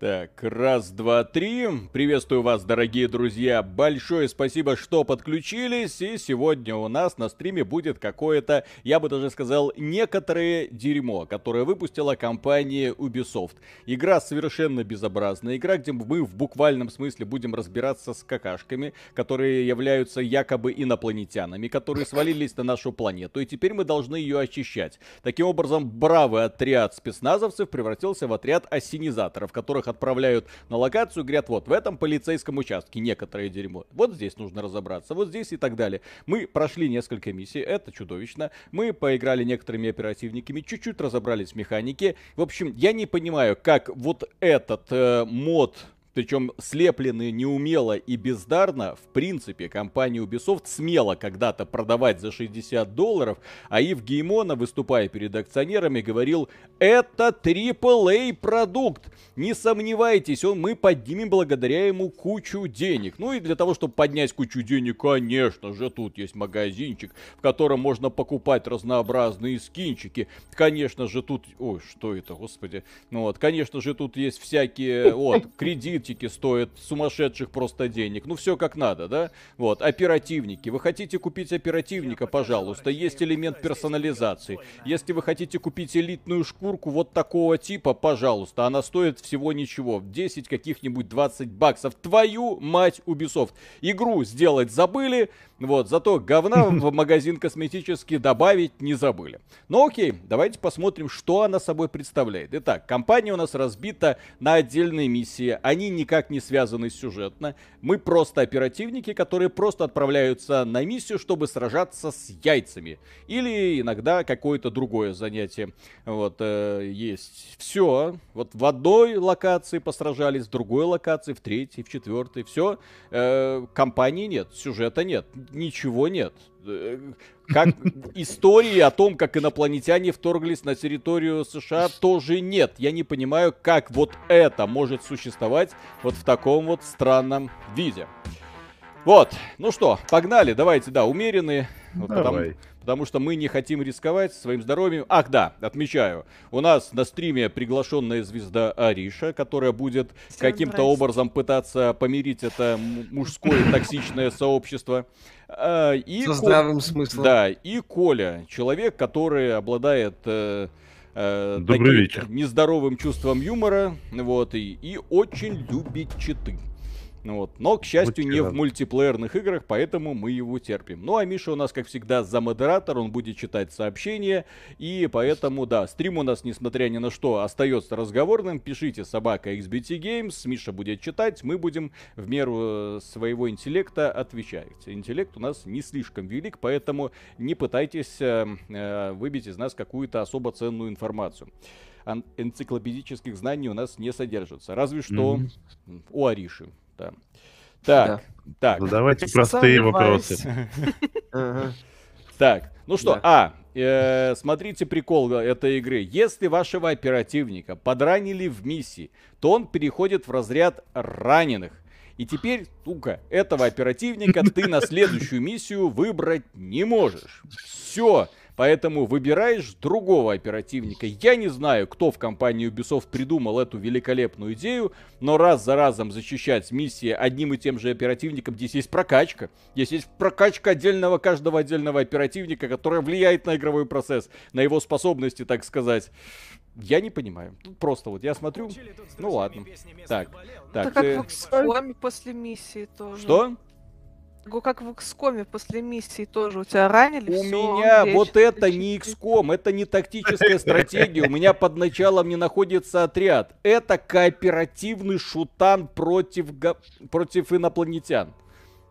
Так, раз, два, три. Приветствую вас, дорогие друзья. Большое спасибо, что подключились. И сегодня у нас на стриме будет какое-то, я бы даже сказал, некоторое дерьмо, которое выпустила компания Ubisoft. Игра совершенно безобразная. Игра, где мы в буквальном смысле будем разбираться с какашками, которые являются якобы инопланетянами, которые свалились на нашу планету. И теперь мы должны ее очищать. Таким образом, бравый отряд спецназовцев превратился в отряд осенизаторов, которых отправляют на локацию, говорят, вот в этом полицейском участке некоторое дерьмо. Вот здесь нужно разобраться, вот здесь и так далее. Мы прошли несколько миссий, это чудовищно. Мы поиграли некоторыми оперативниками, чуть-чуть разобрались в механике. В общем, я не понимаю, как вот этот э, мод причем слепленные неумело и бездарно, в принципе, компания Ubisoft смела когда-то продавать за 60 долларов, а Ив Геймона, выступая перед акционерами, говорил, это AAA продукт, не сомневайтесь, он, мы поднимем благодаря ему кучу денег. Ну и для того, чтобы поднять кучу денег, конечно же, тут есть магазинчик, в котором можно покупать разнообразные скинчики. Конечно же, тут... Ой, что это, господи. Ну вот, конечно же, тут есть всякие... Вот, кредит мультики стоят сумасшедших просто денег. Ну, все как надо, да? Вот, оперативники. Вы хотите купить оперативника, пожалуйста, есть элемент персонализации. Если вы хотите купить элитную шкурку вот такого типа, пожалуйста, она стоит всего ничего. 10 каких-нибудь 20 баксов. Твою мать, Ubisoft. Игру сделать забыли, вот, зато говна в магазин косметический добавить не забыли. Ну окей, давайте посмотрим, что она собой представляет. Итак, компания у нас разбита на отдельные миссии. Они никак не связаны сюжетно. Мы просто оперативники, которые просто отправляются на миссию, чтобы сражаться с яйцами. Или иногда какое-то другое занятие. Вот, э, есть. Все. Вот в одной локации посражались, в другой локации, в третьей, в четвертой. Все. Э, компании нет, сюжета нет ничего нет. Как истории о том, как инопланетяне вторглись на территорию США, тоже нет. Я не понимаю, как вот это может существовать вот в таком вот странном виде. Вот, ну что, погнали, давайте, да, умеренные. Вот Давай. Потому, потому что мы не хотим рисковать своим здоровьем. Ах, да, отмечаю, у нас на стриме приглашенная звезда Ариша, которая будет каким-то образом пытаться помирить это мужское токсичное сообщество. А, и Со здравым смыслом. Да, и Коля, человек, который обладает... Э, э, Добрый вечер. нездоровым чувством юмора, вот, и, и очень любит читы. Ну вот. Но, к счастью, не в мультиплеерных играх, поэтому мы его терпим. Ну а Миша у нас, как всегда, за модератор, он будет читать сообщения, и поэтому, да, стрим у нас, несмотря ни на что, остается разговорным. Пишите собака XBT Games, Миша будет читать, мы будем в меру э, своего интеллекта отвечать. Интеллект у нас не слишком велик, поэтому не пытайтесь э, э, выбить из нас какую-то особо ценную информацию энциклопедических знаний у нас не содержится. Разве что mm-hmm. у Ариши да. Так, да. так. Ну, давайте простые вопросы. Так, ну что, а, э, смотрите прикол этой игры. Если вашего оперативника подранили в миссии, то он переходит в разряд раненых. И теперь, сука, этого оперативника ты на следующую миссию выбрать не можешь. Все. Поэтому выбираешь другого оперативника. Я не знаю, кто в компании Ubisoft придумал эту великолепную идею, но раз за разом защищать миссии одним и тем же оперативником, здесь есть прокачка. Здесь есть прокачка отдельного, каждого отдельного оперативника, которая влияет на игровой процесс, на его способности, так сказать. Я не понимаю. Тут просто вот я смотрю. Ну ладно. Так, так. Это как в XCOM после миссии тоже. Что? Как в XCOM после миссии тоже у тебя ранили. У все, меня вот это не XCOM, это не тактическая стратегия. У меня под началом не находится отряд. Это кооперативный шутан против, против инопланетян.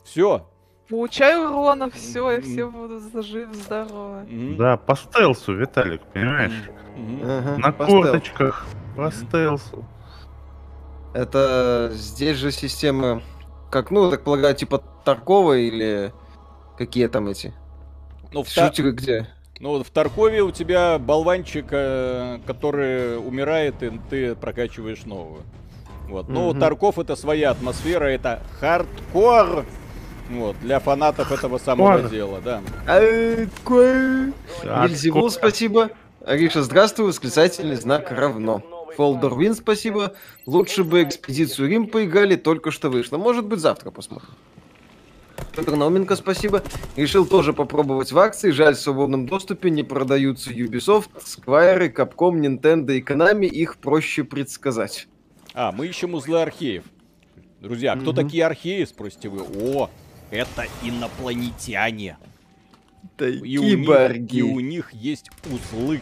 Все. Получаю урона, все, и все будут жив, здоровы. Да, по стелсу, Виталик, понимаешь? На корточках, по стелсу. Это здесь же система как, ну, так полагаю, типа Таркова или какие там эти? Ну, в Шутеры та... где? Ну, в Таркове у тебя болванчик, э, который умирает, и ты прокачиваешь новую. Вот. Ну, mm Тарков это своя атмосфера, это хардкор. Вот, для фанатов этого самого Хардкор. дела, да. Вильзевул, спасибо. Ариша, здравствуй, восклицательный знак равно. Фолдер Вин, спасибо. Лучше бы экспедицию Рим поиграли, только что вышло. Может быть, завтра посмотрим. Петр Науменко, спасибо. Решил тоже попробовать в акции. Жаль, в свободном доступе не продаются Ubisoft, Square, Capcom, Nintendo и Konami. Их проще предсказать. А, мы ищем узлы археев. Друзья, кто угу. такие археи, спросите вы? О, это инопланетяне. И у, них, и у них есть узлы.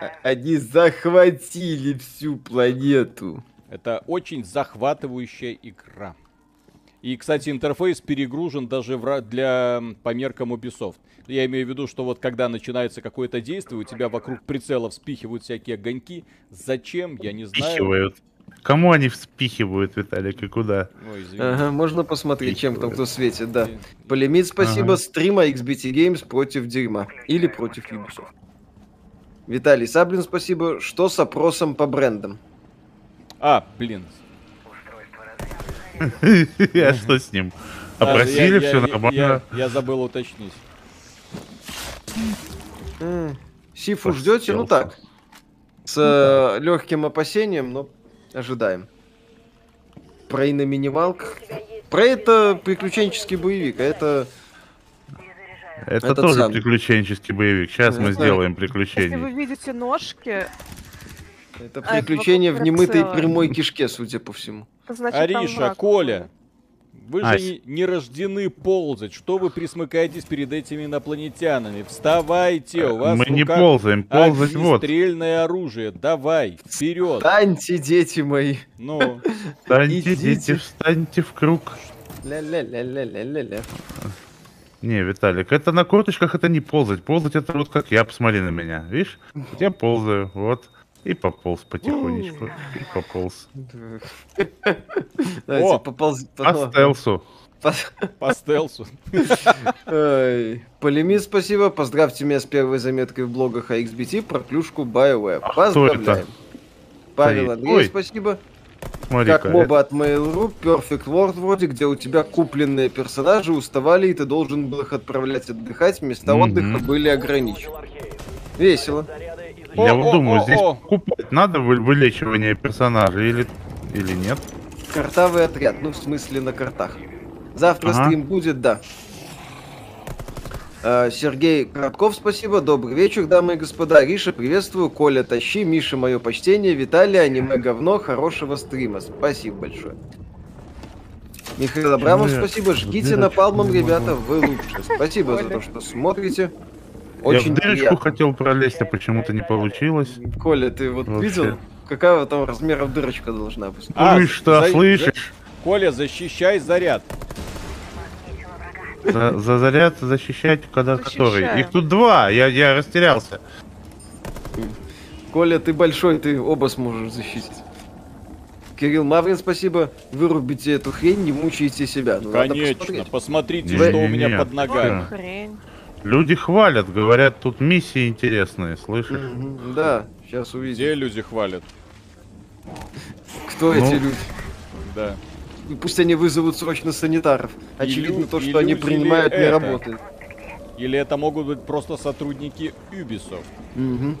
А, они захватили всю планету. Это очень захватывающая игра. И, кстати, интерфейс перегружен даже в, для по меркам Ubisoft. Я имею в виду, что вот когда начинается какое-то действие, у тебя вокруг прицелов спихивают всякие огоньки. Зачем, я не знаю. Спихивают. Кому они вспихивают, Виталик, и куда? Ой, ага, можно посмотреть, чем там кто светит, да. Полимит, спасибо. Ага. Стрима XBT Games против дерьма. Или против Ubisoft. Виталий Саблин, спасибо. Что с опросом по брендам? А, блин. А что с ним? Опросили, все нормально. Я забыл уточнить. Сифу ждете? Ну так. С э, легким опасением, но ожидаем. Про и на минималках. Про это приключенческий боевик, а это... Это тоже сам. приключенческий боевик. Сейчас мы сделаем приключение. Если вы видите ножки... Это а, приключение в немытой прямой кишке, судя по всему. Значит, Ариша, Коля, вы Ась. же не, рождены ползать. Что вы присмыкаетесь перед этими инопланетянами? Вставайте, у вас Мы не ползаем, ползать вот. стрельное оружие. Давай, вперед. Встаньте, дети мои. Ну. Встаньте, дети, встаньте в круг. Ля-ля-ля-ля-ля-ля-ля. Не, Виталик, это на корточках это не ползать. Ползать это вот как я, посмотри на меня. Видишь? Я ползаю, вот. И пополз потихонечку. И пополз. Давайте пополз. По стелсу. По стелсу. Полемис, спасибо. Поздравьте меня с первой заметкой в блогах о XBT про клюшку BioWare. Поздравляем. Павел Андрей, спасибо. Смотри как моба от Mail.ru, Perfect World вроде, где у тебя купленные персонажи уставали, и ты должен был их отправлять отдыхать, места отдыха были ограничены. Весело. Я вот думаю, здесь покупать надо вылечивание персонажа или, или нет? Картавый отряд, ну в смысле на картах. Завтра ага. стрим будет, да. А, Сергей Коротков, спасибо. Добрый вечер, дамы и господа. Риша, приветствую. Коля, тащи. Миша, мое почтение. Виталий, аниме говно. Хорошего стрима. Спасибо большое. Михаил Абрамов, спасибо. Жгите напалмом, ребята, вы лучше. Спасибо за то, что смотрите. Очень Я в дырочку приятно. хотел пролезть, а почему-то не получилось. Коля, ты вот Вообще. видел, какая там размеров дырочка должна быть? А, ну и что, за... слышишь? Коля, защищай заряд. За, за заряд защищать, когда Защищаю. который? Их тут два, я, я растерялся. Коля, ты большой, ты оба сможешь защитить. Кирилл Маврин, спасибо. Вырубите эту хрень, не мучайте себя. Ну, Конечно, посмотрите, не, что не, у меня не, под ногами. Хрень. Люди хвалят, говорят, тут миссии интересные, слышишь? да, сейчас увидим. Где люди хвалят? Кто ну, эти люди? Да. Пусть они вызовут срочно санитаров. Очевидно, то, что они принимают, не это. работает. Или это могут быть просто сотрудники Ubisoft. Угу.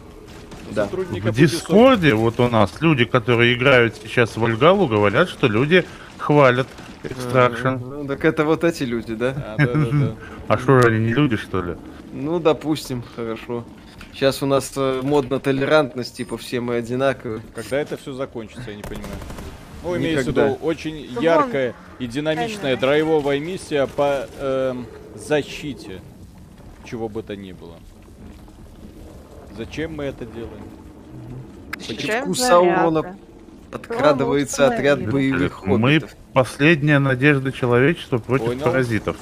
Да. В Дискорде вот у нас люди, которые играют сейчас в Вальгаллу, говорят, что люди хвалят Extraction. Ну, так это вот эти люди, да? А что же они не люди, что ли? Ну, допустим, хорошо. Сейчас у нас э, модно толерантность, типа все мы одинаковые. Когда это все закончится, я не понимаю. Ну, имеется в виду очень яркая и динамичная драйвовая миссия по э, защите чего бы то ни было. Зачем мы это делаем? Почему Саурона подкрадывается отряд боевых хоббитов? Мы последняя надежда человечества против Понял. паразитов.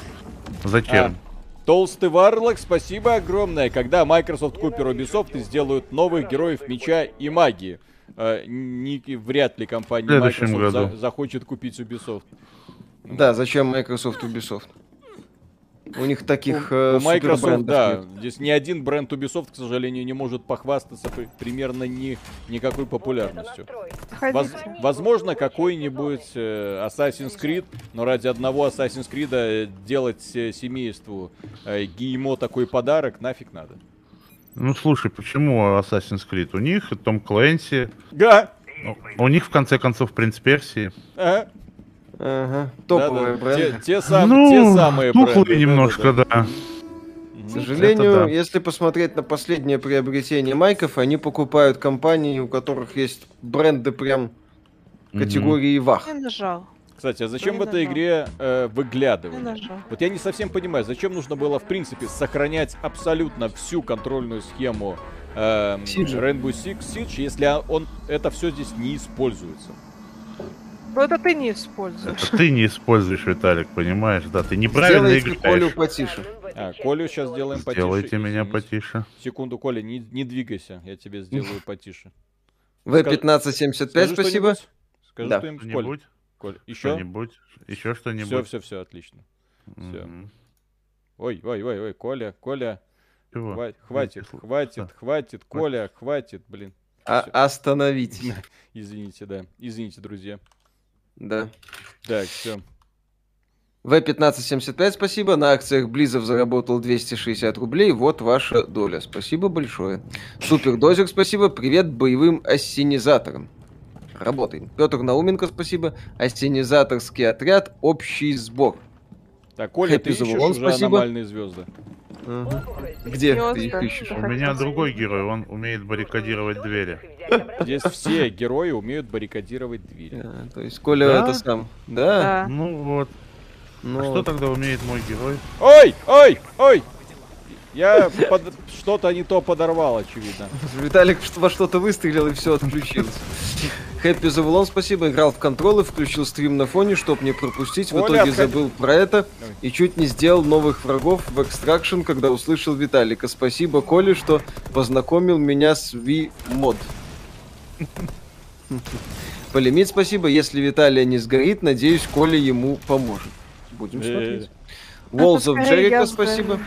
Зачем? А, Толстый Варлок, спасибо огромное. Когда Microsoft купит Ubisoft сделают новых героев меча и магии. Э, не, вряд ли компания Microsoft за, захочет купить Ubisoft. Да, зачем Microsoft Ubisoft? У них таких у, э, у Microsoft, да. Нет. Здесь ни один бренд Ubisoft, к сожалению, не может похвастаться при, примерно ни, никакой популярностью. Воз, возможно, какой-нибудь э, Assassin's Creed, но ради одного Assassin's Creed э, делать э, семейству э, Геймо такой подарок нафиг надо. Ну слушай, почему Assassin's Creed? У них Том Клэнси. Да. У них в конце концов принц Персии. Ага. Ага. Топовые да, да. бренды. Те, те, сам, ну, те самые бренды. немножко, да. да. К сожалению, да. если посмотреть на последнее приобретение майков, они покупают компании, у которых есть бренды прям категории вах. Я нажал. Кстати, а зачем в этой игре э, выглядывание? Вот я не совсем понимаю, зачем нужно было, в принципе, сохранять абсолютно всю контрольную схему э, Rainbow Six Siege, если он это все здесь не используется. Ну это ты не используешь. Это ты не используешь, Виталик, понимаешь? Да, ты неправильно Сделайте играешь. Колю потише. А, Колю сейчас сделаем потише. Сделайте меня Извините. потише. Секунду, Коля, не, не двигайся, я тебе сделаю потише. В1575, спасибо. Скажи да. что-нибудь, Коль. Коль. Еще? Что-нибудь? Еще что-нибудь? Все, все, все, отлично. Все. Ой, ой, ой, ой, Коля, Коля. Чего? Хватит, хватит, хватит, хватит, Коля, хватит, блин. А, остановитесь. Извините, да. Извините, друзья. Да. Так, все. В1575 спасибо. На акциях Близов заработал 260 рублей. Вот ваша доля. Спасибо большое. Супер Дозер, спасибо. Привет боевым ассенизаторам. Работаем. Петр Науменко, спасибо. Ассенизаторский отряд. Общий сбор. Так, Коля, ты ищешь уже спасибо. аномальные звезды. Угу. Где Звезды. ты их ищешь? У меня другой герой, он умеет баррикадировать двери. Здесь все герои умеют баррикадировать двери. А, то есть Коля да? это сам. Да? да. Ну вот. Ну... А что тогда умеет мой герой? Ой, ой, ой! Я под... что-то не то подорвал, очевидно. Виталик во что-то выстрелил и все отключилось. Хэппи Завулон, спасибо. Играл в контролы, включил стрим на фоне, чтобы не пропустить. В итоге забыл про это и чуть не сделал новых врагов в Extraction, когда услышал Виталика. Спасибо, Коле, что познакомил меня с V-мод. Полимит, спасибо. Если Виталия не сгорит, надеюсь, Коля ему поможет. Будем смотреть. Walls of Jericho, спасибо.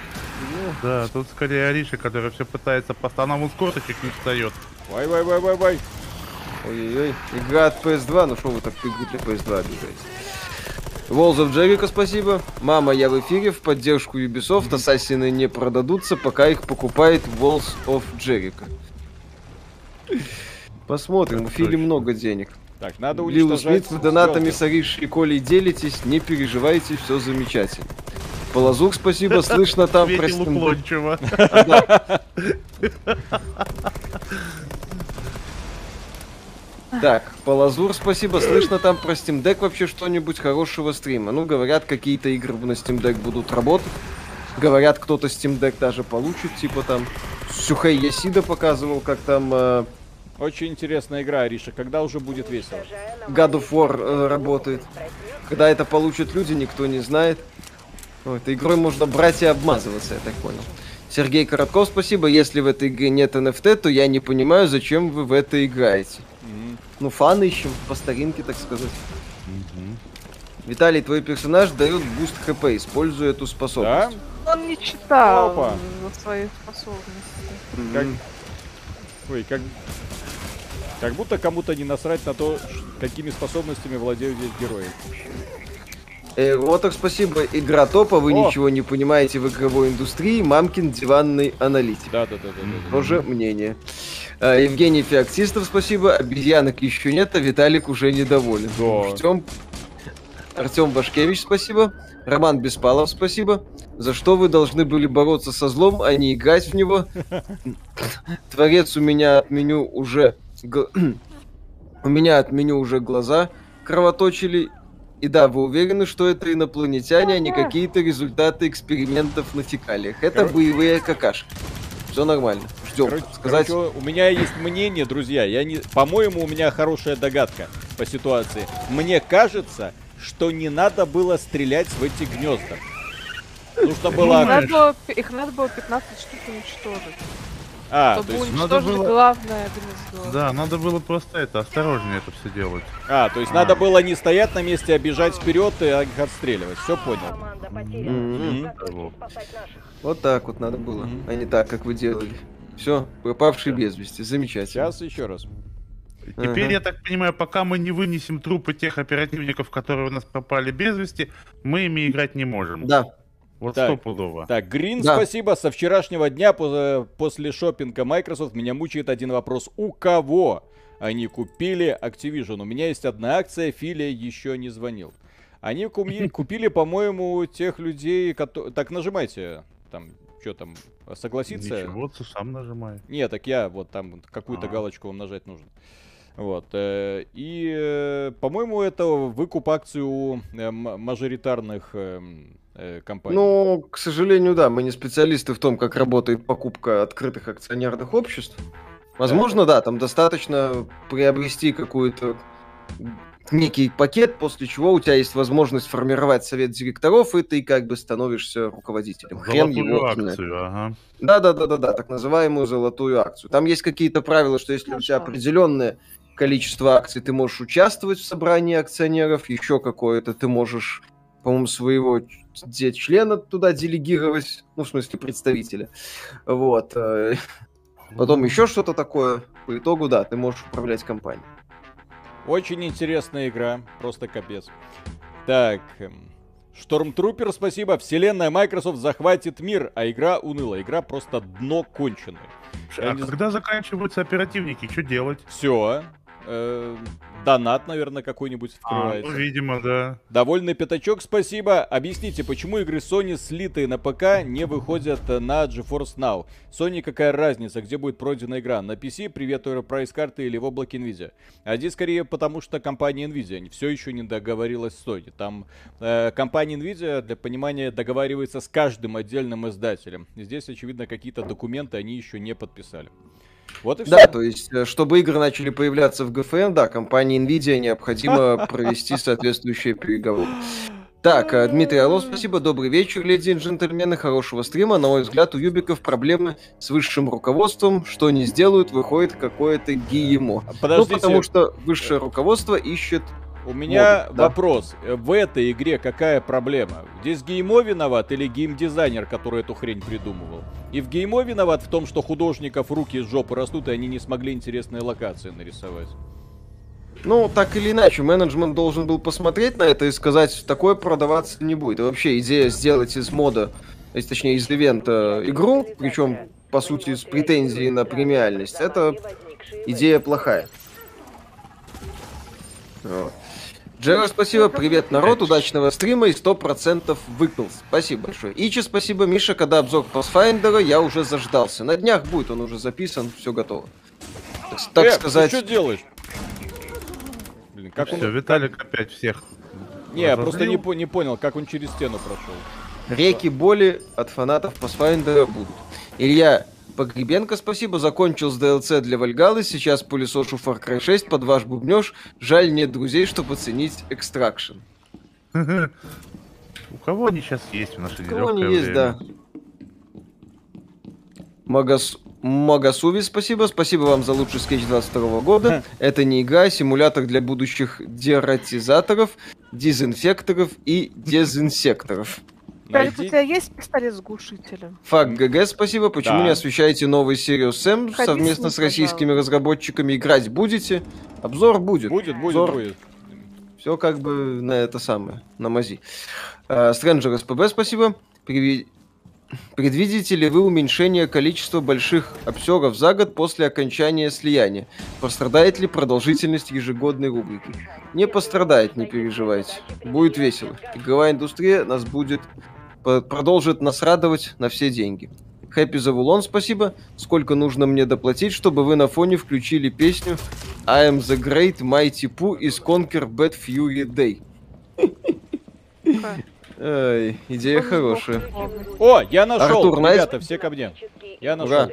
Да, тут скорее Ариша, которая все пытается по станам корточек не встает. Вай, Ой-ой-ой. Игра от PS2, ну что вы так игру для PS2 обижаете? Walls of Jericho, спасибо. Мама, я в эфире в поддержку Ubisoft. Ассасины не продадутся, пока их покупает Walls of Jericho. Посмотрим, у Фили много денег. Так, надо уничтожать... Лил Смит, с донатами с Ариш и Колей делитесь, не переживайте, все замечательно. Полазук, спасибо, слышно там про Так, Полазур, спасибо. Слышно там про Steam Deck вообще что-нибудь хорошего стрима? Ну, говорят, какие-то игры на Steam Deck будут работать. Говорят, кто-то Steam Deck даже получит, типа там Сюхей Ясида показывал, как там э, очень интересная игра, Ариша. Когда уже будет весело? God of War э, работает. Когда это получат люди, никто не знает. Этой игрой можно брать и обмазываться, я так понял. Сергей Коротков, спасибо. Если в этой игре нет NFT, то я не понимаю, зачем вы в это играете. Ну, фан ищем, по старинке, так сказать. Mm-hmm. Виталий, твой персонаж дает буст хп, используя эту способность. Да? Он не читал Опа. свои способности. Как... Ой, как... Как будто кому-то не насрать на то, какими способностями владеют здесь герои. Э, вот так спасибо. Игра топ, а вы О! ничего не понимаете в игровой индустрии. Мамкин диванный аналитик. Да, да, да, да. да, Тоже мнение. Э, Евгений Феоктистов, спасибо. Обезьянок еще нет, а Виталик уже недоволен. Да. Ждем. Артем Башкевич, спасибо. Роман Беспалов, спасибо. За что вы должны были бороться со злом, а не играть в него? Творец у меня отменю уже у меня от меню уже глаза кровоточили. И да, вы уверены, что это инопланетяне, а не какие-то результаты экспериментов на фекалиях. Это боевые какашки. Все нормально. Ждем. Короче, Сказать... короче, у меня есть мнение, друзья. Я не, по-моему, у меня хорошая догадка по ситуации. Мне кажется, что не надо было стрелять в эти гнезда. Нужно было... Их надо было, их надо было 15 штук уничтожить. А, чтобы то есть надо было... главное гнездо. Да, надо было просто это, осторожнее это все делать. А, то есть а. надо было не стоять на месте, а бежать вперед и их отстреливать. Все понял. Mm-hmm. Вот так вот надо было, mm-hmm. а не так, как вы делали. Все, пропавший без вести. Замечательно. Сейчас еще раз. Теперь, ага. я так понимаю, пока мы не вынесем трупы тех оперативников, которые у нас пропали без вести, мы ими играть не можем. Да. Вот так, стопудово. Так, Грин, да. спасибо. Со вчерашнего дня после шопинга Microsoft меня мучает один вопрос. У кого они купили Activision? У меня есть одна акция, Филия еще не звонил. Они купили, по-моему, тех людей, которые... Так, нажимайте там, что там, согласиться? Ничего, ты сам нажимай. Нет, так я вот там какую-то а. галочку вам нажать нужно. Вот. Э, и, э, по-моему, это выкуп акций у э, мажоритарных эм, компаний. Ну, к сожалению, да, мы не специалисты в том, как работает покупка открытых акционерных обществ. Возможно, да, там достаточно приобрести какую-то некий пакет, после чего у тебя есть возможность формировать совет директоров, и ты как бы становишься руководителем. Хрен его акцию, ага. Да, да, да, да, да, так называемую золотую акцию. Там есть какие-то правила, что если у тебя определенное количество акций, ты можешь участвовать в собрании акционеров, еще какое-то ты можешь, по-моему, своего члена туда делегировать, ну, в смысле, представителя. Вот. Э, потом еще что-то такое. По итогу, да, ты можешь управлять компанией. Очень интересная игра, просто капец. Так, Штормтрупер, эм, спасибо. Вселенная Microsoft захватит мир, а игра уныла. Игра просто дно конченое. А не... когда заканчиваются оперативники, что делать? Все, э, донат, наверное, какой-нибудь открывается. А, видимо, да. Довольный пятачок, спасибо. Объясните, почему игры Sony, слитые на ПК, не выходят на GeForce Now? Sony какая разница, где будет пройдена игра? На PC, привет, прайс карты или в облаке Nvidia? А здесь скорее потому, что компания Nvidia все еще не договорилась с Sony. Там э, компания Nvidia, для понимания, договаривается с каждым отдельным издателем. Здесь, очевидно, какие-то документы они еще не подписали. Вот и все. Да, то есть, э, чтобы игры начали появляться в GFN, да, компании Nvidia необходимо провести соответствующие переговоры. Так, э, Дмитрий Орлов, спасибо, добрый вечер, леди и джентльмены, хорошего стрима. На мой взгляд, у Юбиков проблемы с высшим руководством, что не сделают, выходит какое-то ГИЕМО. Подождите. Ну, потому что высшее руководство ищет у меня Могут, вопрос. Да. В этой игре какая проблема? Здесь геймо виноват или геймдизайнер, который эту хрень придумывал? И в геймо виноват в том, что художников руки из жопы растут, и они не смогли интересные локации нарисовать? Ну, так или иначе, менеджмент должен был посмотреть на это и сказать, такое продаваться не будет. И вообще идея сделать из мода, точнее из ивента игру, причем, по сути, с претензией на премиальность, это идея плохая. Вот. Джеро, спасибо, привет, народ, удачного стрима и 100% выкл. Спасибо большое. Ичи, спасибо, Миша, когда обзор Pathfinder, я уже заждался. На днях будет, он уже записан, все готово. Так, так э, сказать... Ты что делаешь? Блин, как все, он... Виталик опять всех Не, я просто не, не понял, как он через стену прошел. Реки боли от фанатов Pathfinder будут. Илья, Погребенко, спасибо, закончил с DLC для Вальгалы, сейчас пылесошу Far Cry 6 под ваш бубнеж. Жаль, нет друзей, чтобы оценить Extraction. У кого они сейчас есть в наше У кого они есть, да. Магас... Магасуви, спасибо. Спасибо вам за лучший скетч 22 года. Это не игра, а симулятор для будущих дератизаторов, дезинфекторов и дезинсекторов. Найди... у тебя есть пистолет с глушителем? Факт ГГ, спасибо. Почему да. не освещаете новый серию Сэм совместно с российскими пожалуйста. разработчиками? Играть будете? Обзор будет. Будет, будет, Обзор... будет. Все как бы на это самое, на мази. Стрэнджер СПБ, спасибо. Привет. Предвидите ли вы уменьшение количества больших обсеров за год после окончания слияния? Пострадает ли продолжительность ежегодной рубрики? Не пострадает, не переживайте. Будет весело. Игровая индустрия нас будет продолжит нас радовать на все деньги. Хэппи Завулон, спасибо. Сколько нужно мне доплатить, чтобы вы на фоне включили песню I am the great mighty Pooh из Conquer Bad Fury Day. Эй, идея хорошая. О, я нашел, Артур, ребята, Найт... все ко мне. Я нашел. Ура.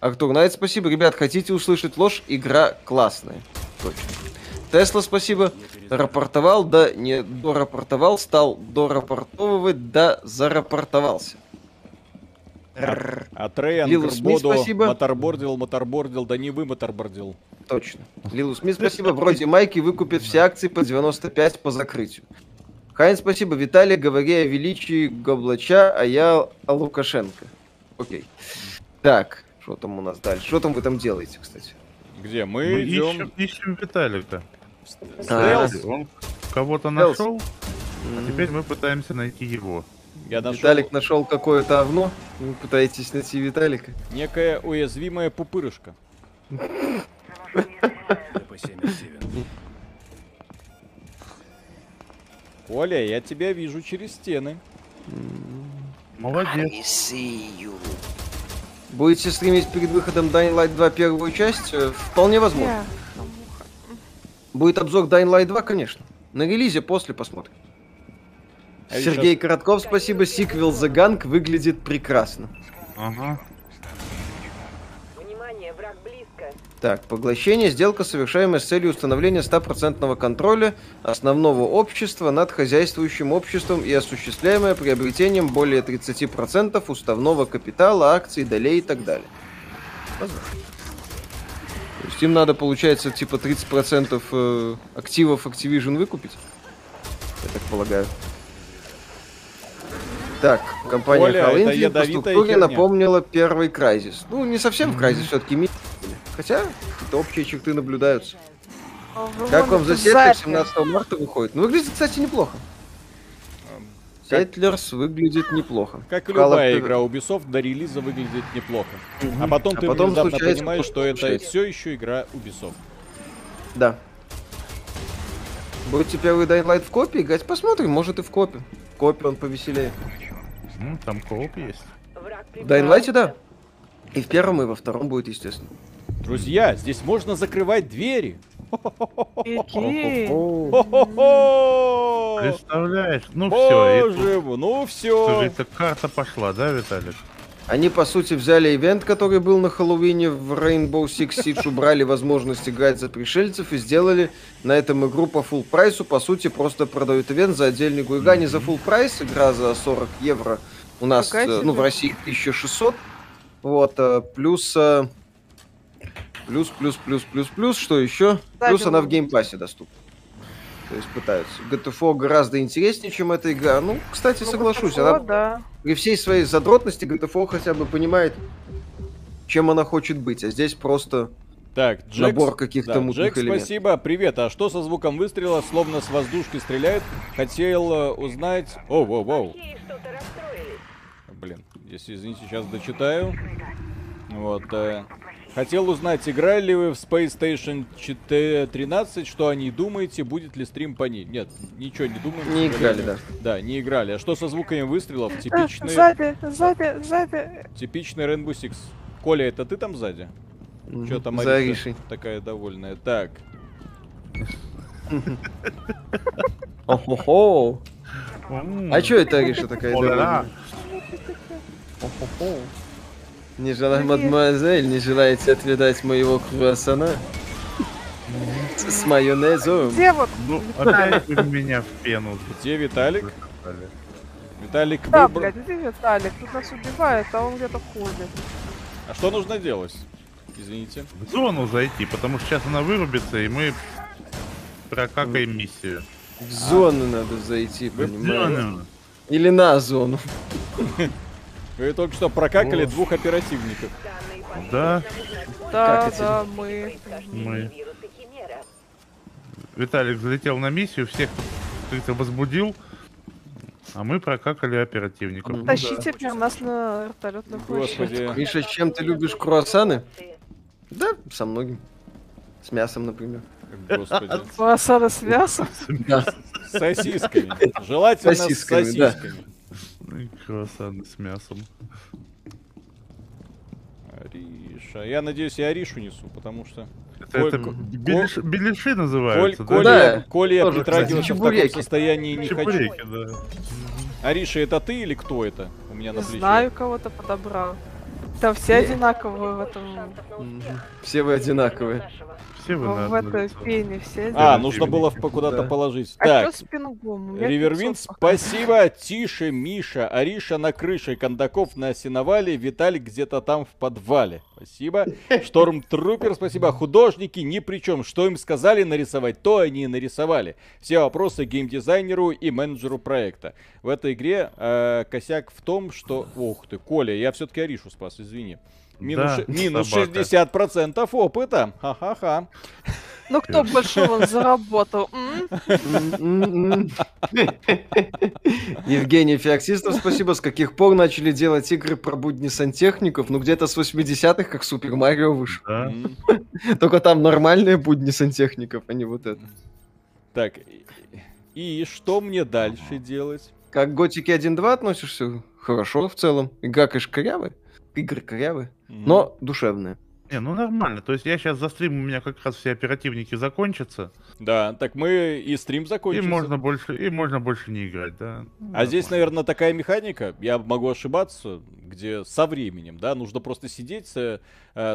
Артур Найт, спасибо. Ребят, хотите услышать ложь? Игра классная. Точно. Тесла, спасибо. Рапортовал, да не дорапортовал, стал дорапортовывать, да зарапортовался. А, а Трей Ангербоду моторбордил, моторбордил, да не вы моторбордил. Точно. Лилу Смит, спасибо. Вроде Майки выкупит все акции по 95 по закрытию. Хайн, спасибо. Виталий, говори о величии Гоблача, а я о Лукашенко. Окей. Так, что там у нас дальше? Что там вы там делаете, кстати? Где? Мы, Мы идем... ищем, ищем Виталика. А, он кого-то нашел, а теперь мы пытаемся найти его. Я нашел... Виталик нашел какое-то овно. Вы пытаетесь найти Виталика. Некая уязвимая пупырышка. Оля, я тебя вижу через стены. Молодец. Будете стримить перед выходом Dying Light 2 первую часть? Э, вполне возможно. Будет обзор Dying Light 2, конечно. На релизе после посмотрим. А Сергей сейчас... Коротков, спасибо. Сиквел The Gang выглядит прекрасно. Ага. Так, поглощение, сделка, совершаемая с целью установления стопроцентного контроля основного общества над хозяйствующим обществом и осуществляемое приобретением более 30% уставного капитала, акций, долей и так далее. Возможно. То есть им надо, получается, типа 30% э, активов Activision выкупить? Я так полагаю. Так, компания Оля, по структуре напомнила первый Crysis. Ну, не совсем в Crysis, все-таки ми... Хотя, какие-то общие черты наблюдаются. О, как вам засетка 17 марта выходит? Ну, выглядит, кстати, неплохо. Settlers выглядит неплохо. Как и любая Call игра Ubisoft до релиза выглядит неплохо. Угу. А потом а ты потом внезапно понимаешь, что это все еще игра Ubisoft. Да. Будете первый Dying Light в копии играть? Посмотрим, может и в копе. В копе он повеселее. Ну, там кооп есть. В Dying Light, да. И в первом, и во втором будет, естественно. Друзья, здесь можно закрывать двери. Представляешь? Ну все. Боже ну все. Это карта пошла, да, Виталик? Они, по сути, взяли ивент, который был на Хэллоуине в Rainbow Six Siege, убрали возможность играть за пришельцев и сделали на этом игру по full price у. По сути, просто продают ивент за отдельный игра не за full price, игра за 40 евро. У нас, э, ну, в России 1600. Вот, э, плюс... Плюс, плюс, плюс, плюс, плюс, что еще? Плюс она в Game Pass е доступна. То есть пытаются. GTFO гораздо интереснее, чем эта игра. Ну, кстати, ну, соглашусь. GTFO, она да. при всей своей задротности GTFO хотя бы понимает, чем она хочет быть. А здесь просто так, Джекс, набор каких-то да, мутных Джекс, элементов. спасибо. Привет. А что со звуком выстрела? Словно с воздушки стреляет. Хотел э, узнать... О, воу, воу. Блин, если извините, сейчас дочитаю. Вот. Э, Хотел узнать, играли ли вы в Space Station 13, что о ней думаете, будет ли стрим по ней? Нет, ничего не думаем. Не играли, да. Да, не играли. А что со звуками выстрелов? Э, типичный... Сзади, сзади, сзади. Типичный Rainbow Six. Коля, это ты там сзади? Mm-hmm. Что там Ариша такая довольная? Так. Охо-хо. А что это Ариша такая довольная? Не желаю, мадемуазель, не желаете отведать моего круассана? С майонезом. Где вот? Ну, опять меня в пену. Где Виталик? Виталик Да, выбор... блядь, где Виталик? Тут нас убивает, а он где-то ходит. А что нужно делать? Извините. В зону зайти, потому что сейчас она вырубится, и мы прокакаем миссию. В зону а? надо зайти, понимаешь? Или на зону. Вы только что прокакали О. двух оперативников. Да. Да, да, мы. Мы. Виталик залетел на миссию, всех кто-то возбудил, а мы прокакали оперативников. Ну, Тащите да. прям нас на вертолетную площадь. Миша, чем ты любишь круассаны? Да, со многим. С мясом, например. Господи. Круассаны с мясом? Да. С сосисками. Желательно с сосисками. Ну и круассаны с мясом. Ариша. Я надеюсь, я Аришу несу, потому что... Это, Коль... это беляши, беляши называются, Коль, да? Коля, Коля я притрагиваться в таком состоянии не Чебуреки, хочу. Да. Ариша, это ты или кто это у меня на плече? знаю, кого-то подобрал. Там все одинаковые в этом. Все вы одинаковые все вы В этой пене все. А, нужно было куда-то положить. А так, Ривервин, спасибо. Тише, Миша. Ариша на крыше, Кондаков на сеновале, Виталик где-то там в подвале. Спасибо. Шторм Трупер, спасибо. Художники ни при чем. Что им сказали нарисовать, то они и нарисовали. Все вопросы геймдизайнеру и менеджеру проекта. В этой игре э, косяк в том, что... Ух ты, Коля, я все-таки Аришу спас, извини. Минус, да, минус 60% опыта. Ха-ха-ха. Ну кто больше вон заработал? Евгений Феоксистов, спасибо. С каких пор начали делать игры про будни сантехников? Ну где-то с 80-х, как Супер Марио вышел. Только там нормальные будни сантехников, а не вот это. Так, и что мне дальше делать? Как к Готике 1.2 относишься? Хорошо в целом. Игра, конечно, корявая. Игры корявые, но душевные. Не, ну нормально. То есть я сейчас за стрим, у меня как раз все оперативники закончатся. Да, так мы и стрим закончится. И можно больше, и можно больше не играть, да. А да, здесь, наверное, такая механика, я могу ошибаться, где со временем, да, нужно просто сидеть, э,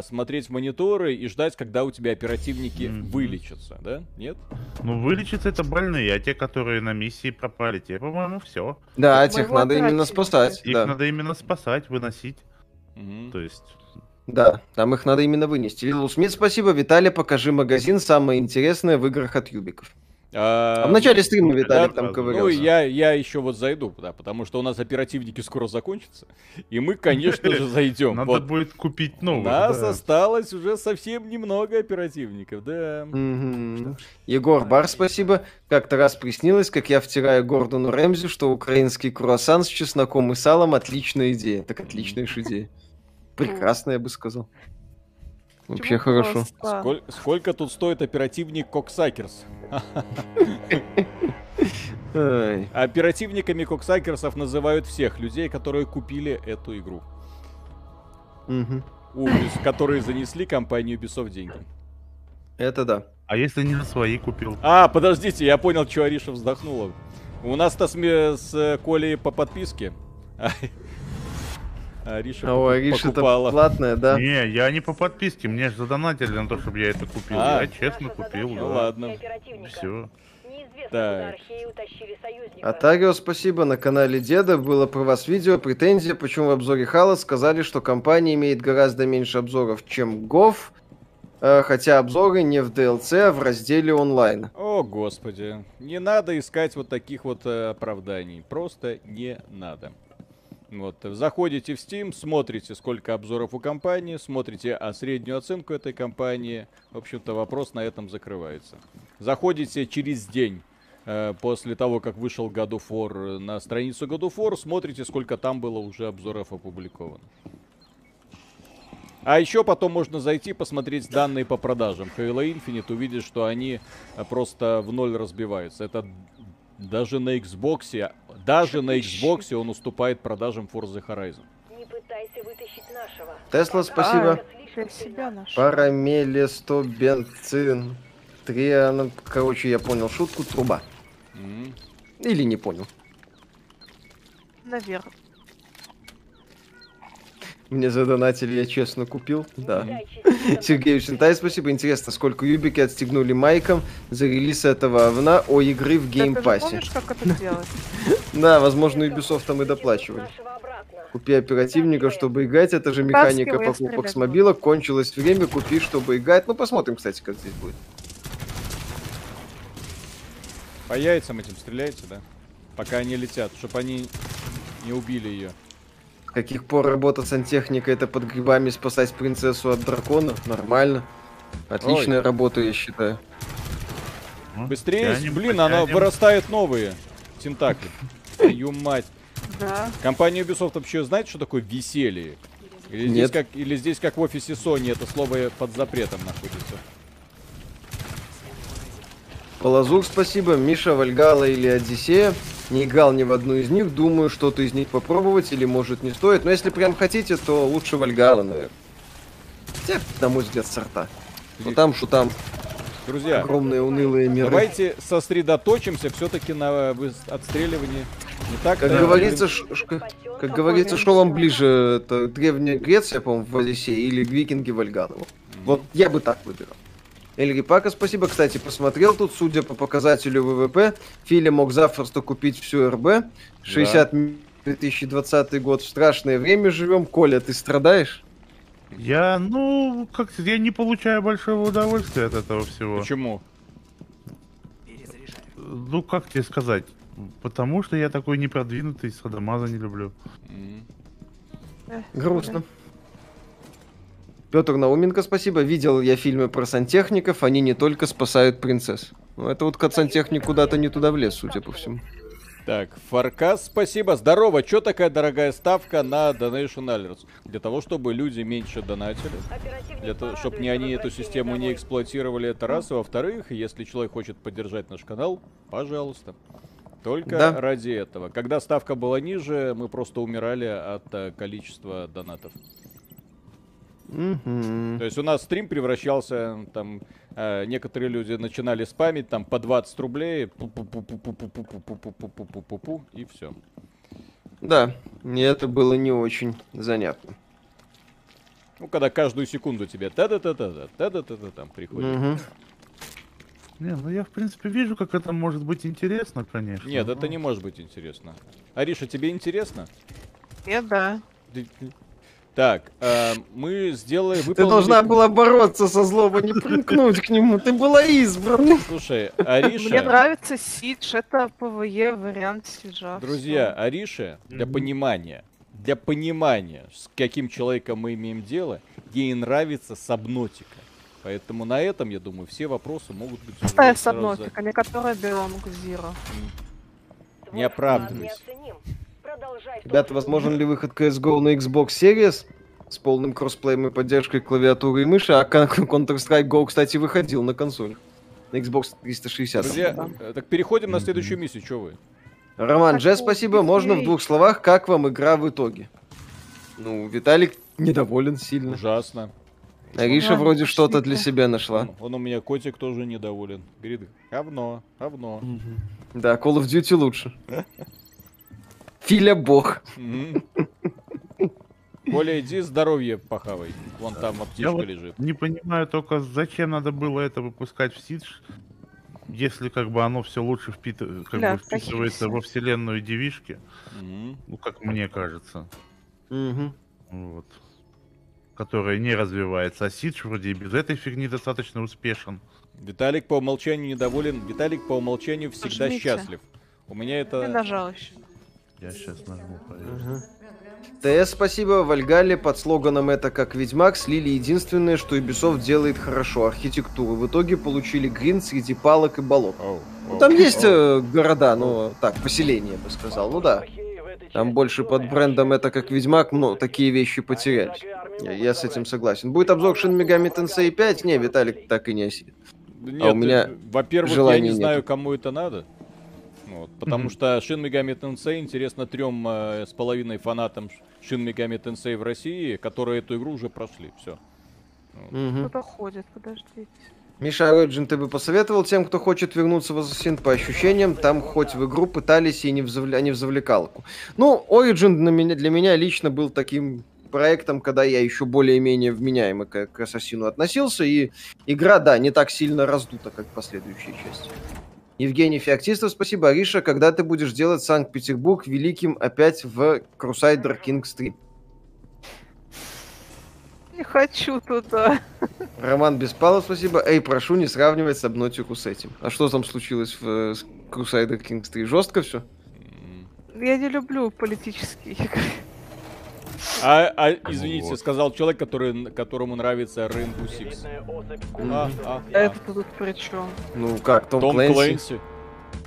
смотреть в мониторы и ждать, когда у тебя оперативники mm-hmm. вылечатся, да? Нет? Ну, вылечатся это больные, а те, которые на миссии пропали, те, по-моему, все. Да, тех надо именно спасать. Их да. надо именно спасать, выносить. Mm-hmm. То есть да, там их надо именно вынести. Лилу Смит, спасибо. Виталий, покажи магазин. Самое интересное в играх от Юбиков. А, а в начале стрима Виталик да, там ковырялся. Ну, я, я еще вот зайду, да, потому что у нас оперативники скоро закончатся, и мы, конечно же, зайдем. Надо вот. будет купить новые. У нас да. осталось уже совсем немного оперативников, да. Угу. Егор Бар, спасибо. Как-то раз приснилось, как я втираю Гордону Рэмзи, что украинский круассан с чесноком и салом отличная идея. Так отличная же идея. Прекрасно, я бы сказал. Вообще хорошо. Сколько, сколько тут стоит оперативник Коксакерс? Оперативниками Коксакерсов называют всех людей, которые купили эту игру. Угу. которые занесли компанию Ubisoft деньги. Это да. А если не на свои купил? А, подождите, я понял, что Ариша вздохнула. У нас-то с, с Колей по подписке. Ариша а у Ариши это платная, да? Не, я не по подписке, мне же задонатили на то, чтобы я это купил. А, я честно купил, ну, да. ладно. Все. Так. Атарио, спасибо. На канале Деда было про вас видео, претензия, почему в обзоре Хала сказали, что компания имеет гораздо меньше обзоров, чем Гов, э, хотя обзоры не в DLC, а в разделе онлайн. О, господи. Не надо искать вот таких вот э, оправданий. Просто не надо. Вот, заходите в Steam, смотрите, сколько обзоров у компании, смотрите а среднюю оценку этой компании. В общем-то, вопрос на этом закрывается. Заходите через день э, после того, как вышел God of War на страницу God of War, смотрите, сколько там было уже обзоров опубликовано. А еще потом можно зайти посмотреть данные по продажам. Halo Infinite увидишь, что они э, просто в ноль разбиваются. Это даже на Xbox, даже на Xbox он уступает продажам Forza Horizon. Не пытайся вытащить нашего. Тесла, спасибо. А, Парамелесто бенцин. Триан, короче, я понял шутку, труба. Mm. Или не понял. Наверное. Мне задонатили, я честно купил. Да. Сергей Сентай, спасибо. Интересно, сколько юбики отстегнули майкам за релиз этого говноигры в Game Pass е. как это делать? Да, возможно, Ubisoft там и доплачивали. Купи оперативника, чтобы играть. Это же механика покупок с мобилок. Кончилось время, купи, чтобы играть. Ну, посмотрим, кстати, как здесь будет. По яйцам этим стреляете, да? Пока они летят, чтобы они не убили ее каких пор работа сантехника это под грибами спасать принцессу от дракона? Нормально. Отличная Ой. работа, я считаю. Быстрее, тянем, блин, потянем. она вырастает новые тентакли. Твою мать. Да. Компания Ubisoft вообще знает, что такое веселье? Или Нет. здесь, как, или здесь, как в офисе Sony, это слово под запретом находится? Полазур, спасибо. Миша, Вальгала или Одиссея. Не играл ни в одну из них. Думаю, что-то из них попробовать или может не стоит. Но если прям хотите, то лучше Вальгала, наверное. Хотя, на мой взгляд, сорта. Что там, что там. Друзья, огромные унылые миры. Давайте сосредоточимся все-таки на отстреливании. Не так, как да, говорится, ш, как, как говорится, что вам ближе, это Древняя Греция, по-моему, в Одиссее, или Викинги Вальганову. Mm-hmm. Вот я бы так выбирал. Эльри Пака, спасибо. Кстати, посмотрел тут, судя по показателю ВВП, Филя мог запросто купить всю РБ. 60 да. 2020 год. В страшное время живем. Коля, ты страдаешь? Я, ну, как я не получаю большого удовольствия от этого всего. Почему? Ну, как тебе сказать? Потому что я такой непродвинутый, садомаза не люблю. Грустно. Петр Науменко, спасибо. Видел я фильмы про сантехников, они не только спасают принцесс. Ну, это вот сантехник куда-то не туда влез, судя по всему. Так, Фаркас, спасибо. Здорово. Чё такая дорогая ставка на Donation Alerts? Для того, чтобы люди меньше донатили. Для того, чтобы не они эту систему не эксплуатировали, это раз. И во-вторых, если человек хочет поддержать наш канал, пожалуйста. Только да. ради этого. Когда ставка была ниже, мы просто умирали от э, количества донатов. Угу. То есть у нас стрим превращался, там, э, некоторые люди начинали спамить, там, по 20 рублей, и все. Да, мне это было не очень занятно. Ну, когда каждую секунду тебе та-да-та-та-та, та-да-та-та там приходит. Угу. Не, ну я в принципе вижу, как это может быть интересно, конечно. Нет, но... это не может быть интересно. Ариша, тебе интересно? Нет, да. Так, э, мы сделали... Выполнили... Ты должна была бороться со злом, а не примкнуть к нему. Ты была избрана. Слушай, Ариша... Мне нравится Siege, это PvE вариант Сиджа. Друзья, Ариша, для понимания, для понимания, с каким человеком мы имеем дело, ей нравится Subnautica. Поэтому на этом, я думаю, все вопросы могут быть... Старая Subnautica, не которая Белом Зира. Не оправдывайся. Ребята, возможен ли выход CSGO на Xbox Series с полным кроссплеем и поддержкой клавиатуры и мыши? А Counter-Strike Go, кстати, выходил на консоль. На Xbox 360. Друзья, э, так переходим на следующую миссию, что вы? Роман Дже, спасибо. Можно в двух словах, как вам игра в итоге? Ну, Виталик недоволен сильно. Ужасно. Ариша вроде что-то для себя нашла. Он, он у меня котик тоже недоволен. Говорит, говно, говно. Да, Call of Duty лучше. Филя бог. Коля, иди здоровье похавай. Вон там аптечка лежит. не понимаю только, зачем надо было это выпускать в Сидж, если как бы оно все лучше впит... как да, бы вписывается во вселенную девишки. Угу. Ну, как мне кажется. Угу. Вот. Которая не развивается. А Сидж вроде и без этой фигни достаточно успешен. Виталик по умолчанию недоволен. Виталик по умолчанию всегда Нажмите. счастлив. У меня это... Я нажал еще. Я сейчас нажму. ТС, спасибо. Вальгале под слоганом «Это как Ведьмак» слили единственное, что Ubisoft делает хорошо – архитектуру. В итоге получили грин среди палок и болот. Oh, oh, ну, там есть oh. города, ну, так, поселения, я бы сказал. Ну да. Там больше под брендом «Это как Ведьмак», но такие вещи потерялись. Я, я с этим согласен. Будет обзор Shin Megami Tensei 5? Не, Виталик так и не осилит. Нет, а у меня во-первых, я не знаю, кому это надо. Вот, потому mm-hmm. что Shin Megami Tensei интересно трем э, с половиной фанатам Shin Megami Tensei в России, которые эту игру уже прошли. Все. Mm-hmm. Кто-то ходит, подождите. Миша Origin ты бы посоветовал тем, кто хочет вернуться в Assassin по ощущениям, там хоть в игру пытались и не в, завля... не в завлекалку. Ну, Origin для меня, для меня лично был таким проектом, когда я еще более-менее вменяемо к, к Ассасину относился, и игра, да, не так сильно раздута, как последующие части. Евгений Феоктистов, спасибо. Ариша, когда ты будешь делать Санкт-Петербург великим опять в Crusader Kings 3? Не хочу туда. Роман Беспалов, спасибо. Эй, прошу не сравнивать с Обнотику с этим. А что там случилось в э, Crusader Kings 3? Жестко все? Я не люблю политические игры. А, а извините, вот. сказал человек, который, которому нравится Rainbow Six. А, а, а. Это тут при чем? Ну как, Том, Том Клэнси? Клэнси.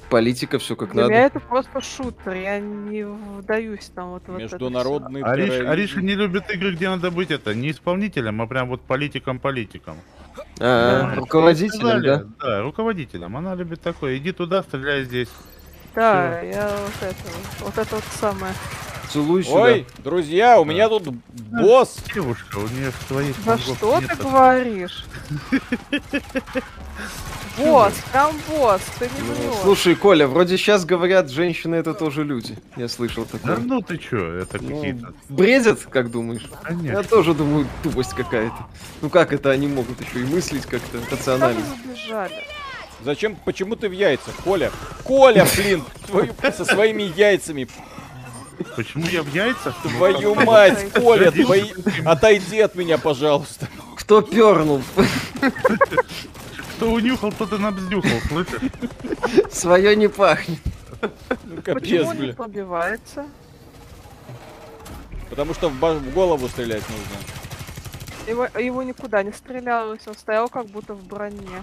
Политика, все как Для надо. меня это просто шутер, я не вдаюсь там вот в Международный вот Ариш, Ариша не любит игры, где надо быть это не исполнителем, а прям вот политиком-политиком. А, да, руководителем, да? Да, руководителем. Она любит такое. Иди туда, стреляй здесь. Да, Всё. я вот это, вот это вот самое. Целуй сюда. Ой, друзья, у да. меня тут босс. Девушка, у нее своих Да что нет. ты говоришь? Босс, там босс, ты не ну, Слушай, Коля, вроде сейчас говорят, женщины это тоже люди. Я слышал такое. Да ну ты чё, это ну, какие-то... Бредят, как думаешь? Конечно. Я тоже думаю, тупость какая-то. Ну как это они могут еще и мыслить как-то рационально? Зачем, почему ты в яйцах, Коля? Коля, блин, твою, со своими яйцами. Почему я в яйцах? Твою мать, Коля, твои... отойди от меня, пожалуйста. Кто пернул? Кто унюхал, тот и набздюхал, слышишь? Свое не пахнет. Ну, капец, Почему он не побивается? Потому что в, в голову стрелять нужно. Его, его никуда не стрелялось, он стоял как будто в броне.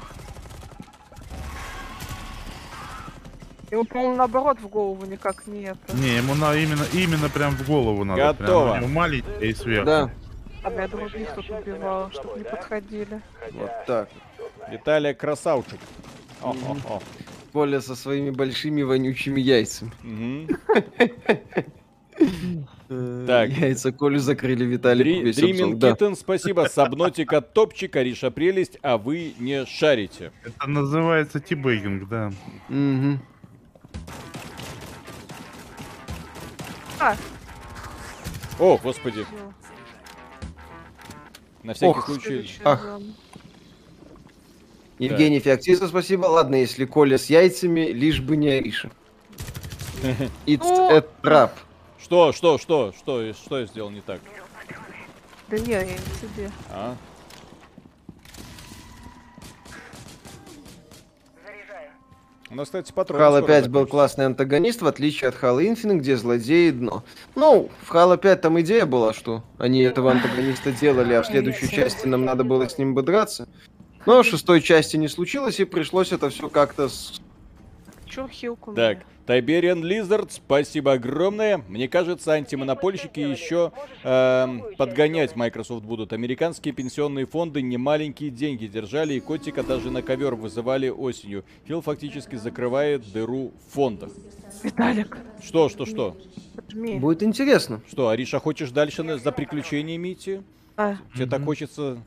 Ему, по-моему, наоборот в голову никак не это. Не, ему на, именно, именно прям в голову надо. Готово. Прям, маленький и сверху. Да. А я других тут убивала, чтобы не подходили. Вот так. Виталия красавчик. О, о, о. Коля со своими большими вонючими яйцами. Так. Яйца Колю закрыли, Виталий Dreaming Kitten, спасибо. Subnautica топчик, Ариша прелесть, а вы не шарите. Это называется teabagging, да. Угу. А. О, господи. На всякий Ох. случай. Ах. Евгений да. Феоктистов, спасибо. Ладно, если Коля с яйцами, лишь бы не Ариша. It's ну, a trap. Что, что, что, что, что я сделал не так? Да не, я не тебе. А? Нас, кстати, патрон. Halo 5 был классный антагонист, в отличие от Halo Infinite, где злодеи дно. Ну, в Halo 5 там идея была, что они этого антагониста делали, а в следующей части нам надо было с ним бы драться. Но в шестой части не случилось, и пришлось это все как-то с... Чё хилку? Так, Tiberian Lizard, спасибо огромное. Мне кажется, антимонопольщики еще э, подгонять Microsoft будут. Американские пенсионные фонды немаленькие деньги держали, и котика даже на ковер вызывали осенью. Фил фактически закрывает дыру в фондах. Виталик. Что, что, что? Будет интересно. Что, Ариша, хочешь дальше за приключениями идти? А. Тебе mm-hmm. так хочется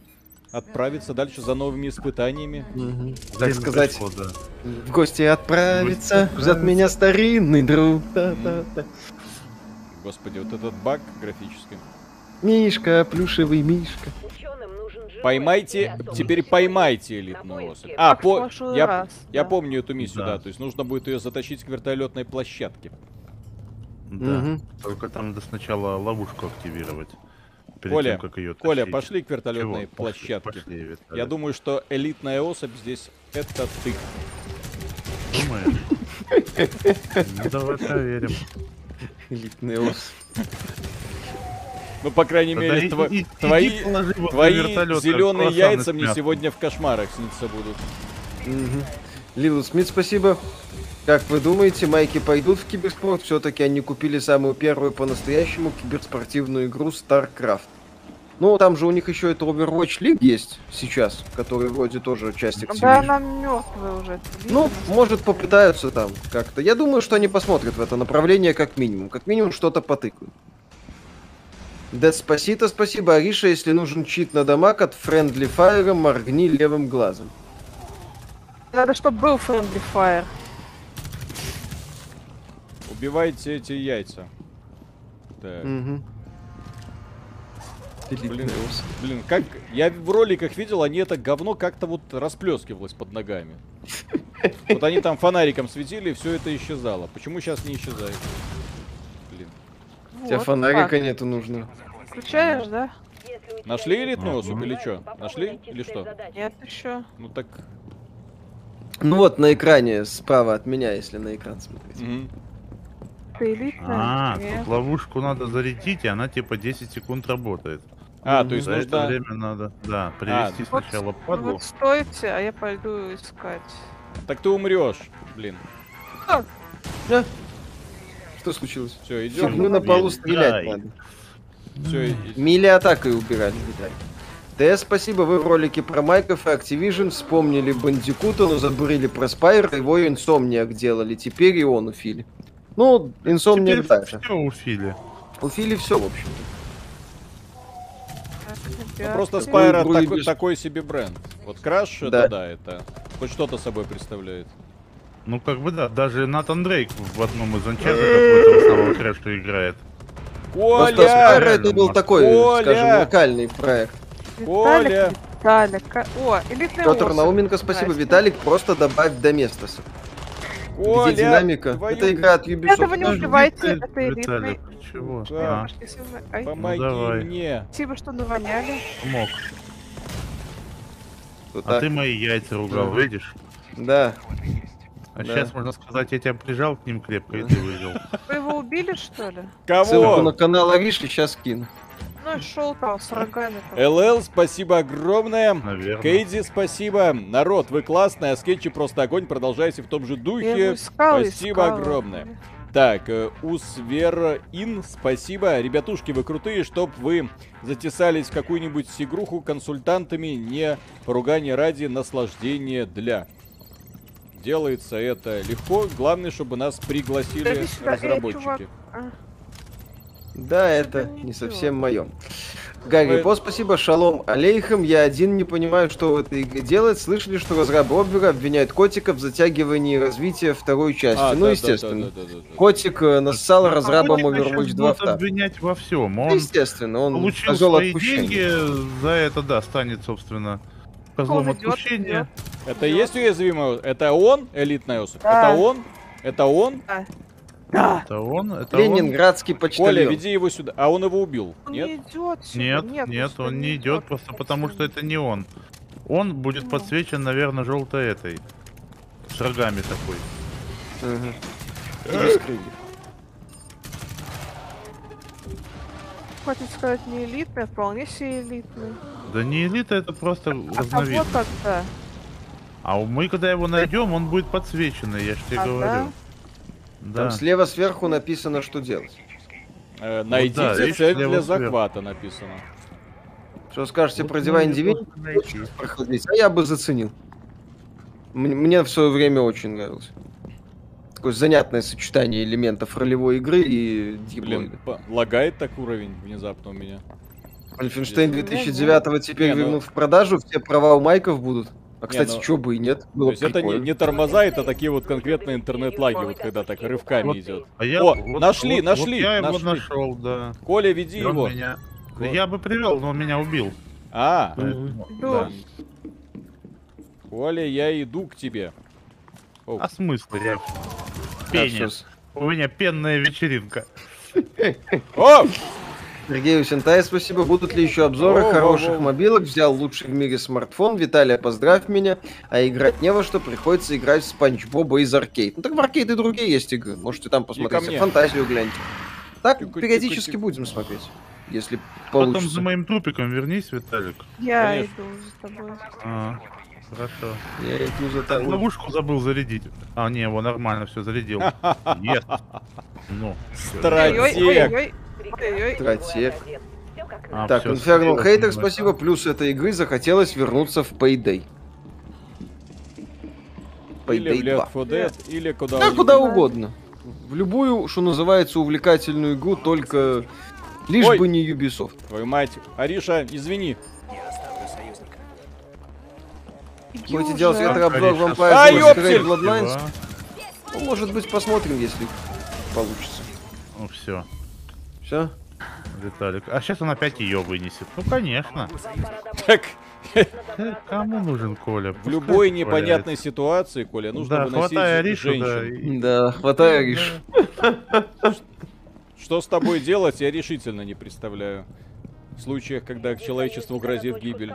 отправиться дальше за новыми испытаниями. Угу. Так сказать, пришло, да. в гости отправиться, ждет меня старинный друг. Да-да-да. Господи, вот этот баг графический. Мишка, плюшевый Мишка. Поймайте, теперь поймайте элитную особь. А, по, я, раз, я да. помню эту миссию, да. да. То есть нужно будет ее затащить к вертолетной площадке. Да. Угу. Только там надо сначала ловушку активировать перед Коля, тем, как ее Коля, пошли к вертолетной Чего? площадке. Пошли, пошли, Я думаю, что элитная особь здесь это ты. Думаешь? Ну давай проверим. Элитная особь. Ну, по крайней мере, твои, твои зеленые яйца мне сегодня в кошмарах снится будут. Лилу Смит, спасибо. Как вы думаете, майки пойдут в киберспорт? Все-таки они купили самую первую по-настоящему киберспортивную игру StarCraft. Ну, там же у них еще это Overwatch League есть сейчас, который вроде тоже часть Activision. Да, она мертвая уже. Ну, может, попытаются там как-то. Я думаю, что они посмотрят в это направление как минимум. Как минимум что-то потыкают. Деспасито, спасибо. Ариша, если нужен чит на дамаг от Friendly Fire, моргни левым глазом. Надо, чтобы был Friendly Fire. Убивайте эти яйца. Так. Угу. Блин, блин, как я в роликах видел, они это говно как-то вот расплескивалось под ногами. Вот они там фонариком светили, и все это исчезало. Почему сейчас не исчезает? Блин. Вот, Тебя фонарика нету нужно. Включаешь, да? Нашли элитную особь или что? Нашли или что? Нет еще. Ну так. Ну вот на экране справа от меня, если на экран смотреть. Угу. А, тут ловушку надо зарядить, и она типа 10 секунд работает. А, то есть За нужно... это время надо, да, привести а, сначала вот, падлу. Вот стойте, а я пойду искать. Так ты умрешь, блин. А? А? Что случилось? Все, идем. Мы на полу стрелять надо. Все, Мили атакой убирать, видать. ТС, спасибо, вы в ролике про Майков и Activision вспомнили Бандикута, но забурили про Спайр, его инсомниак делали, теперь и он у Фили. Ну, Insomniac дальше. Все у Фили. У Фили все, в общем. Ну, просто Spyro такой, такой себе бренд. Вот Crash, да. это да, это хоть что-то собой представляет. Ну, как бы да, даже Натан Дрейк в одном из Uncharted в этом самом Crash а играет. Коля! Просто Spyro это был такой, Коля! скажем, локальный проект. Коля! Виталик, О, элитный Петр Науменко, спасибо. Виталик, просто добавь Доместоса. Коля, Где динамика? Твою... Это игра от Ubisoft. Этого не убивайте, это элитный. Чего? Да. А. Помоги ну, мне. Спасибо, что навоняли. Помог. Вот а так. ты мои яйца ругал, да. видишь? Да. А да. сейчас можно сказать, я тебя прижал к ним крепко, и ты выжил. Вы его убили, что ли? Кого? Ссылку на канал Ариши сейчас кину. Шел там с рогами. ЛЛ, спасибо огромное. Наверное. Кейди, спасибо. Народ, вы классные, а скетчи просто огонь. Продолжайте в том же духе. Искал, спасибо искал. огромное. Так, э, Усвер Ин, спасибо. Ребятушки, вы крутые, чтоб вы затесались в какую-нибудь игруху консультантами, не поругание ради наслаждения для. Делается это легко. Главное, чтобы нас пригласили разработчики. Да, это не совсем мое. Гарри По, спасибо, шалом алейхам. Я один не понимаю, что в этой игре делать. Слышали, что разраб Обвера обвиняет котика в затягивании развития второй части. А, ну, да, естественно. Да, да, да, да, Котик э, нассал а разрабом Overwatch 2 обвинять во всем. Он естественно, он получил свои отпущение. деньги, за это, да, станет, собственно, козлом отпущения. Это есть уязвимый? Это он, элитный особь? Да. Это он? Это он? Да. Да. Это он? Это Ленинградский он? почтальон. Коля, веди его сюда. А он его убил? Он нет? Не идет сюда. Нет, нет, нет он не идет, просто потому что это не он. Он будет ну. подсвечен, наверное, желтой этой. С рогами такой. Угу. Хватит сказать не элитный, а вполне себе элитный. Да не элита, это просто а разновидность. А вот как-то. А мы, когда его найдем, он будет подсвеченный, я же тебе а, говорю. Да? Да. Там слева сверху написано, что делать. Э, найдите вот, да, цель для захвата сверху. написано. Что скажете вот про Divine Divinity? Проходить, а я бы заценил. Мне, мне в свое время очень нравилось. Такое занятное сочетание элементов ролевой игры и диплоида. лагает так уровень внезапно у меня. Wolfenstein 2009 теперь не, ну... в продажу, все права у майков будут. А, кстати, не, ну... что бы и нет. Было То есть это не, не тормоза, это такие вот конкретные интернет-лаги, вот когда так рывками вот, идет. А я, О, вот, нашли, вот, нашли, вот я нашли. его нашел, да. Коля, веди его. Меня... Вот. Я бы привел, но он меня убил. А, Поэтому, да. Коля, я иду к тебе. О. А смысл, я... Пенис. У меня пенная вечеринка. О! Сергею Сентай спасибо. Будут ли еще обзоры о, хороших о, о. мобилок? Взял лучший в мире смартфон. Виталия, поздравь меня. А играть не во что, приходится играть в Спанч Боба из аркейд. Ну так в аркейд и другие есть игры. Можете там посмотреть. Фантазию гляньте. Так тихо, периодически тихо, будем смотреть. Если получится. Потом за моим трупиком вернись, Виталик. Я Конечно. иду за тобой. А, хорошо. Я иду за тобой. Ловушку забыл зарядить. А, не, его нормально все зарядил. Нет. Ну. Стратег. Стратег. А, так, Infernal Hater, спасибо. Плюс этой игры захотелось вернуться в Payday. Payday или 2. в Left 4 Dead, или куда да, куда угодно. В любую, что называется, увлекательную игру, только лишь Ой. бы не Ubisoft. Твою мать. Ариша, извини. Будете делать ретро-обзор Vampire Bloodlines? Ну, может быть, посмотрим, если получится. Ну, все. Все? Виталик. А сейчас он опять ее вынесет. Ну, конечно. Так. Кому нужен Коля? В любой непонятной ситуации, Коля, нужно да, выносить Аришу, женщин. Да, да хватай Аришу. Что с тобой делать, я решительно не представляю. В случаях, когда человечеству грозит гибель.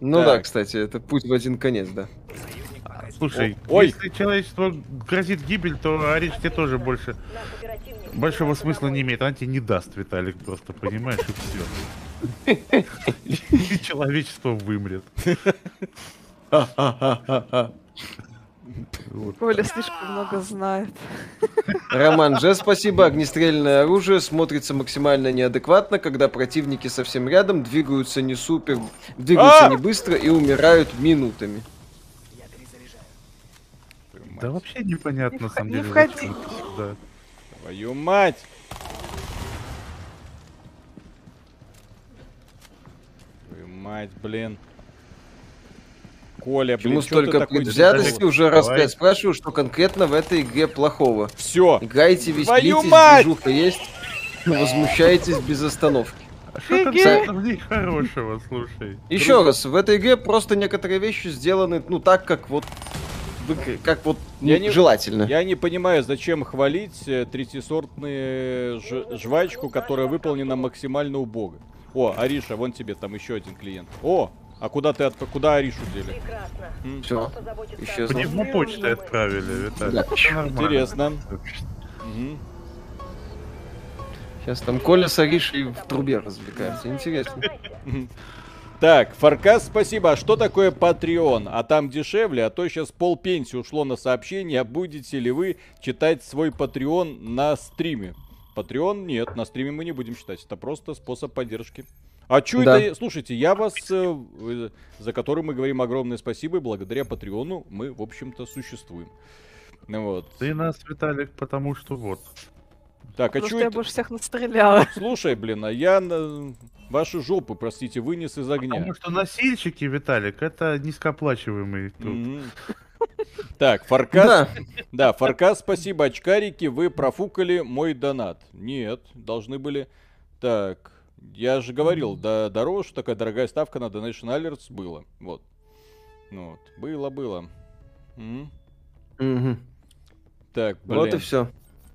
Ну так. да, кстати, это путь в один конец, да. Слушай, Ой. если человечество грозит гибель, то Ариш тебе тоже больше большого смысла не имеет. Она тебе не даст, Виталик, просто понимаешь, и все. И человечество вымрет. Коля слишком много знает. Роман Же, спасибо. Огнестрельное оружие смотрится максимально неадекватно, когда противники совсем рядом, двигаются не супер, двигаются а! не быстро и умирают минутами. Да вообще непонятно, на самом деле. Не входи. Твою мать! Твою мать, блин. Коля, блин, Ему столько предвзятости уже раз пять спрашиваю, что конкретно в этой игре плохого. Все. Играйте, веселитесь, движуха есть, возмущаетесь без остановки. А что там в ней хорошего, слушай? Еще раз, в этой игре просто некоторые вещи сделаны, ну, так, как вот как вот ну, я не, желательно. Я не понимаю, зачем хвалить э, третьесортную жвачку, которая выполнена максимально убого. О, Ариша, вон тебе там еще один клиент. О, а куда ты от куда Аришу дели? Все. Еще Пневмопочтой отправили, Виталий. Да. Интересно. Угу. Сейчас там Коля с Аришей в трубе развлекаются. Интересно. Так, Фаркас, спасибо. А что такое Patreon? А там дешевле, а то сейчас пол пенсии ушло на сообщение. А будете ли вы читать свой Patreon на стриме? Patreon нет, на стриме мы не будем читать. Это просто способ поддержки. А что да. это? Слушайте, я вас, э, за который мы говорим огромное спасибо, и благодаря Патреону мы, в общем-то, существуем. Ну вот. Ты нас, Виталик, потому что вот. Так, а что я больше всех настреляла. Слушай, блин, а я на вашу жопу, простите, вынес из огня. Потому что носильщики, Виталик, это низкооплачиваемый труд. Так, Фаркас. Да. да, Фаркас, спасибо, очкарики, вы профукали мой донат. Нет, должны были. Так, я же говорил, да, дороже, такая дорогая ставка на Donation Alerts было. Вот. Ну вот, было, было. Угу. Так, блин. Вот и все.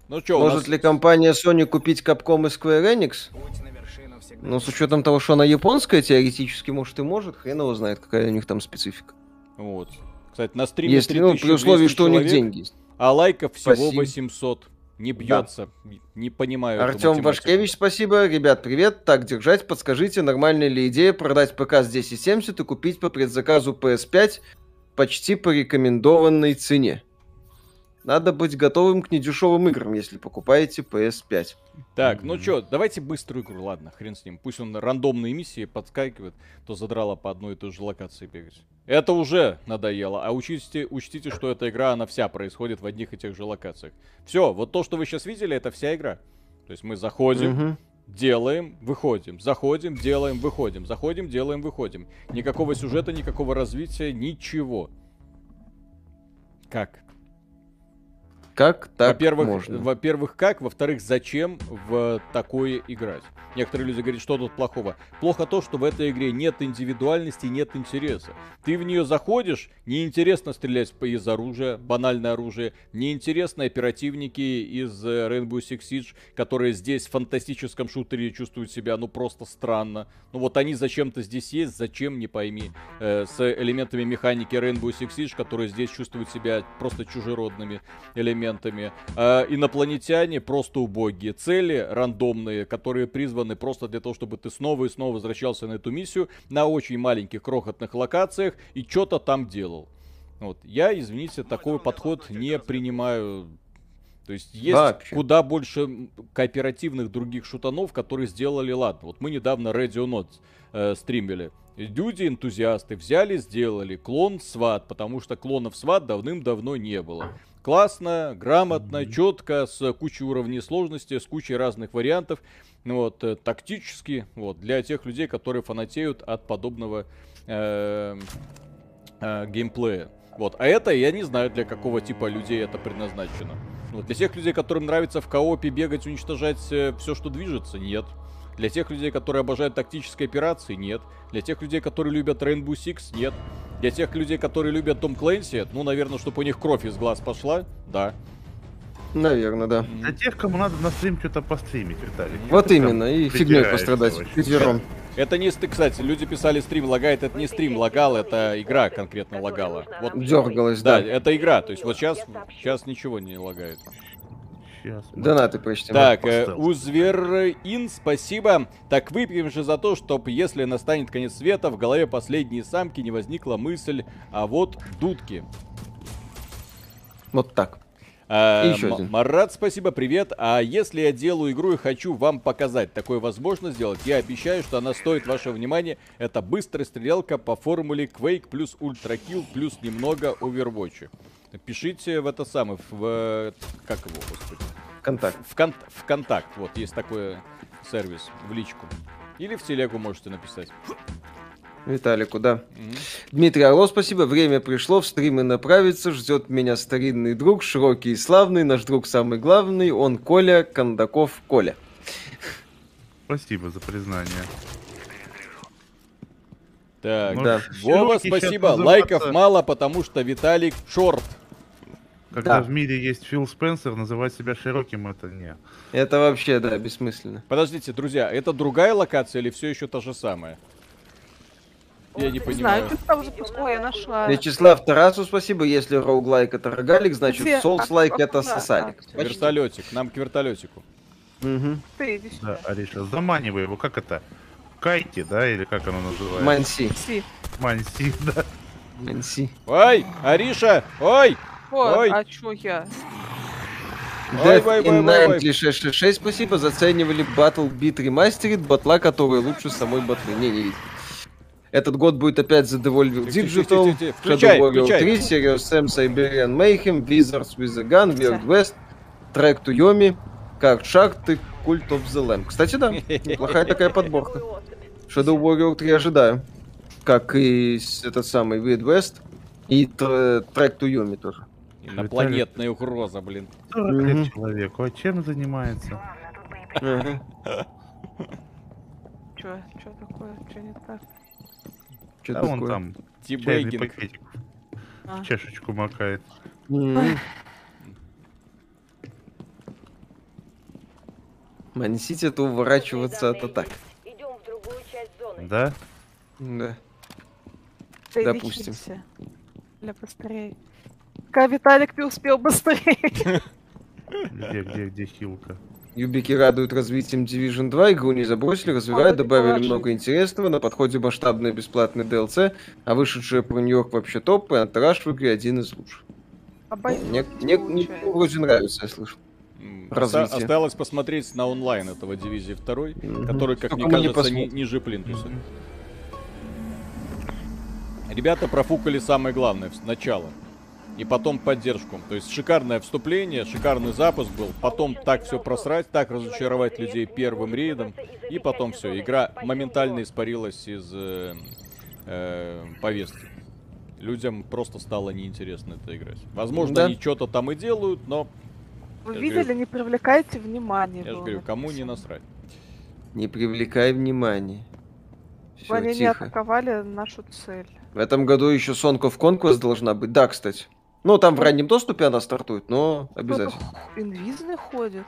Ну что, Может нас... ли компания Sony купить Capcom и Square Enix? Ну, с учетом того, что она японская, теоретически, может, и может. Хрен его знает, какая у них там специфика. Вот. Кстати, на стриме Если, ну, при условии, что человек, у них деньги есть. А лайков всего Спасибо. 800. Не бьется. Да. Не понимаю. Артем Вашкевич, спасибо. Ребят, привет. Так держать. Подскажите, нормальная ли идея продать ПК с 1070 и купить по предзаказу PS5 почти по рекомендованной цене? Надо быть готовым к недешевым играм, если покупаете PS5. Так, mm-hmm. ну что, давайте быструю игру, ладно, хрен с ним. Пусть он рандомные миссии подскакивает, то задрало по одной и той же локации бегать. Это уже надоело, а учтите, учтите, что эта игра, она вся происходит в одних и тех же локациях. Все, вот то, что вы сейчас видели, это вся игра. То есть мы заходим, mm-hmm. делаем, выходим, заходим, делаем, выходим, заходим, делаем, выходим. Никакого сюжета, никакого развития, ничего. Как? Как так во-первых, можно? Во-первых, как? Во-вторых, зачем в такое играть? Некоторые люди говорят, что тут плохого. Плохо то, что в этой игре нет индивидуальности, нет интереса. Ты в нее заходишь, неинтересно стрелять из оружия, банальное оружие, неинтересно оперативники из э, Rainbow Six Siege, которые здесь в фантастическом шутере чувствуют себя, ну, просто странно. Ну, вот они зачем-то здесь есть, зачем, не пойми. Э, с элементами механики Rainbow Six Siege, которые здесь чувствуют себя просто чужеродными элементами элементами. Э, инопланетяне просто убогие. Цели рандомные, которые призваны просто для того, чтобы ты снова и снова возвращался на эту миссию на очень маленьких крохотных локациях и что-то там делал. Вот. Я, извините, такой подход не принимаю. То есть есть Вообще. куда больше кооперативных других шутанов, которые сделали ладно. Вот мы недавно Radio Not э, стримили. Люди, энтузиасты, взяли, сделали клон сват, потому что клонов сват давным-давно не было классно, грамотно, четко, с кучей уровней сложности, с кучей разных вариантов. Ну вот, э, тактически, вот, для тех людей, которые фанатеют от подобного э, э, геймплея. Вот, а это я не знаю, для какого типа людей это предназначено. Вот, для тех людей, которым нравится в коопе бегать, уничтожать э, все, что движется, нет. Для тех людей, которые обожают тактические операции, нет. Для тех людей, которые любят Rainbow Six, нет. Для тех людей, которые любят Том Клэнси, ну, наверное, чтобы у них кровь из глаз пошла, да. Наверное, да. Для тех, кому надо на стрим что-то постримить, Виталий. Вот Ты именно, и фигней пострадать пятером. Это не, кстати, люди писали стрим лагает, это не стрим лагал, это игра конкретно лагала. Вот, Дергалась, да. Да, это игра, то есть вот сейчас, сейчас ничего не лагает. Сейчас. Донаты почти. Так, э, Узверин, спасибо. Так выпьем же за то, чтобы, если настанет конец света, в голове последней самки не возникла мысль, а вот дудки. Вот так. А, еще один. Марат, спасибо, привет. А если я делаю игру и хочу вам показать, такое возможно сделать, я обещаю, что она стоит вашего внимания. Это быстрая стрелялка по формуле Quake плюс Kill плюс немного Overwatch. Пишите в это самое, в... Как его, господи? Контакт. В, кон... в контакт, вот, есть такой сервис, в личку. Или в телегу можете написать. Виталику, да. Угу. Дмитрий Орлов, спасибо. Время пришло, в стримы направиться. Ждет меня старинный друг, широкий и славный. Наш друг самый главный. Он Коля Кондаков Коля. Спасибо за признание. Так, да. Вова, спасибо. Лайков мало, потому что Виталик шорт. Когда да. в мире есть Фил Спенсер, называть себя широким это не. Это вообще, да, бессмысленно. Подождите, друзья, это другая локация или все еще та же самая? Я не, не понимаю. Знаю, Ой, я нашла. Вячеслав Тарасу спасибо. Если роуглайк это рогалик, значит солслайк это сосалик. Вертолетик, нам к вертолетику. Угу. Ты иди сюда. Да, Ариша, заманивай его, как это? Кайти, да, или как оно называется? Манси. Манси, да. Манси. Ой, Ариша, ой! О, ой. а чё я? Death ой, in ой, 666, спасибо. Заценивали Battle Beat Remastered, батла, которая лучше самой батлы. Не, не видел. Этот год будет опять The Devolver Digital, Shadow Warrior 3, Serious Sam, Siberian Mayhem, Wizards with a Gun, Weird West, Track to Yomi, Card Shark и Cult of the Lamb. Кстати, да, неплохая такая подборка. Shadow Warrior 3 ожидаю. Как и этот самый Weird West и Track to Yomi тоже. Инопланетная угроза, блин. 40 лет человеку, а чем занимается? Чё, чё такое, чё не так? Что да он там чайный пакетик а. в чашечку макает. Мансить это уворачиваться от атак. Да? Да. Допустим. Для быстрее. Пока Виталик не успел быстрее. Где, где, где хилка? Юбики радуют развитием Division 2, игру не забросили, развивают, добавили много интересного, на подходе масштабный бесплатный DLC, а вышедшая про Нью-Йорк вообще топ, и антураж в игре один из лучших. Мне, мне, мне вроде нравится, я слышал. Развитие. Осталось посмотреть на онлайн этого Дивизии 2, mm-hmm. который, как Только мне кажется, не ни, ниже плинтуса. Mm-hmm. Ребята профукали самое главное, сначала и потом поддержку. То есть шикарное вступление, шикарный запуск был, потом так все просрать, так разочаровать людей первым рейдом, и потом все, игра моментально испарилась из э, э, повестки. Людям просто стало неинтересно это играть. Возможно, да. они что-то там и делают, но... Вы видели, говорю, не привлекайте внимание. Я же говорю, кому не насрать. Не привлекай внимание. Все, они тихо. не атаковали нашу цель. В этом году еще Song of Conquest должна быть. Да, кстати. Ну, там в раннем доступе она стартует, но обязательно. Инвизны ходят.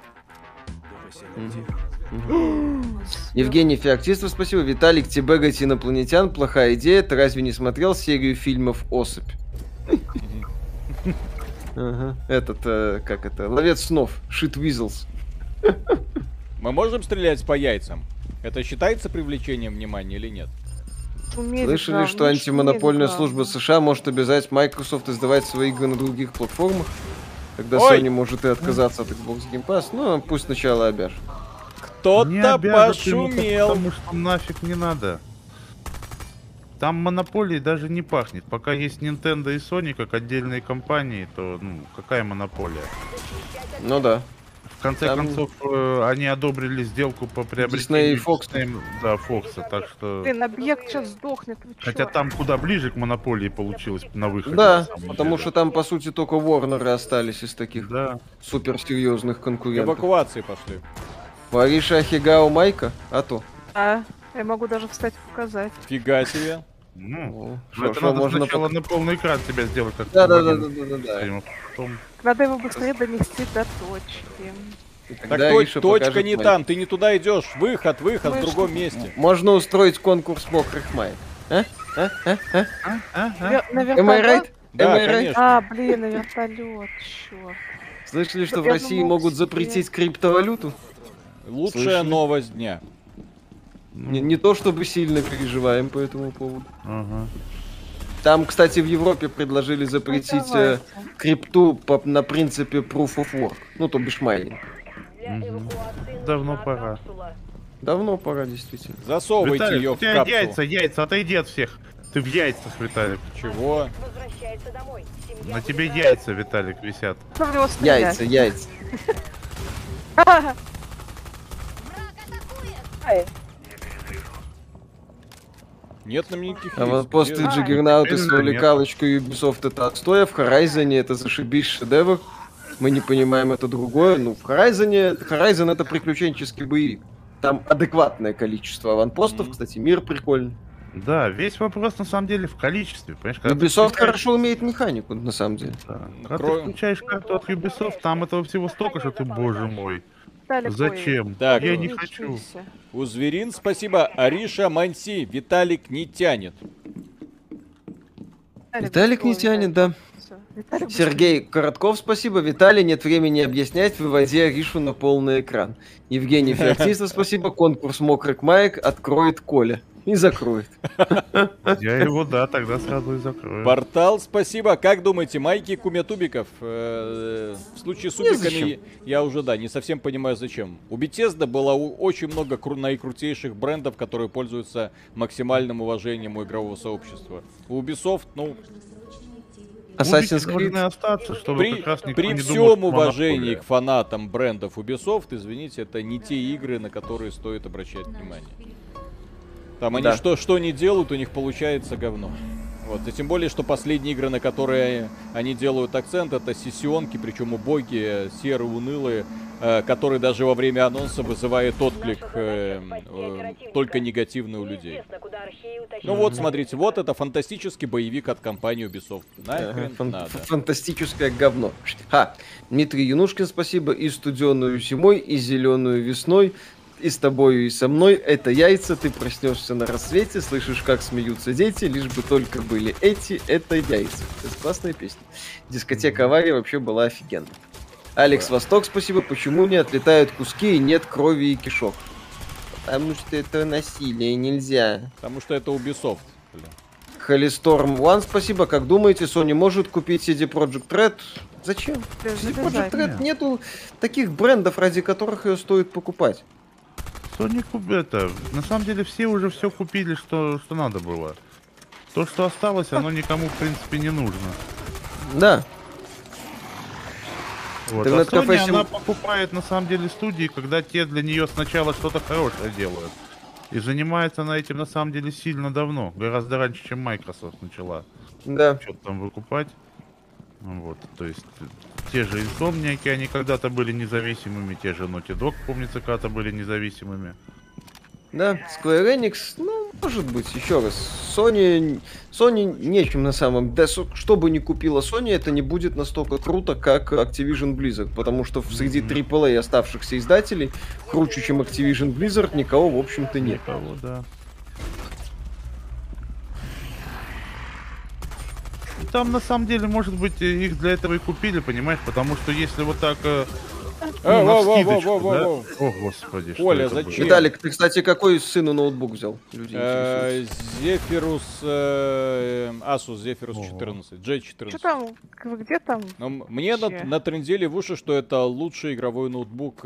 Евгений Феоктистов, спасибо. Виталик, Тибегать инопланетян. Плохая идея. Ты разве не смотрел серию фильмов «Особь»? Ага. Этот, э, как это, ловец снов, Shit Weasels. Мы можем стрелять по яйцам? Это считается привлечением внимания или нет? Шумели, Слышали, да, что антимонопольная шумели, служба США может обязать Microsoft издавать свои игры на других платформах? Тогда Ой! Sony может и отказаться от Xbox Game Pass. Ну, пусть сначала обяжет. Кто-то пошумел. Потому что нафиг не надо. Там монополии даже не пахнет. Пока есть Nintendo и Sony как отдельные компании, то ну, какая монополия? Ну да конце Там... концов, э, они одобрили сделку по приобретению Disney и Fox. Disney, да, Фокса, так что... Блин, объект сейчас сдохнет. Хотя там куда ближе к монополии получилось на выходе. Да, потому деле. что там, по сути, только Warner остались из таких да. суперсерьезных конкурентов. Эвакуации пошли. Вариша Ахигао Майка? А то. А, я могу даже встать показать. Фига себе. Ну, ну это надо можно сначала на полный экран тебя сделать. Как да, да, да, да, да, да. Потом... Надо его быстрее донести до точки. Так точ, точка не там, ты не туда идешь. Выход, выход Мы в другом месте. Можно устроить конкурс мокрых май. А? А? А? А? А? А? Am I right? Да, конечно. А, блин, на вертолет, черт. Слышали, что в России могут запретить криптовалюту? Лучшая новость дня. Не, не то чтобы сильно переживаем по этому поводу. Ага. Там, кстати, в Европе предложили запретить э, крипту по, на принципе proof of work. Ну, то бишь майнинг. Угу. Давно пора. Давно пора, действительно. Засовывайте Виталик, ее в капсулу. яйца, яйца, отойди от всех. Ты в яйцах, Виталик. Чего? На тебе яйца, Виталик, висят. Яйца, яйца. Нет нам никаких А вот после Джиггернаута с увлекалочкой Ubisoft это отстой, а в Horizon это зашибись шедевр. Мы не понимаем это другое. Ну, в Horizon, Horizon это приключенческий боевик. Там адекватное количество аванпостов, mm-hmm. кстати, мир прикольный. Да, весь вопрос на самом деле в количестве. Понимаешь, когда Ubisoft включаешь... хорошо умеет механику, на самом деле. Да. Когда Кро... ты включаешь карту от Ubisoft, там этого всего столько, что ты, боже мой. Зачем? Так, я не хочу. У зверин спасибо. Ариша Манси. Виталик не тянет. Виталик не тянет, да. Сергей Коротков, спасибо. Виталий, нет времени объяснять, выводи Аришу на полный экран. Евгений Феоктистов, спасибо. Конкурс мокрых маек откроет Коля. И закроет. Я его, да, тогда сразу и закрою. Портал, спасибо. Как думаете, майки кумятубиков? Э, в случае с убиками я уже, да, не совсем понимаю, зачем. У Bethesda было очень много наикрутейших брендов, которые пользуются максимальным уважением у игрового сообщества. У Ubisoft, ну, Assassin's Creed. остаться, чтобы при, при всем думал, уважении к фанатам брендов Ubisoft, извините, это не те игры, на которые стоит обращать внимание. Там они да. что, что не делают, у них получается говно. Вот. И тем более, что последние игры, на которые они делают акцент, это сессионки, причем убогие, серые, унылые, э, которые даже во время анонса вызывает отклик э, э, только негативный у людей. Ну вот, смотрите, вот это фантастический боевик от компании Ubisoft. Нахрен Фан- надо. Фантастическое говно. Ха, Дмитрий Янушкин, спасибо. И студеную зимой, и зеленую весной и с тобой, и со мной. Это яйца, ты проснешься на рассвете, слышишь, как смеются дети, лишь бы только были эти, это яйца. Это классная песня. Дискотека авария вообще была офигенная. Алекс Восток, спасибо. Почему не отлетают куски и нет крови и кишок? Потому что это насилие, нельзя. Потому что это Ubisoft. Холисторм One, спасибо. Как думаете, Sony может купить CD Project Red? Зачем? CD Project Red нету таких брендов, ради которых ее стоит покупать. Sony это, на самом деле все уже все купили, что, что надо было. То, что осталось, оно никому, в принципе, не нужно. Да. Вот. А Sony, она покупает, на самом деле, студии, когда те для нее сначала что-то хорошее делают. И занимается она этим, на самом деле, сильно давно. Гораздо раньше, чем Microsoft начала. Да. Что-то там выкупать. Вот, то есть те же инсомники, они когда-то были независимыми, те же Naughty Dog, помнится, когда-то были независимыми. Да, Square Enix, ну, может быть, еще раз. Sony, Sony нечем на самом... Да, что бы ни купила Sony, это не будет настолько круто, как Activision Blizzard, потому что среди AAA оставшихся издателей круче, чем Activision Blizzard, никого, в общем-то, нет. Никого, да. Там на самом деле, может быть, их для этого и купили, понимаешь? Потому что если вот так... Э, ну, во, во, во, во, во, во. О, господи, Оля, зачем? Виталик, ты, кстати, какой сыну ноутбук взял? Э, Зефирус, э, Asus Zephyrus 14, J14. Что там? Где там? Мне натрендели в уши, что это лучший игровой ноутбук,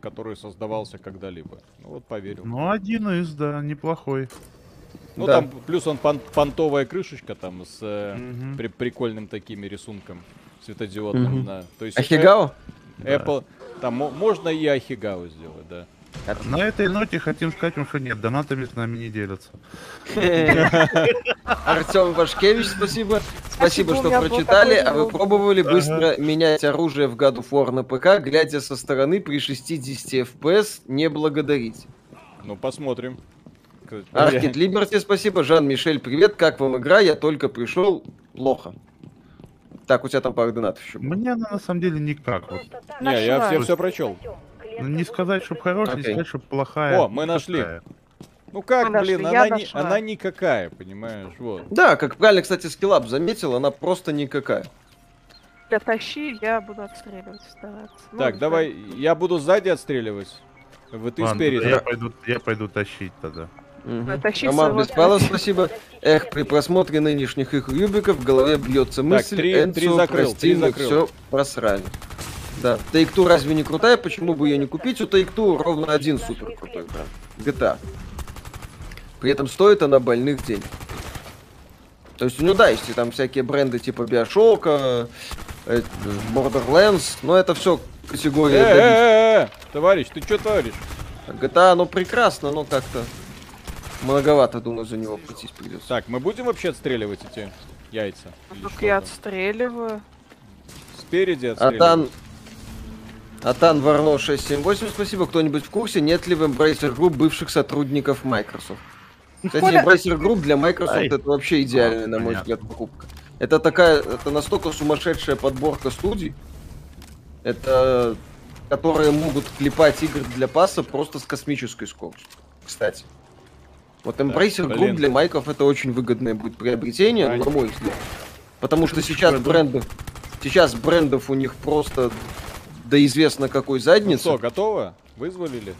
который создавался когда-либо. Ну вот поверил. Ну, один из, да, неплохой. Ну да. там плюс он пон понтовая крышечка там с угу. при прикольным такими рисунком светодиодным. Угу. Да. То есть Ахигао? Apple, да. там можно и Ахигао сделать, да. На этой ноте хотим сказать вам, что нет, донатами с нами не делятся. Артем Вашкевич, спасибо. Спасибо, что прочитали. А вы пробовали быстро менять оружие в of War на ПК, глядя со стороны при 60 FPS, не благодарить? Ну, посмотрим сказать. Аркет Либерти, спасибо. Жан-Мишель, привет. Как вам игра? Я только пришел. Плохо. Так, у тебя там пару донатов еще. Мне она на самом деле никак. Вот. Не, я все, все прочел. Ну, не сказать, чтобы хорошая, не сказать, чтобы плохая. О, мы нашли. Ну как, мы блин, она, не, она никакая, понимаешь, вот. Да, как правильно, кстати, скиллап заметил, она просто никакая. Я тащи, я буду отстреливать, стараться. Ну, так, ну, давай, я буду сзади отстреливать. Вы ты Ладно, спереди. Я пойду, я пойду тащить тогда. Угу. Амар Беспалов, спасибо. Эх, при просмотре нынешних их юбиков в голове бьется мысль, так, три, Энцо, три закрыл, прости, три закрыл. все просрали. Да, Take-Two разве не крутая? Почему бы ее не купить? У Take-Two ровно один супер крутой бренд. GTA. При этом стоит она больных денег. То есть, ну да, если там всякие бренды типа Bioshock, э, Borderlands, но это все категория... Э, э, э, товарищ, ты что творишь? GTA, ну прекрасно, но как-то Многовато, думаю, за него платить придется. Так, мы будем вообще отстреливать эти яйца? Только я отстреливаю. Спереди отстреливаю. Атан... Атан Варло 678, спасибо. Кто-нибудь в курсе, нет ли в Embracer Group бывших сотрудников Microsoft? Кстати, Embracer Group для Microsoft Ай. это вообще идеальная, на мой взгляд, покупка. Это такая, это настолько сумасшедшая подборка студий, это которые могут клепать игры для паса просто с космической скоростью. Кстати. Вот Embracer Group для майков это очень выгодное будет приобретение, Ань. на мой взгляд. Потому что сейчас брендов, сейчас брендов у них просто да известно какой задницы. Ну что, готово? Вызволили?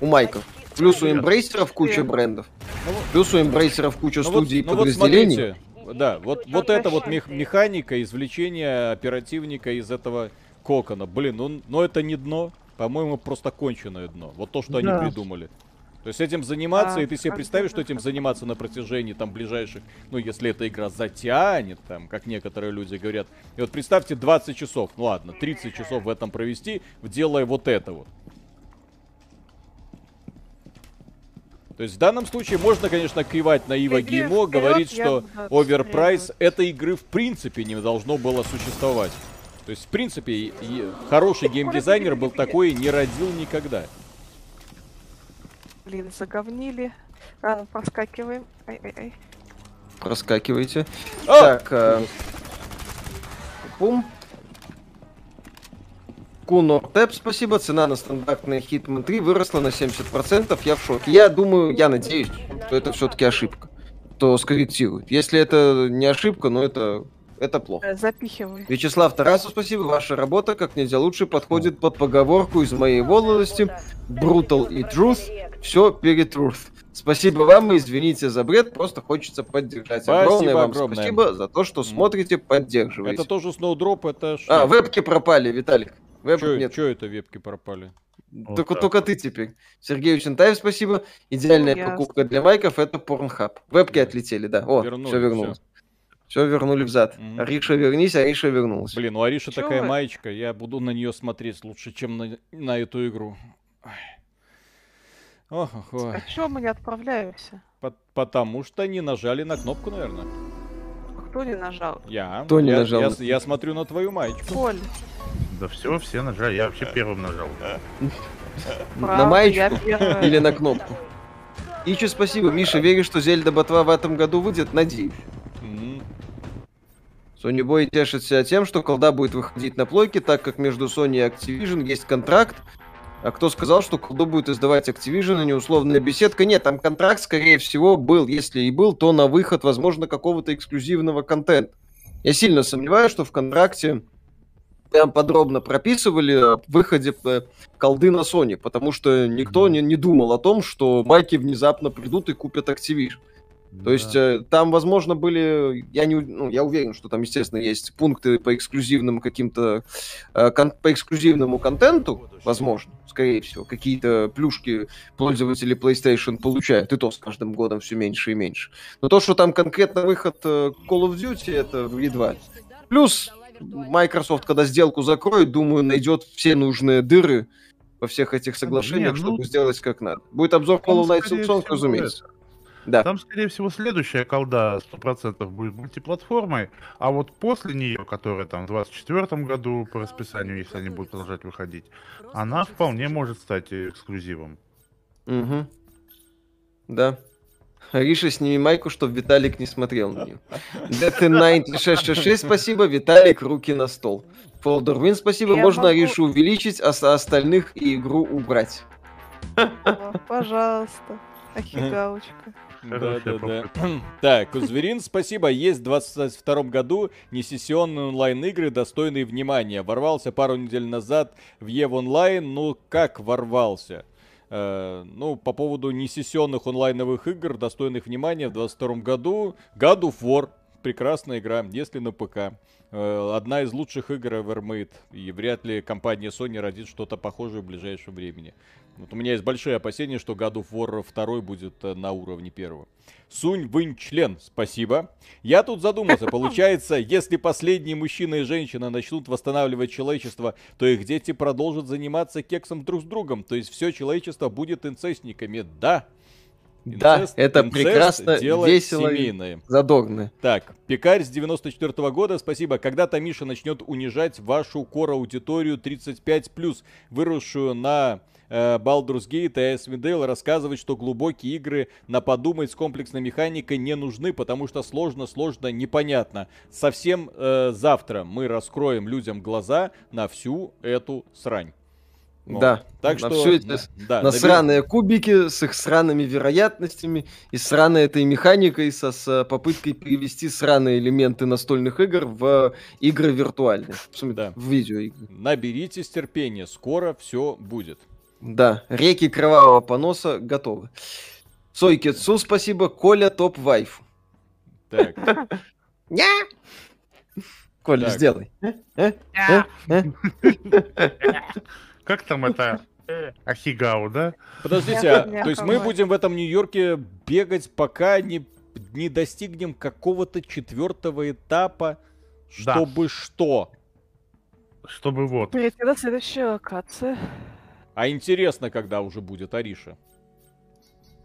У Майков. Плюс у эмбрейсеров куча брендов. Плюс у эмбрейсеров куча ну студий вот, ну подразделений. Вот да, вот, вот это вот мех механика, извлечение оперативника из этого кокона. Блин, ну, ну это не дно. По-моему, просто конченое дно. Вот то, что да. они придумали. То есть этим заниматься, а, и ты себе представишь, что этим заниматься на протяжении там ближайших, ну если эта игра затянет, там, как некоторые люди говорят. И вот представьте 20 часов, ну ладно, 30 часов в этом провести, делая вот это вот. То есть в данном случае можно, конечно, кивать на Ива Геймо, говорить, что overprice этой игры в принципе не должно было существовать. То есть, в принципе, хороший геймдизайнер был такой не родил никогда. Блин, заговнили. Рано проскакиваем. Ай-ай-ай. Проскакивайте. А! Так, э... Пум. Куно Тэп, спасибо. Цена на стандартный Hitman 3 выросла на 70%. Я в шоке. Я думаю, я надеюсь, что это все-таки ошибка. То скорректирует. Если это не ошибка, но это это плохо. Э, запихивай. Вячеслав Тарасов, спасибо. Ваша работа как нельзя лучше подходит под поговорку из моей молодости. Brutal и truth. Все перед truth. Спасибо вам и извините за бред, просто хочется поддержать. Спасибо огромное вам огромное. спасибо за то, что смотрите, поддерживаете. Это тоже сноудроп, это что? А, вебки пропали, Виталик. Вебок чё, нет. Чё это вебки пропали? только, так. только ты теперь. Сергей Учентаев, спасибо. Идеальная ну, покупка для майков это Порнхаб. Вебки отлетели, да. О, Вернули, все вернулось. Все вернули взад. Mm-hmm. Ариша, вернись, Ариша вернулась. Блин, у Ариша такая маечка, я буду на нее смотреть лучше, чем на, на эту игру. Ох, ох, ох. А чё мы не отправляемся? По- потому что не нажали на кнопку, наверное. Кто не нажал? Я. Кто не я, нажал? Я, я смотрю на твою маечку. Коль. Да все, все нажали. Я вообще первым нажал. На маечку или на кнопку? Ичи, спасибо. Миша, веришь, что Зельда Ботва в этом году выйдет? Надеюсь. Sony Boy тешится тем, что колда будет выходить на плойке, так как между Sony и Activision есть контракт. А кто сказал, что колду будет издавать Activision, а не условная беседка? Нет, там контракт, скорее всего, был. Если и был, то на выход, возможно, какого-то эксклюзивного контента. Я сильно сомневаюсь, что в контракте прям подробно прописывали о выходе э, колды на Sony, потому что никто не, не думал о том, что майки внезапно придут и купят Activision. Да. То есть э, там, возможно, были, я не, ну, я уверен, что там, естественно, есть пункты по эксклюзивным каким-то, э, кон, по эксклюзивному контенту, возможно, скорее всего, какие-то плюшки пользователи PlayStation получают, и то с каждым годом все меньше и меньше. Но то, что там конкретно выход э, Call of Duty, это едва. Плюс Microsoft, когда сделку закроет, думаю, найдет все нужные дыры во всех этих соглашениях, Не, ну, чтобы сделать как надо. Будет обзор Hollow Knight Silksong, разумеется. Это. Да. Там, скорее всего, следующая колда 100% будет мультиплатформой, а вот после нее, которая там в 2024 году по расписанию, если они будут продолжать выходить, она вполне может стать эксклюзивом. Угу. Да. Риша, сними майку, чтобы Виталик не смотрел на нее. DT9666, спасибо. Виталик, руки на стол. Win, спасибо. Я Можно могу... Ришу увеличить, а остальных и игру убрать. Пожалуйста. Ахигалочка. Да, да, да. Так, Кузверин, спасибо. Есть в 22 году несессионные онлайн-игры, достойные внимания. Ворвался пару недель назад в EVE онлайн. Ну, как ворвался? Uh, ну, по поводу несессионных онлайновых игр, достойных внимания в 22 году, God of War, прекрасная игра, если на ПК. Uh, одна из лучших игр Evermade, и вряд ли компания Sony родит что-то похожее в ближайшем времени. Вот у меня есть большие опасения, что God of War 2 будет э, на уровне первого. Сунь Вынь член, спасибо. Я тут задумался, получается, если последние мужчина и женщина начнут восстанавливать человечество, то их дети продолжат заниматься кексом друг с другом. То есть все человечество будет инцестниками. Да, да, это инцест, прекрасно, дело весело семейное. задорно. Так, Пекарь с 94 -го года, спасибо. Когда-то Миша начнет унижать вашу кор-аудиторию 35+, выросшую на э, Baldur's Gate и Icewind Dale рассказывать, что глубокие игры на подумать с комплексной механикой не нужны, потому что сложно, сложно, непонятно. Совсем э, завтра мы раскроем людям глаза на всю эту срань. Ну, да. Так что все эти да, насраные добер... кубики с их сраными вероятностями и сраной этой механикой со, с попыткой перевести сраные элементы настольных игр в игры виртуальные. Да. В видеоигры. Наберитесь терпения, скоро все будет. Да, реки кровавого поноса готовы. Сойкетсу спасибо, Коля топ вайф. Так. Коля, сделай. Как там это? Ахигау, да? Подождите, а, то есть мы будем в этом Нью-Йорке бегать, пока не, не достигнем какого-то четвертого этапа, чтобы да. что? Чтобы вот. Прийти до следующей локации. А интересно, когда уже будет Ариша?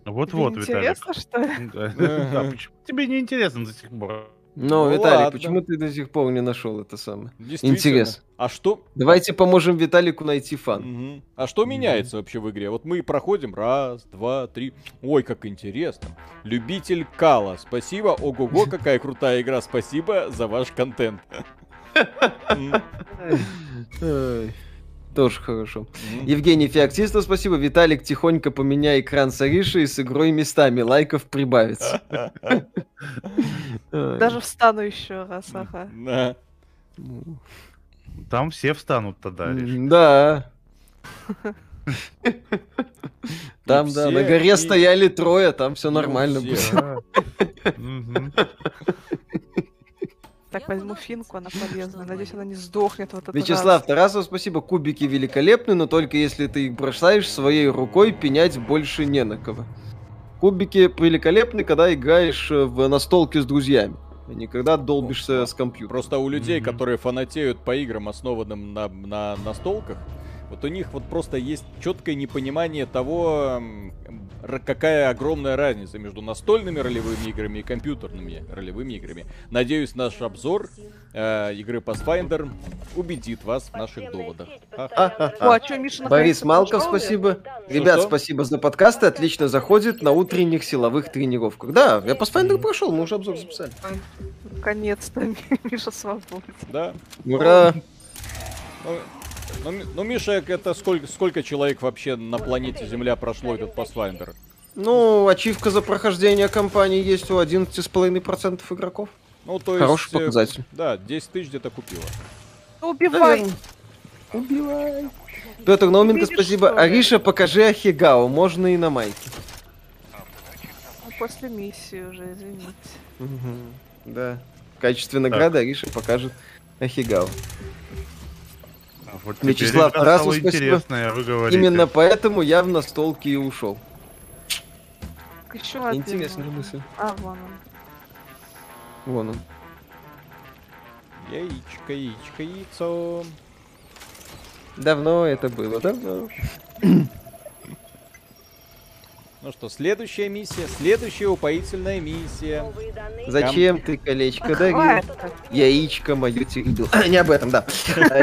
Вот-вот, Виталик. Интересно, что ли? Да, почему тебе не интересно до сих пор? Ну, ну Виталий, ладно. почему ты до сих пор не нашел это самое? Интерес. А что? Давайте поможем Виталику найти фан. Угу. А что меняется вообще в игре? Вот мы проходим раз, два, три. Ой, как интересно. Любитель Кала, спасибо. Ого-го, какая крутая игра. Спасибо за ваш контент. Тоже хорошо. Mm-hmm. Евгений Феоктистов, спасибо. Виталик, тихонько поменяй экран с Ариши и с игрой местами. Лайков прибавится. Даже встану еще раз, ага. Там все встанут тогда, Да. Там, да, на горе стояли трое, там все нормально было. Так, возьму финку, она полезная. Надеюсь, она не сдохнет в этот Вячеслав раз. Тарасов, спасибо. Кубики великолепны, но только если ты их бросаешь своей рукой, пенять больше не на кого. Кубики великолепны, когда играешь э, в настолке с друзьями. А не когда долбишься с компьютером. Просто у людей, mm-hmm. которые фанатеют по играм, основанным на, на настолках, вот у них вот просто есть четкое непонимание того, какая огромная разница между настольными ролевыми играми и компьютерными ролевыми играми. Надеюсь, наш обзор э, игры Pathfinder убедит вас в наших доводах. О, а что, Миша, Борис Малков, спасибо. Ребят, спасибо за подкасты. Отлично заходит на утренних силовых тренировках. Да, я Pathfinder прошел, мы уже обзор записали. Наконец-то Миша свободен. Да. Ура! Ну, ну, Миша, это сколько, сколько человек вообще на планете Земля прошло этот Pathfinder? Ну, ачивка за прохождение кампании есть у 11,5% игроков. Ну, то Хороший есть, э, показатель. Да, 10 тысяч где-то купила. Убивай! Убивай! Петр Науменко, спасибо. Что? Ариша, покажи Ахигао, можно и на майке. Ну, после миссии уже, извините. Угу. Да. В качестве награды так. Ариша покажет Ахигао. Вот Вячеслав Тарасов, интересное, вы говорите. Именно поэтому я в настолке и ушел. Еще Интересная мысль. А, вон он. Вон он. Яичко, яичко, яйцо. Давно это было, давно. Ну что, следующая миссия, следующая упоительная миссия. Зачем ты колечко дарил? Яичко мое теребил. Не об этом, да.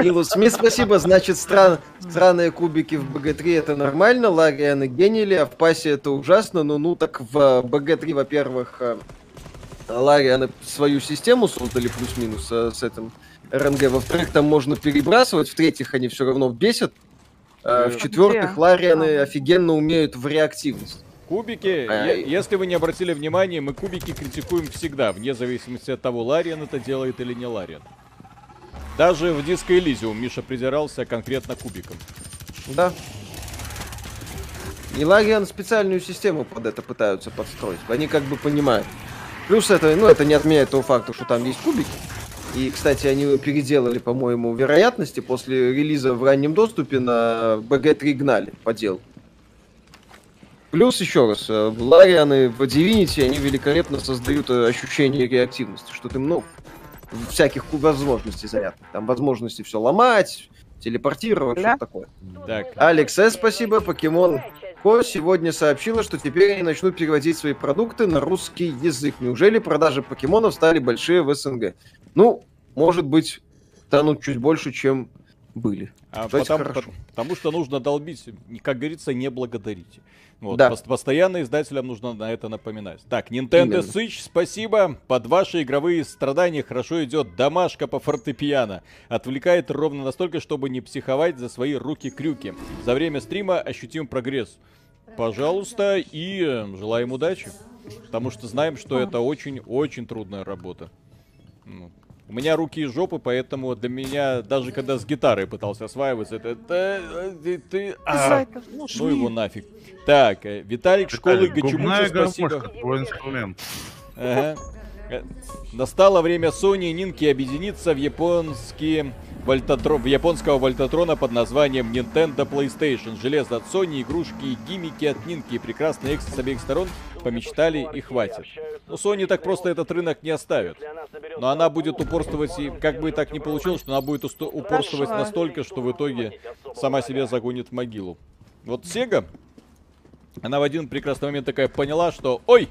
Лилу Смит, спасибо. Значит, стран... странные кубики в БГ-3 это нормально, Ларианы генили, а в пасе это ужасно. Ну, ну, так в БГ-3, во-первых, э, Ларианы свою систему создали плюс-минус э, с этим РНГ. Во-вторых, там можно перебрасывать. В-третьих, они все равно бесят. Э, В-четвертых, Ларианы офигенно умеют в реактивность. Кубики, а, если вы не обратили внимания, мы кубики критикуем всегда, вне зависимости от того, Лариан это делает или не Лариан. Даже в Диско Элизиум Миша придирался конкретно кубиком. Да. И Лариан специальную систему под это пытаются подстроить. Они как бы понимают. Плюс это, ну, это не отменяет того факта, что там есть кубики. И, кстати, они переделали, по-моему, вероятности после релиза в раннем доступе на BG3 гнали по делу. Плюс, еще раз, э, Ларианы в Divinity, они великолепно создают э, ощущение реактивности, что ты, ну, всяких возможностей занятных. Там возможности все ломать, телепортировать, да? что такое. Так. Алекс С, спасибо. Покемон Ко сегодня сообщила, что теперь они начнут переводить свои продукты на русский язык. Неужели продажи покемонов стали большие в СНГ? Ну, может быть, станут чуть больше, чем были. А потому, потому что нужно долбить, как говорится, не благодарите. Вот, да. Постоянно издателям нужно на это напоминать. Так, Nintendo Именно. Switch, спасибо. Под ваши игровые страдания хорошо идет домашка по фортепиано. Отвлекает ровно настолько, чтобы не психовать за свои руки-крюки. За время стрима ощутим прогресс. Пожалуйста, и э, желаем удачи. Потому что знаем, что это очень-очень трудная работа. Ну, у меня руки и жопы, поэтому для меня, даже когда с гитарой пытался осваиваться, это... это ты, ты, а, ну, ну его нафиг. Так, э, Виталик, школы Гачимуча, спасибо. Твой инструмент. Ага. Э, настало время Sony и Нинки объединиться в японские Вольтатро... японского Вольтатрона под названием Nintendo PlayStation. Железо от Sony, игрушки и гиммики от Нинки и прекрасные эксы с обеих сторон помечтали и хватит. Но Sony так просто этот рынок не оставит. Но она будет упорствовать, и как бы и так не получилось, что она будет упорствовать настолько, что в итоге сама себя загонит в могилу. Вот Sega, она в один прекрасный момент такая поняла, что ой,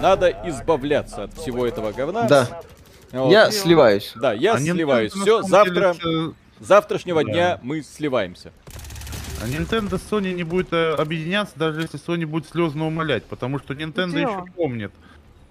надо избавляться от всего этого говна. Да. Вот. Я сливаюсь. Да, я а сливаюсь. Все, завтра, деле... завтрашнего да. дня мы сливаемся. А Nintendo с Sony не будет э, объединяться, даже если Sony будет слезно умолять, потому что Nintendo еще помнит,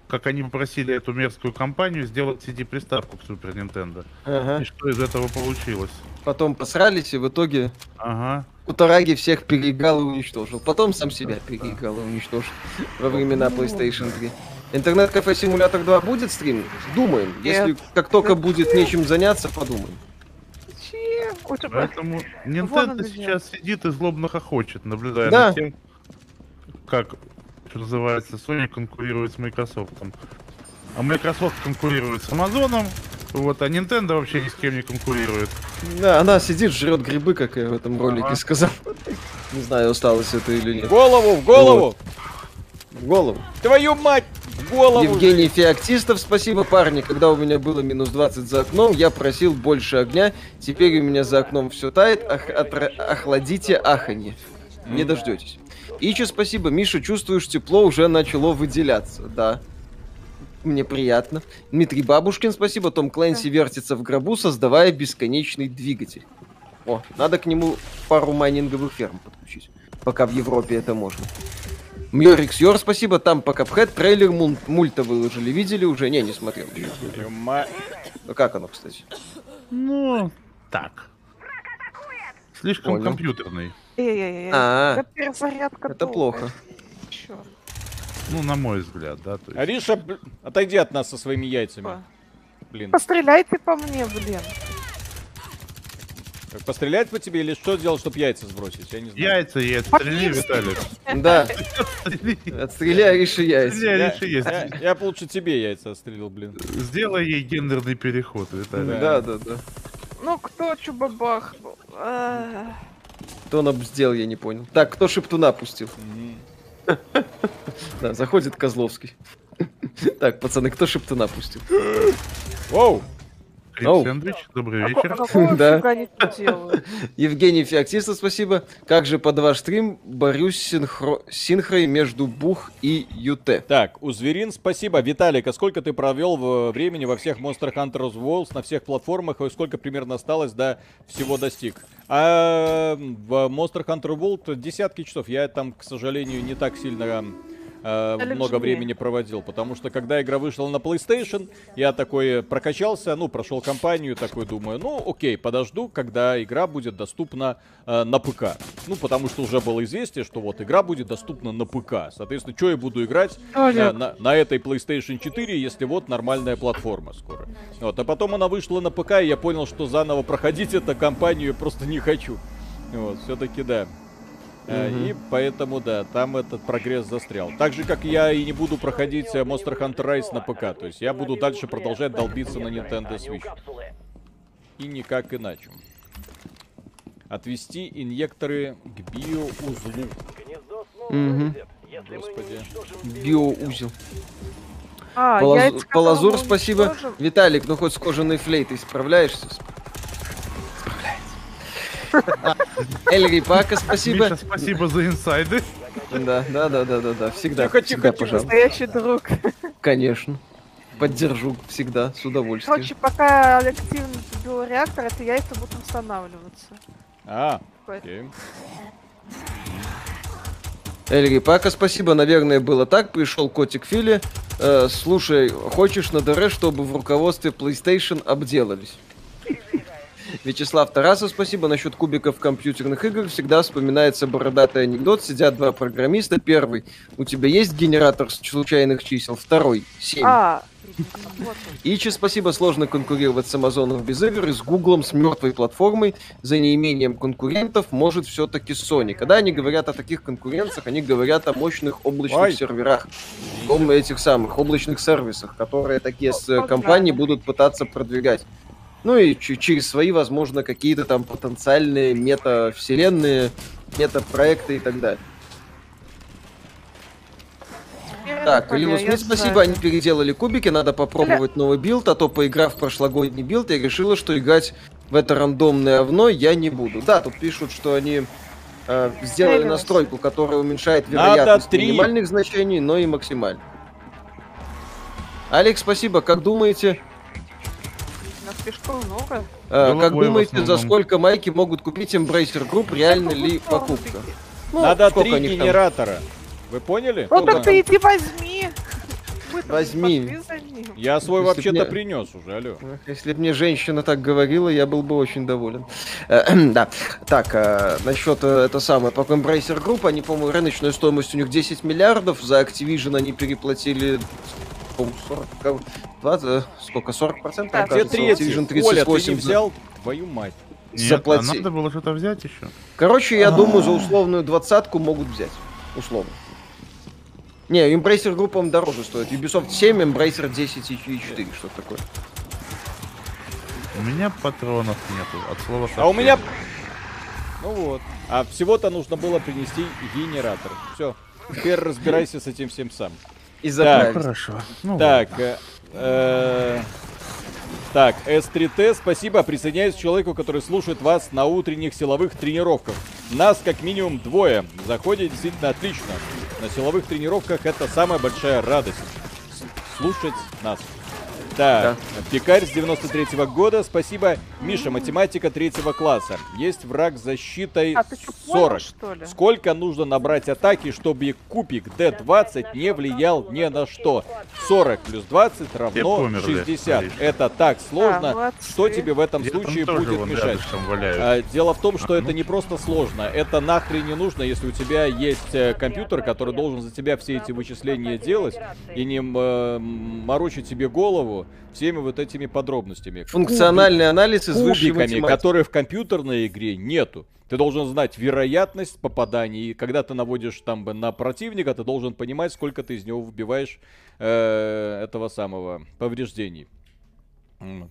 как они попросили эту мерзкую компанию сделать CD-приставку к Super Nintendo. Ага. И что из этого получилось. Потом посрались, и в итоге ага. Утараги всех переиграл и уничтожил. Потом сам себя переиграл и уничтожил во времена ну. PlayStation 3. Интернет-кафе Симулятор 2 будет стрим? Думаем. Если как только будет нечем заняться, подумаем. Поэтому Nintendo сейчас сидит и злобно хохочет, наблюдая да. за тем, как, что называется, Sony конкурирует с Microsoft. А Microsoft конкурирует с Amazon, вот, а Nintendo вообще ни с кем не конкурирует. Да, она сидит, жрет грибы, как я в этом ролике ага. сказал. Не знаю, осталось это или нет. В голову, в голову! Вот. В голову. Твою мать! Голову! Евгений Феоктистов, спасибо, парни. Когда у меня было минус 20 за окном, я просил больше огня. Теперь у меня за окном все тает. Ах, отра... Охладите аханье. Не дождетесь. Ичи, спасибо. Миша, чувствуешь, тепло уже начало выделяться. Да. Мне приятно. Дмитрий Бабушкин, спасибо. Том Клэнси вертится в гробу, создавая бесконечный двигатель. О, надо к нему пару майнинговых ферм подключить. Пока в Европе это можно. Мьорикс Йор, спасибо. Там по Капхэт трейлер муль мульта выложили. Видели уже? Не, не смотрел. Ну как оно, кстати? Ну, так. Слишком Понял. компьютерный. А, это плохо. Черт. Ну, на мой взгляд, да. То есть... Ариша, отойди от нас со своими яйцами. Блин. Постреляйте по мне, блин. Как, пострелять по тебе или что сделать, чтобы яйца сбросить? Я не знаю. Яйца и отстрели, Виталик. Да. Отстреляй Арише яйца. Я, я лучше тебе яйца отстрелил, блин. Сделай ей гендерный переход, Виталик. Да, да, да. Ну, кто чубабахнул? Кто нам сделал, я не понял. Так, кто шептуна пустил? Да, заходит Козловский. Так, пацаны, кто шептуна пустил? Воу! Сэндвич, добрый а вечер. Да. Евгений Феоктистов, спасибо. Как же под ваш стрим борюсь синхро... синхрой между Бух и ЮТ? Так, у Зверин спасибо. Виталик, а сколько ты провел в времени во всех Monster Hunter Worlds, на всех платформах, и сколько примерно осталось до всего достиг? А в Monster Hunter World десятки часов. Я там, к сожалению, не так сильно э, много времени проводил. Потому что когда игра вышла на PlayStation, я такой прокачался, ну, прошел кампанию, такой думаю, ну, окей, подожду, когда игра будет доступна э, на ПК. Ну, потому что уже было известие, что вот игра будет доступна на ПК. Соответственно, что я буду играть э, на, на этой PlayStation 4, если вот нормальная платформа скоро. Вот, а потом она вышла на ПК, и я понял, что заново проходить эту кампанию просто не хочу. Вот, все-таки да. Mm-hmm. И поэтому, да, там этот прогресс застрял. Так же, как я и не буду проходить э, Monster Hunter Rise на ПК. То есть я буду дальше продолжать долбиться на Nintendo Switch. И никак иначе. Отвести инъекторы к биоузлу. Угу. Господи. Биоузел. А, Полаз... Полазур, спасибо. Виталик, ну хоть с кожаной флейтой справляешься? Эльри Пака, спасибо. Миша, спасибо за инсайды. Да, да, да, да, да, да. Всегда. Тихо, тихо, всегда, тихо. Настоящий друг. Конечно. Поддержу всегда, с удовольствием. Короче, пока активно забил реактор, это яйца будут восстанавливаться. А, окей. Эльри, пока спасибо, наверное, было так. Пришел котик Фили. Э, слушай, хочешь на ДР, чтобы в руководстве PlayStation обделались? Вячеслав Тарасов, спасибо. Насчет кубиков компьютерных игр всегда вспоминается бородатый анекдот. Сидят два программиста. Первый, у тебя есть генератор случайных чисел? Второй, семь. А, Ичи, спасибо, сложно конкурировать с Амазоном без игр и с Гуглом, с мертвой платформой. За неимением конкурентов может все-таки Sony. Когда они говорят о таких конкуренциях, они говорят о мощных облачных Ой. серверах, этих самых облачных сервисах, которые такие с компании будут пытаться продвигать. Ну и через свои, возможно, какие-то там потенциальные мета-вселенные, мета-проекты и так далее. Так, Лилус Смит, спасибо, они переделали кубики, надо попробовать новый билд, а то поиграв в прошлогодний билд, я решила, что играть в это рандомное овно я не буду. Да, тут пишут, что они э, сделали настройку, которая уменьшает вероятность минимальных значений, но и максимальных. Алекс, спасибо, как думаете? Много. Э, как думаете, за сколько майки могут купить Embracer Group? Реально ли покупка? Ну, Надо три генератора. Там? Вы поняли? Ну так ты иди возьми. Возьми. Я свой вообще-то мне... принес уже, алло. Если бы мне женщина так говорила, я был бы очень доволен. Э, да. Так, э, насчет это самое, по Embracer Group, они, по-моему, рыночная стоимость у них 10 миллиардов, за Activision они переплатили 40, 20, сколько, 40 процентов? Да, где третий? Activision 38. Оля, ты не взял? Твою мать. Нет, Заплати. а надо было что-то взять еще. Короче, я А-а-а. думаю, за условную двадцатку могут взять. Условно. Не, Embracer группам дороже стоит. Ubisoft 7, Embracer 10 и 4, что такое. У меня патронов нету, от слова совсем. А у меня... Ну вот. А всего-то нужно было принести генератор. Все. Теперь разбирайся с этим всем сам. И так, хорошо. Ну, так, э, э, так, S3T, спасибо. Присоединяюсь к человеку, который слушает вас на утренних силовых тренировках. Нас как минимум двое. Заходит действительно отлично. На силовых тренировках это самая большая радость. Слушать нас. Так, да. пекарь с 93 -го года, спасибо. Миша, математика третьего класса. Есть враг с защитой а, 40. Понял, Сколько нужно набрать атаки, чтобы кубик D20 не влиял ни на что? 40 плюс 20 равно помер, 60. Да, это так сложно. А, что тебе в этом случае будет мешать? А, дело в том, что а, это ну... не просто сложно. Это нахрен не нужно, если у тебя есть э, компьютер, который должен за тебя все эти вычисления делать и не э, морочить тебе голову всеми вот этими подробностями. Функциональный Кубик, анализ из математики. которые в компьютерной игре нету. Ты должен знать вероятность попаданий, и когда ты наводишь там на противника, ты должен понимать, сколько ты из него выбиваешь э, этого самого повреждений. Вот.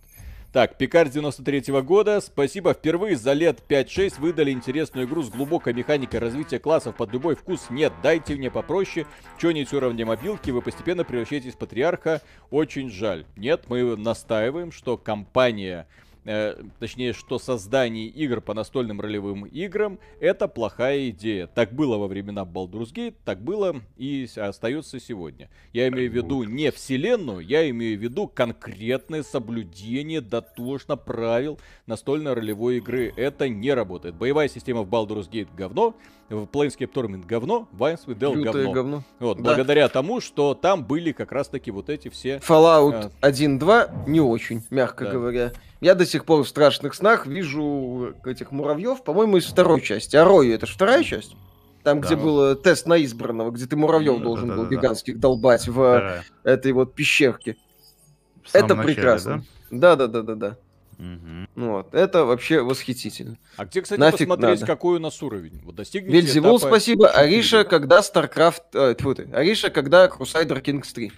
Так, Пикар 93 -го года. Спасибо. Впервые за лет 5-6 выдали интересную игру с глубокой механикой развития классов под любой вкус. Нет, дайте мне попроще. Чё-нибудь уровня мобилки, вы постепенно превращаетесь в патриарха. Очень жаль. Нет, мы настаиваем, что компания э, точнее, что создание игр по настольным ролевым играм это плохая идея. Так было во времена Baldur's Gate, так было и остается сегодня. Я имею в виду не вселенную, я имею в виду конкретное соблюдение дотошно правил настольной ролевой игры. Это не работает. Боевая система в Baldur's Gate говно, в Planescape Torment говно, в Icewind Dale говно. говно. Вот, да. благодаря тому, что там были как раз таки вот эти все... Fallout э... 1.2 не очень, мягко да. говоря. Я до сих пор в страшных снах вижу этих муравьев, по-моему, из второй части. А Рою это же вторая часть? Там, да, где был тест на избранного, где ты муравьев да, должен да, был да, гигантских да. долбать в да. этой вот пещерке. Это начале, прекрасно. Да, да, да, да, да. Угу. Вот, это вообще восхитительно. А где, кстати, Нафиг посмотреть, надо. какой у нас уровень? Вот достигнете Вельзевул, этапа... спасибо. Ариша, когда StarCraft... Э, тьфу ты. Ариша, когда Crusader Kings 3?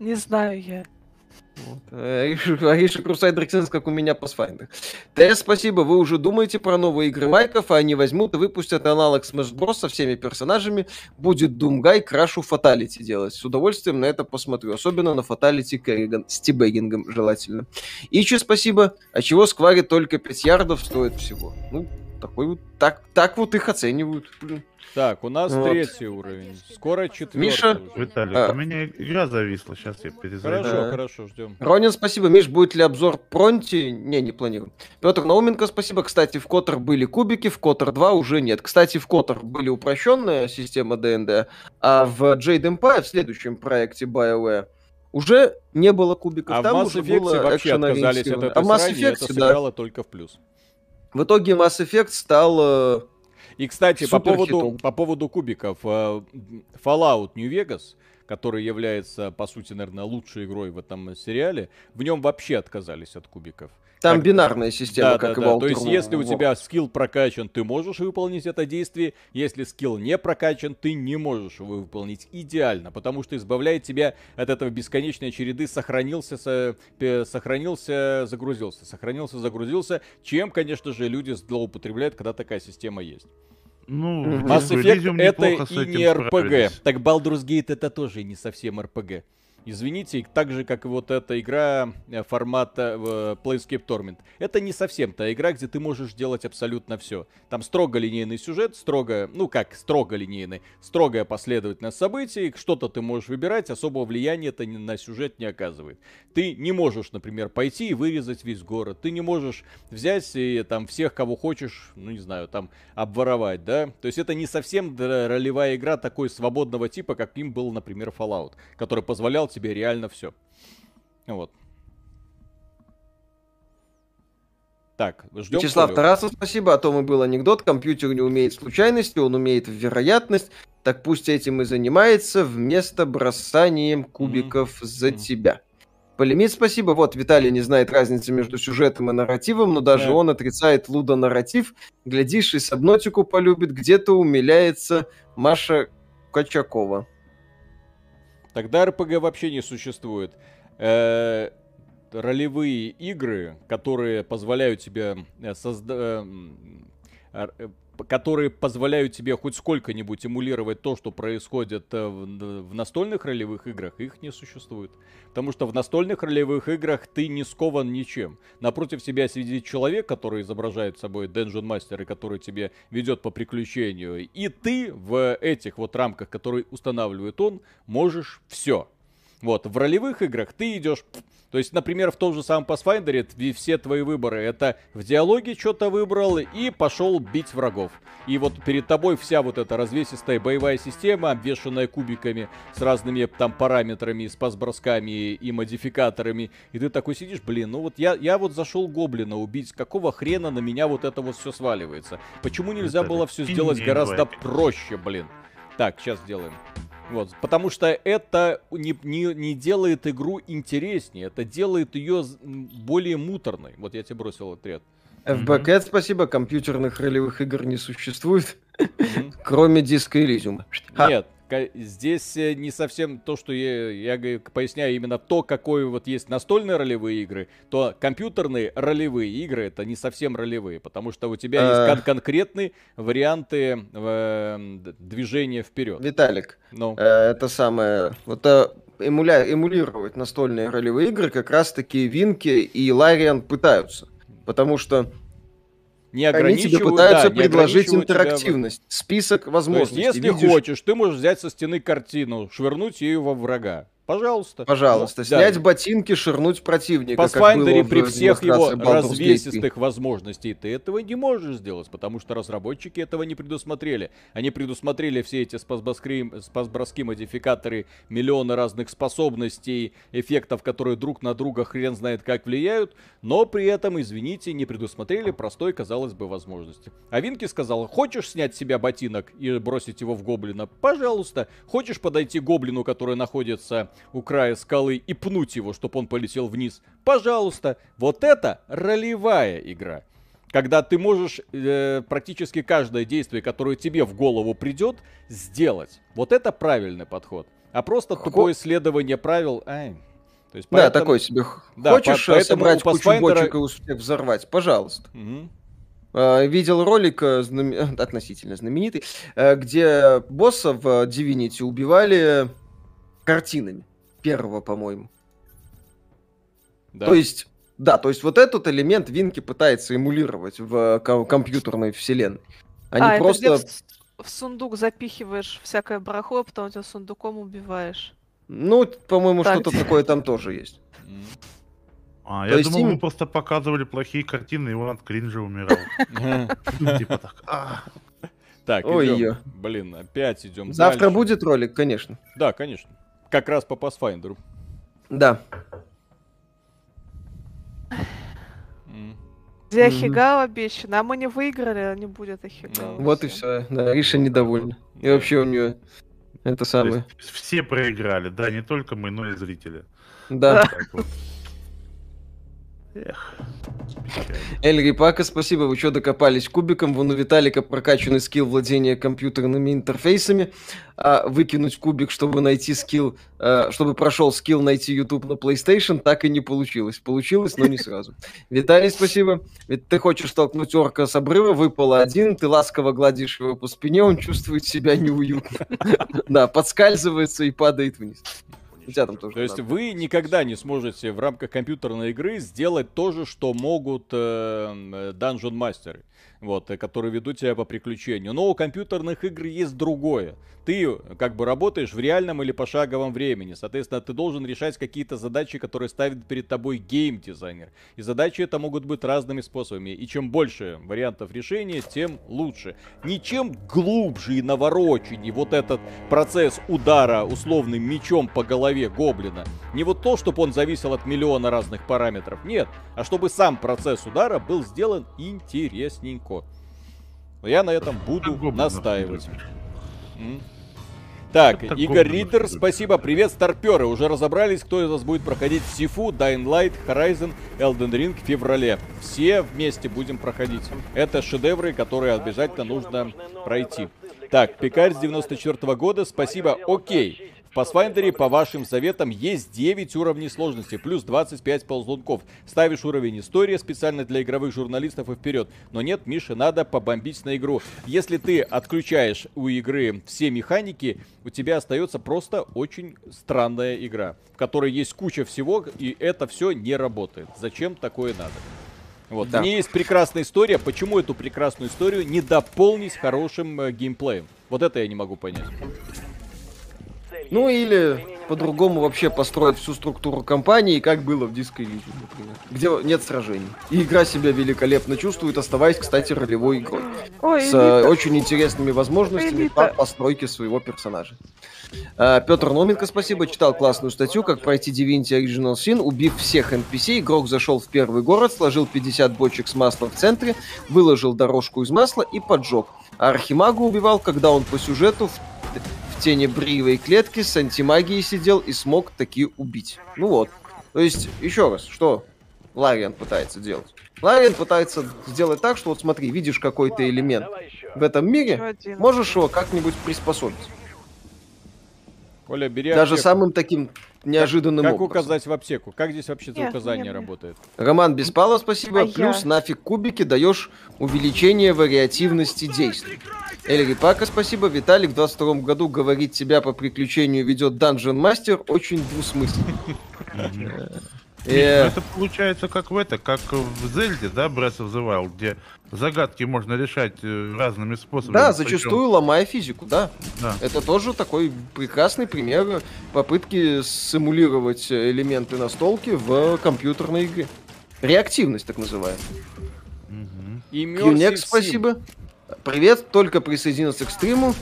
Не знаю я. Вот. Ариша Крусайдер Ксенс, как у меня Pathfinder. ТС, спасибо, вы уже думаете про новые игры Майков, а они возьмут и выпустят аналог Smash Bros. со всеми персонажами. Будет Думгай крашу Фаталити делать. С удовольствием на это посмотрю. Особенно на Фаталити Керриган. С тибегингом желательно. Ичи, спасибо. А чего Сквари только 5 ярдов стоит всего? Ну, такой вот, так, так вот их оценивают. Блин. Так, у нас вот. третий уровень. Скоро четвертый. Миша, Виталик, а... у меня игра зависла. Сейчас я перезайду. Хорошо, да. хорошо, ждем. Ронин, спасибо. Миш, будет ли обзор Пронти? Не, не планирую. Петр Науменко, спасибо. Кстати, в Котор были кубики, в Котор 2 уже нет. Кстати, в Котор были упрощенная система ДНД, а в Jade Empire, в следующем проекте BioWare, уже не было кубиков. А Там в Mass Effect вообще отказались от этой а Mass Effect, это сыграло да. только в плюс. В итоге Mass Effect стал э, и, кстати, по поводу, по поводу кубиков. Э, Fallout New Vegas, который является, по сути, наверное, лучшей игрой в этом сериале, в нем вообще отказались от кубиков. Там как... бинарная система, да, как да, и да. То есть, если у тебя скилл прокачан, ты можешь выполнить это действие. Если скилл не прокачан, ты не можешь его выполнить идеально, потому что избавляет тебя от этого бесконечной череды сохранился, сохранился, загрузился, сохранился, загрузился, чем, конечно же, люди злоупотребляют, когда такая система есть. Ну, Mass Effect это и не RPG. Так Baldur's Gate это тоже не совсем RPG. Извините, так же, как и вот эта игра э, формата э, Playscape Torment. Это не совсем та игра, где ты можешь делать абсолютно все. Там строго линейный сюжет, строго, ну как строго линейный, строгая последовательность событий, что-то ты можешь выбирать, особого влияния это на сюжет не оказывает. Ты не можешь, например, пойти и вырезать весь город, ты не можешь взять и там всех, кого хочешь, ну не знаю, там обворовать, да? То есть это не совсем ролевая игра такой свободного типа, как им был, например, Fallout, который позволял тебе реально все. Вот. Так, ждем. Вячеслав Тарасов, спасибо. А то мы был анекдот. Компьютер не умеет случайности, он умеет в вероятность. Так пусть этим и занимается вместо бросанием кубиков mm-hmm. за тебя. Полимит, спасибо. Вот, Виталий не знает разницы между сюжетом и нарративом, но даже yeah. он отрицает лудо-нарратив. Глядишь, и Сабнотику полюбит. Где-то умиляется Маша Качакова. Тогда РПГ вообще не существует. Э, ролевые игры, которые позволяют тебе э, создать э, которые позволяют тебе хоть сколько-нибудь эмулировать то, что происходит в настольных ролевых играх, их не существует. Потому что в настольных ролевых играх ты не скован ничем. Напротив себя сидит человек, который изображает собой Dungeon Master, и который тебе ведет по приключению. И ты в этих вот рамках, которые устанавливает он, можешь все. Вот, в ролевых играх ты идешь то есть, например, в том же самом Pathfinder все твои выборы это в диалоге что-то выбрал и пошел бить врагов. И вот перед тобой вся вот эта развесистая боевая система, обвешенная кубиками с разными там параметрами, с пасбросками и модификаторами. И ты такой сидишь, блин, ну вот я, я вот зашел гоблина убить, какого хрена на меня вот это вот все сваливается? Почему нельзя было все сделать гораздо проще, блин? Так, сейчас сделаем. Вот, потому что это не, не, не делает игру интереснее, это делает ее более муторной. Вот я тебе бросил отряд. FBCat, mm-hmm. спасибо, компьютерных ролевых игр не существует, mm-hmm. кроме диска Elysium. Нет, здесь э, не совсем то, что я, я поясняю, именно то, какое вот есть настольные ролевые игры, то компьютерные ролевые игры это не совсем ролевые, потому что у тебя есть кон- конкретные варианты э, движения вперед. Виталик, ну. э, это самое, вот э, эмуля, эмулировать настольные ролевые игры как раз-таки Винки и Лариан пытаются, потому что не Они тебе пытаются да, предложить интерактивность, тебя... список возможностей. То есть, если видишь... хочешь, ты можешь взять со стены картину, швырнуть ее во врага. Пожалуйста. Пожалуйста. Снять да. ботинки, ширнуть противника. В Pathfinder при всех его развесистых возможностей ты этого не можешь сделать, потому что разработчики этого не предусмотрели. Они предусмотрели все эти спасброски модификаторы, миллионы разных способностей, эффектов, которые друг на друга хрен знает как влияют, но при этом, извините, не предусмотрели простой, казалось бы, возможности. А Винки сказал, хочешь снять с себя ботинок и бросить его в гоблина? Пожалуйста. Хочешь подойти к гоблину, который находится у края скалы и пнуть его, чтобы он полетел вниз. Пожалуйста, вот это ролевая игра. Когда ты можешь э, практически каждое действие, которое тебе в голову придет, сделать. Вот это правильный подход. А просто тупое исследование правил... Ай. То есть, поэтому... Да, такой себе. Да, Хочешь по- собрать кучу Pathfinder... бочек и успех взорвать? Пожалуйста. Угу. Видел ролик э, знам... относительно знаменитый, э, где босса в Divinity убивали картинами. Первого, по-моему. Да. То есть Да, то есть вот этот элемент Винки пытается эмулировать в компьютерной вселенной. Они а, просто... Это в, в сундук запихиваешь всякое барахло, а потом тебя сундуком убиваешь. Ну, по-моему, что-то такое там тоже есть. А, То я думал, им... вы просто показывали плохие картины, и он от кринжа умирал. Типа так. Так, идем. Блин, опять идем Завтра будет ролик, конечно. Да, конечно. Как раз по Pathfinder. Да. Где Ахигава обещано, а мы не выиграли, а не будет Ахигава. Вот и все. Да, Риша недовольна. И вообще у нее это самое. Все проиграли, да, не только мы, но и зрители. Да. Эх. Эль Рипака, спасибо, вы что докопались кубиком. Вон у Виталика прокачанный скилл владения компьютерными интерфейсами. А выкинуть кубик, чтобы найти скилл, а, чтобы прошел скилл найти YouTube на PlayStation, так и не получилось. Получилось, но не сразу. Виталий, спасибо. Ведь ты хочешь столкнуть орка с обрыва, выпало один, ты ласково гладишь его по спине, он чувствует себя неуютно. Да, подскальзывается и падает вниз. У тебя там тоже. То есть надо. вы никогда не сможете в рамках компьютерной игры сделать то же, что могут э, Dungeon Master вот, э, которые ведут тебя по приключению. Но у компьютерных игр есть другое. Ты как бы работаешь в реальном или пошаговом времени. Соответственно, ты должен решать какие-то задачи, которые ставит перед тобой геймдизайнер. И задачи это могут быть разными способами. И чем больше вариантов решения, тем лучше. Ничем глубже и навороченнее вот этот процесс удара условным мечом по голове гоблина. Не вот то, чтобы он зависел от миллиона разных параметров. Нет. А чтобы сам процесс удара был сделан интересненько легко. Но я на этом буду настаивать. Так, Это Игорь Ридер, спасибо. Привет, старперы. Уже разобрались, кто из вас будет проходить Сифу, Dying Light, Horizon, Elden Ring в феврале. Все вместе будем проходить. Это шедевры, которые обязательно нужно пройти. Так, Пикарь с 94 -го года, спасибо. Окей. В Pathfinder, по вашим советам, есть 9 уровней сложности, плюс 25 ползунков. Ставишь уровень история специально для игровых журналистов и вперед. Но нет, Мише, надо побомбить на игру. Если ты отключаешь у игры все механики, у тебя остается просто очень странная игра, в которой есть куча всего, и это все не работает. Зачем такое надо? Вот. Да. У нее есть прекрасная история. Почему эту прекрасную историю не дополнить хорошим э, геймплеем? Вот это я не могу понять. Ну или по-другому вообще построить всю структуру компании, как было в Disco Elysium, например, где нет сражений. И игра себя великолепно чувствует, оставаясь, кстати, ролевой игрой. Ой, с э, очень интересными возможностями по постройке своего персонажа. А, Петр Номенко, спасибо, читал классную статью, как пройти Divinity Original Sin, убив всех NPC, игрок зашел в первый город, сложил 50 бочек с маслом в центре, выложил дорожку из масла и поджег. А Архимага убивал, когда он по сюжету в тени бриевой клетки с антимагией сидел и смог таки убить. Ну вот. То есть, еще раз, что Лариан пытается делать? Лариан пытается сделать так, что вот смотри, видишь какой-то элемент в этом мире, можешь его как-нибудь приспособить. Оля, бери Даже аптеку. самым таким неожиданным как, как образом. указать в аптеку? Как здесь вообще это указание нет, работает? Роман Беспалов, спасибо. А Плюс я... нафиг кубики даешь увеличение вариативности действий. Эльри Пака, спасибо. Виталий в 22 году говорит, тебя по приключению ведет Dungeon Master. Очень двусмысленно. Э, это получается как в это, как в Зельде, да, Breath of the Wild, где загадки можно решать э, разными способами. Да, зачастую ломая физику, да. да. Это тоже такой прекрасный пример попытки симулировать элементы настолки в компьютерной игре. Реактивность, так называемая. Угу. Юнекс, спасибо. Привет, только присоединился к стриму.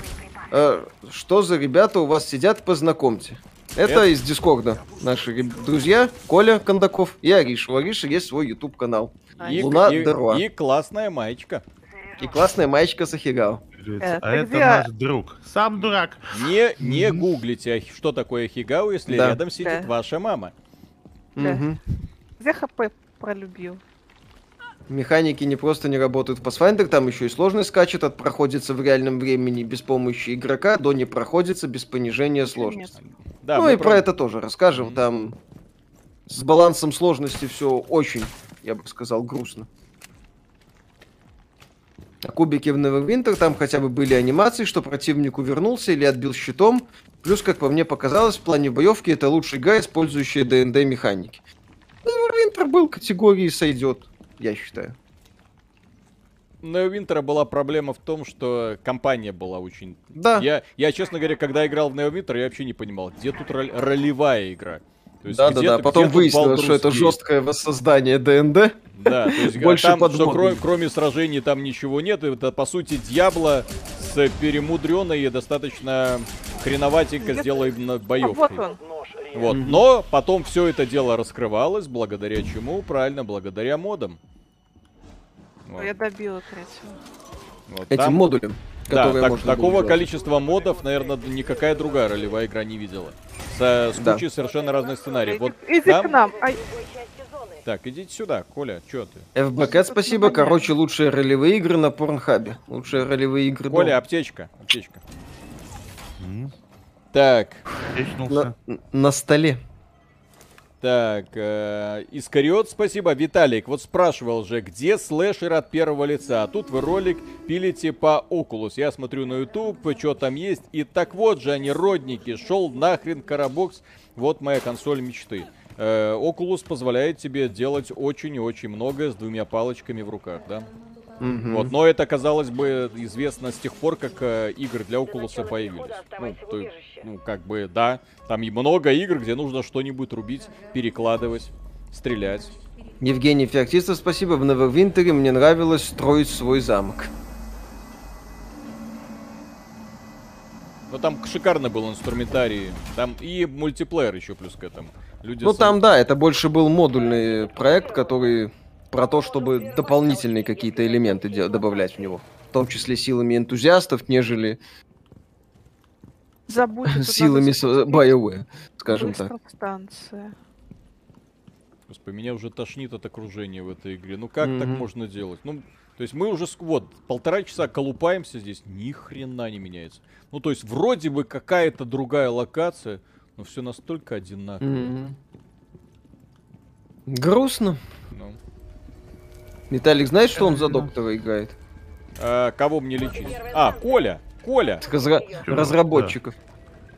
Э, что за ребята у вас сидят, познакомьте. Это, Это из Дискорда. Наши друзья Коля Кондаков и Ариша. У Ариши есть свой YouTube канал. И, Луна и, Деруа. И классная маечка. И классная маечка Сахигао. Э, а это где... наш друг. Сам дурак. Не, не гуглите, что такое Хигао, если да. рядом сидит да. ваша мама. Да. Угу. Где ХП пролюбил? Механики не просто не работают в Pathfinder, там еще и сложность скачет от проходится в реальном времени без помощи игрока до не проходится без понижения сложности. Да, ну и про... про это тоже расскажем. Там с балансом сложности все очень, я бы сказал, грустно. А кубики в Neverwinter там хотя бы были анимации, что противник увернулся или отбил щитом. Плюс, как по мне показалось, в плане боевки это лучший игра, использующая ДНД механики. Neverwinter был категории сойдет, я считаю. Но у Винтера была проблема в том, что компания была очень... Да. Я, я, честно говоря, когда играл в Neverwinter, я вообще не понимал, где тут роль, ролевая игра. да, да, да. Потом выяснилось, что это жесткое воссоздание ДНД. Да, то есть Больше там, что кроме, кроме сражений там ничего нет. Это, по сути, Дьябло с перемудренной и достаточно хреноватенько сделанной боевкой. А вот он. Вот. Mm-hmm. Но потом все это дело раскрывалось, благодаря чему? Правильно, благодаря модам. Вот. Я добила третьего. Вот, Этим там... модулем. Да, так, такого количества модов, наверное, никакая другая ролевая игра не видела. С, с да. кучей совершенно разных сценариев. Вот Иди там... к нам. Ай. Так, идите сюда, Коля, чё ты? ФБК, спасибо. Короче, лучшие ролевые игры на Порнхабе. Лучшие ролевые игры Коля, дома. аптечка, аптечка. Так. На, на столе. Так, э, Искариот, спасибо. Виталик, вот спрашивал же, где слэшер от первого лица? А тут вы ролик пилите по Oculus. Я смотрю на YouTube, что там есть. И так вот же они, родники, шел нахрен Карабокс. Вот моя консоль мечты. Э, Oculus позволяет тебе делать очень и очень многое с двумя палочками в руках, да? Mm-hmm. Вот, но это, казалось бы, известно с тех пор, как э, игры для Oculus появились. Ну, то, ну, как бы, да, там и много игр, где нужно что-нибудь рубить, перекладывать, стрелять. Евгений Феоктистов, спасибо. В Невервинтере мне нравилось строить свой замок. Ну там шикарно был инструментарий. Там и мультиплеер еще плюс к этому. Люди ну там, да, это больше был модульный проект, который про то, чтобы дополнительные какие-то элементы добавлять в него. В том числе силами энтузиастов, нежели Заботиться силами BioWare, скажем так. Станция. Господи, меня уже тошнит от окружения в этой игре. Ну как mm-hmm. так можно делать? Ну, то есть мы уже вот полтора часа колупаемся здесь, ни хрена не меняется. Ну то есть вроде бы какая-то другая локация, но все настолько одинаково. Mm-hmm. Грустно. Ну. Виталик, знаешь, что он за доктора играет? А, кого мне лечить? А, Коля! Коля! Разра... Разработчиков.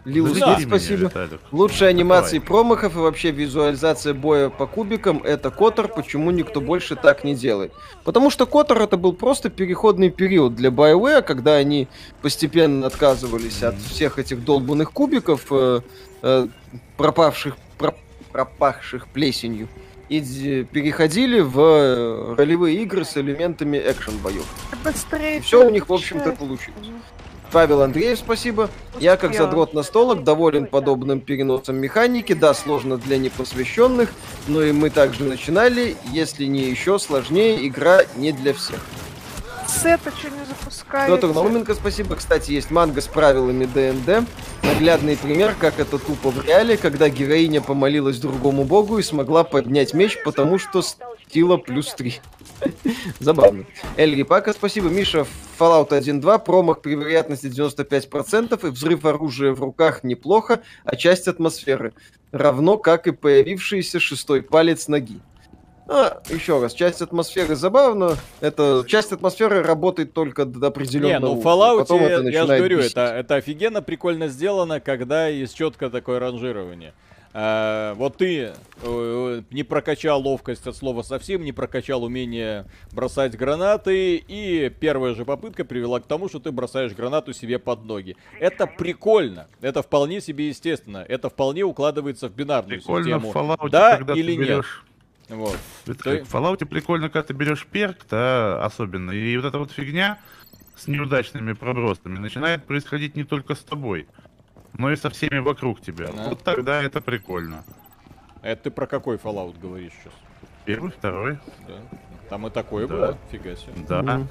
Лил да. спасибо. Лучшие анимации промахов и вообще визуализация боя по кубикам это Котор. Почему никто больше так не делает? Потому что Котор это был просто переходный период для BioWare, когда они постепенно отказывались от всех этих долбанных кубиков, э, э, пропавших, про, пропахших плесенью и переходили в э, ролевые игры с элементами экшен боев. Быстрее. Все у них, в общем-то, получилось. Павел Андреев, спасибо. Я, как задрот на столок, доволен подобным переносом механики. Да, сложно для непосвященных, но и мы также начинали. Если не еще сложнее, игра не для всех. Сета что не запускается? Петр Науменко, спасибо. Кстати, есть манга с правилами ДНД. Наглядный пример, как это тупо в реале, когда героиня помолилась другому богу и смогла поднять меч, потому что стила плюс 3. Забавно. Эльри Пака, спасибо. Миша, Fallout 1.2, промах при вероятности 95% и взрыв оружия в руках неплохо, а часть атмосферы. Равно как и появившийся шестой палец ноги. А, еще раз, часть атмосферы забавно. Это часть атмосферы работает только до определенного. Не, ну в Fallout, я, я же говорю, это, это офигенно прикольно сделано, когда есть четко такое ранжирование. А, вот ты э, не прокачал ловкость от слова совсем, не прокачал умение бросать гранаты, и первая же попытка привела к тому, что ты бросаешь гранату себе под ноги. Это прикольно, это вполне себе естественно, это вполне укладывается в бинарную прикольно систему. В Fallout, да или нет? Вот. Это как в Fallout прикольно, когда ты берешь перк, да, особенно, и вот эта вот фигня с неудачными пробросами начинает происходить не только с тобой, но и со всеми вокруг тебя. Да. Вот тогда это прикольно. Это ты про какой Fallout говоришь сейчас? Первый, второй. Да. Там и такое да. было, фига себе. Да. Mm-hmm.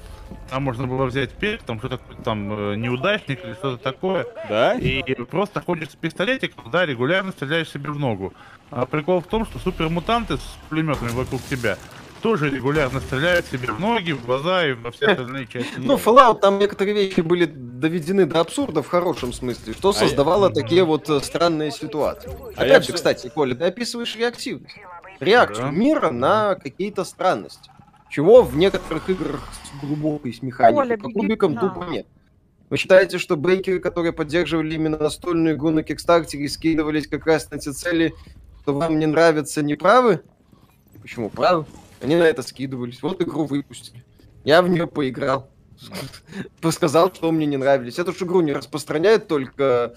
Там можно было взять перк, там что-то там э, неудачник или что-то такое. Да? И просто ходишь с пистолетиком, да, регулярно стреляешь себе в ногу. А прикол в том, что супермутанты с пулеметами вокруг тебя тоже регулярно стреляют себе в ноги, в глаза и во все остальные части. Ну, Fallout, там некоторые вещи были доведены до абсурда в хорошем смысле, что а создавало такие вот э, странные ситуации. А Опять же, кстати, Коля, ты описываешь реактивность. Реакцию мира на какие-то странности. Чего в некоторых играх с глубокой с механикой по кубикам тупо нет. Вы считаете, что брейкеры, которые поддерживали именно настольную игру на Кикстартере и скидывались как раз на те цели, что вам не нравятся, не правы? Почему? Правда? Они на это скидывались. Вот игру выпустили. Я в нее поиграл. Сказал, что мне не нравились. Эту же игру не распространяют только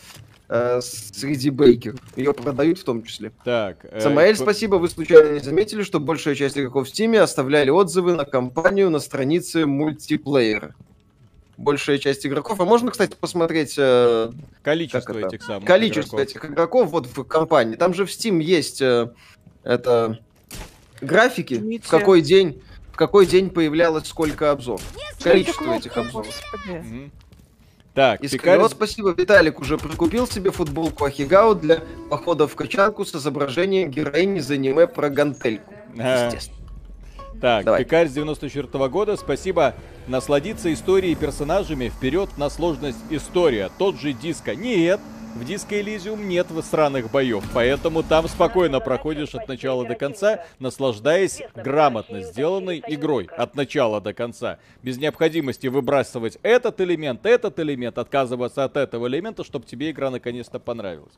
э, среди бейкеров. Ее продают в том числе. Так. Э, Самаэль, спасибо. Вы случайно не заметили, что большая часть игроков в Steam оставляли отзывы на компанию на странице мультиплеера? Большая часть игроков. А можно, кстати, посмотреть... Э, количество этих самых Количество игроков. этих игроков вот в компании. Там же в Steam есть э, это графики, в какой день в какой день появлялось сколько обзоров. Количество этих обзоров. Угу. Так, Из Пикарь... спасибо, Виталик уже прикупил себе футболку Ахигао для похода в качанку с изображением героини из аниме про гантельку. А... Естественно. Так, Давай. Пикарь с 94 -го года, спасибо. Насладиться историей и персонажами, вперед на сложность история. Тот же диско. Нет, в Disco Elysium нет сраных боев, поэтому там спокойно проходишь от начала до конца, наслаждаясь грамотно сделанной игрой от начала до конца. Без необходимости выбрасывать этот элемент, этот элемент, отказываться от этого элемента, чтобы тебе игра наконец-то понравилась.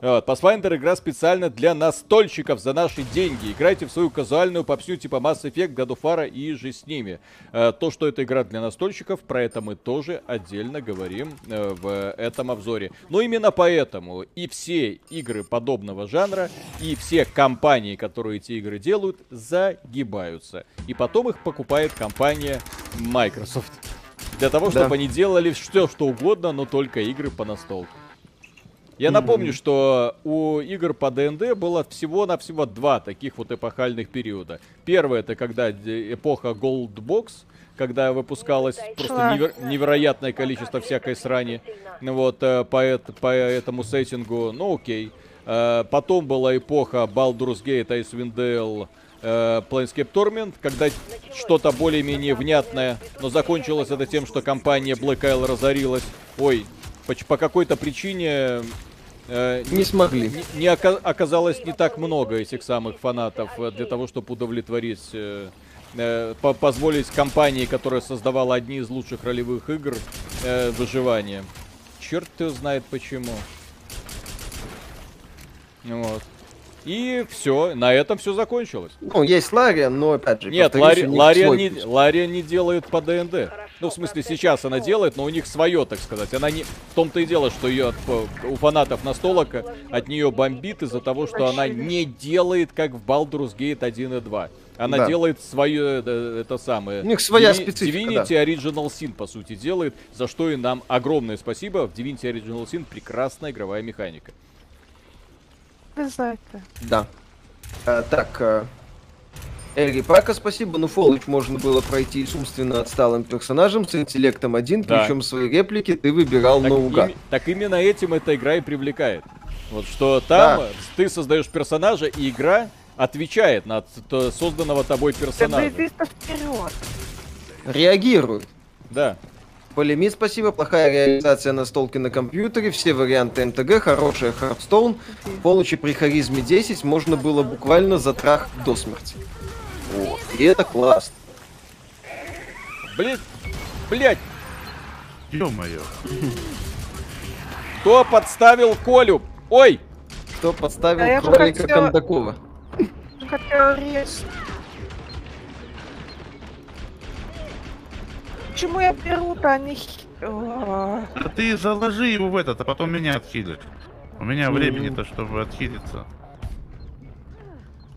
Вот. Pathfinder игра специально для настольщиков за наши деньги. Играйте в свою казуальную попсю типа Mass Effect, God of War и же с ними. Э, то, что это игра для настольщиков, про это мы тоже отдельно говорим э, в этом обзоре. Но именно Именно поэтому и все игры подобного жанра, и все компании, которые эти игры делают, загибаются. И потом их покупает компания Microsoft. Для того, чтобы да. они делали все, что угодно, но только игры по настолке. Я напомню, mm-hmm. что у игр по ДНД было всего-навсего два таких вот эпохальных периода. Первый это когда эпоха Goldbox, когда выпускалось просто невер- невероятное количество всякой срани вот, э, по, по этому сеттингу, ну окей. Э, потом была эпоха Baldur's Gate, Icewind Dale, э, Planescape Torment, когда что-то более-менее внятное, но закончилось это тем, что компания Black Isle разорилась. Ой, по, по какой-то причине э, не смогли. Не, не оказалось не так много этих самых фанатов для того, чтобы удовлетворить э, э, по позволить компании, которая создавала одни из лучших ролевых игр, э, выживание. Черт ты знает почему. Вот. И все, на этом все закончилось. Ну, есть Лария, но опять же... Нет, Лария, Лария, не, Лария не делает по ДНД. Ну, в смысле, сейчас она делает, но у них свое, так сказать. Она не... В том-то и дело, что ее у фанатов настолок от нее бомбит из-за того, что она не делает, как в Baldur's Gate 1 и 2. Она да. делает свое, э, это самое... У них своя Divi- специфика, Divinity да. Original Sin, по сути, делает, за что и нам огромное спасибо. В Divinity Original Sin прекрасная игровая механика. Вы знаете. Да. А, так, а... Эльри Пака, спасибо. Ну, Фолыч можно было пройти с умственно отсталым персонажем с интеллектом один, да. причем свои реплики ты выбирал так наугад. Им, так именно этим эта игра и привлекает. Вот что там да. ты создаешь персонажа, и игра отвечает на созданного тобой персонажа. Реагирует. Да. Полемит, спасибо. Плохая реализация настолки на компьютере. Все варианты МТГ. Хорошая Хардстоун. Получи при харизме 10 можно было буквально затрах до смерти. Вот. И это классно. Блять. Блять. Ё-моё. Кто подставил Колю? Ой! Кто подставил а кролика хотела... Кондакова? Хотела резать. Почему я беру-то, а не... А ты заложи его в этот, а потом меня отхилишь. У меня времени-то, чтобы отхилиться.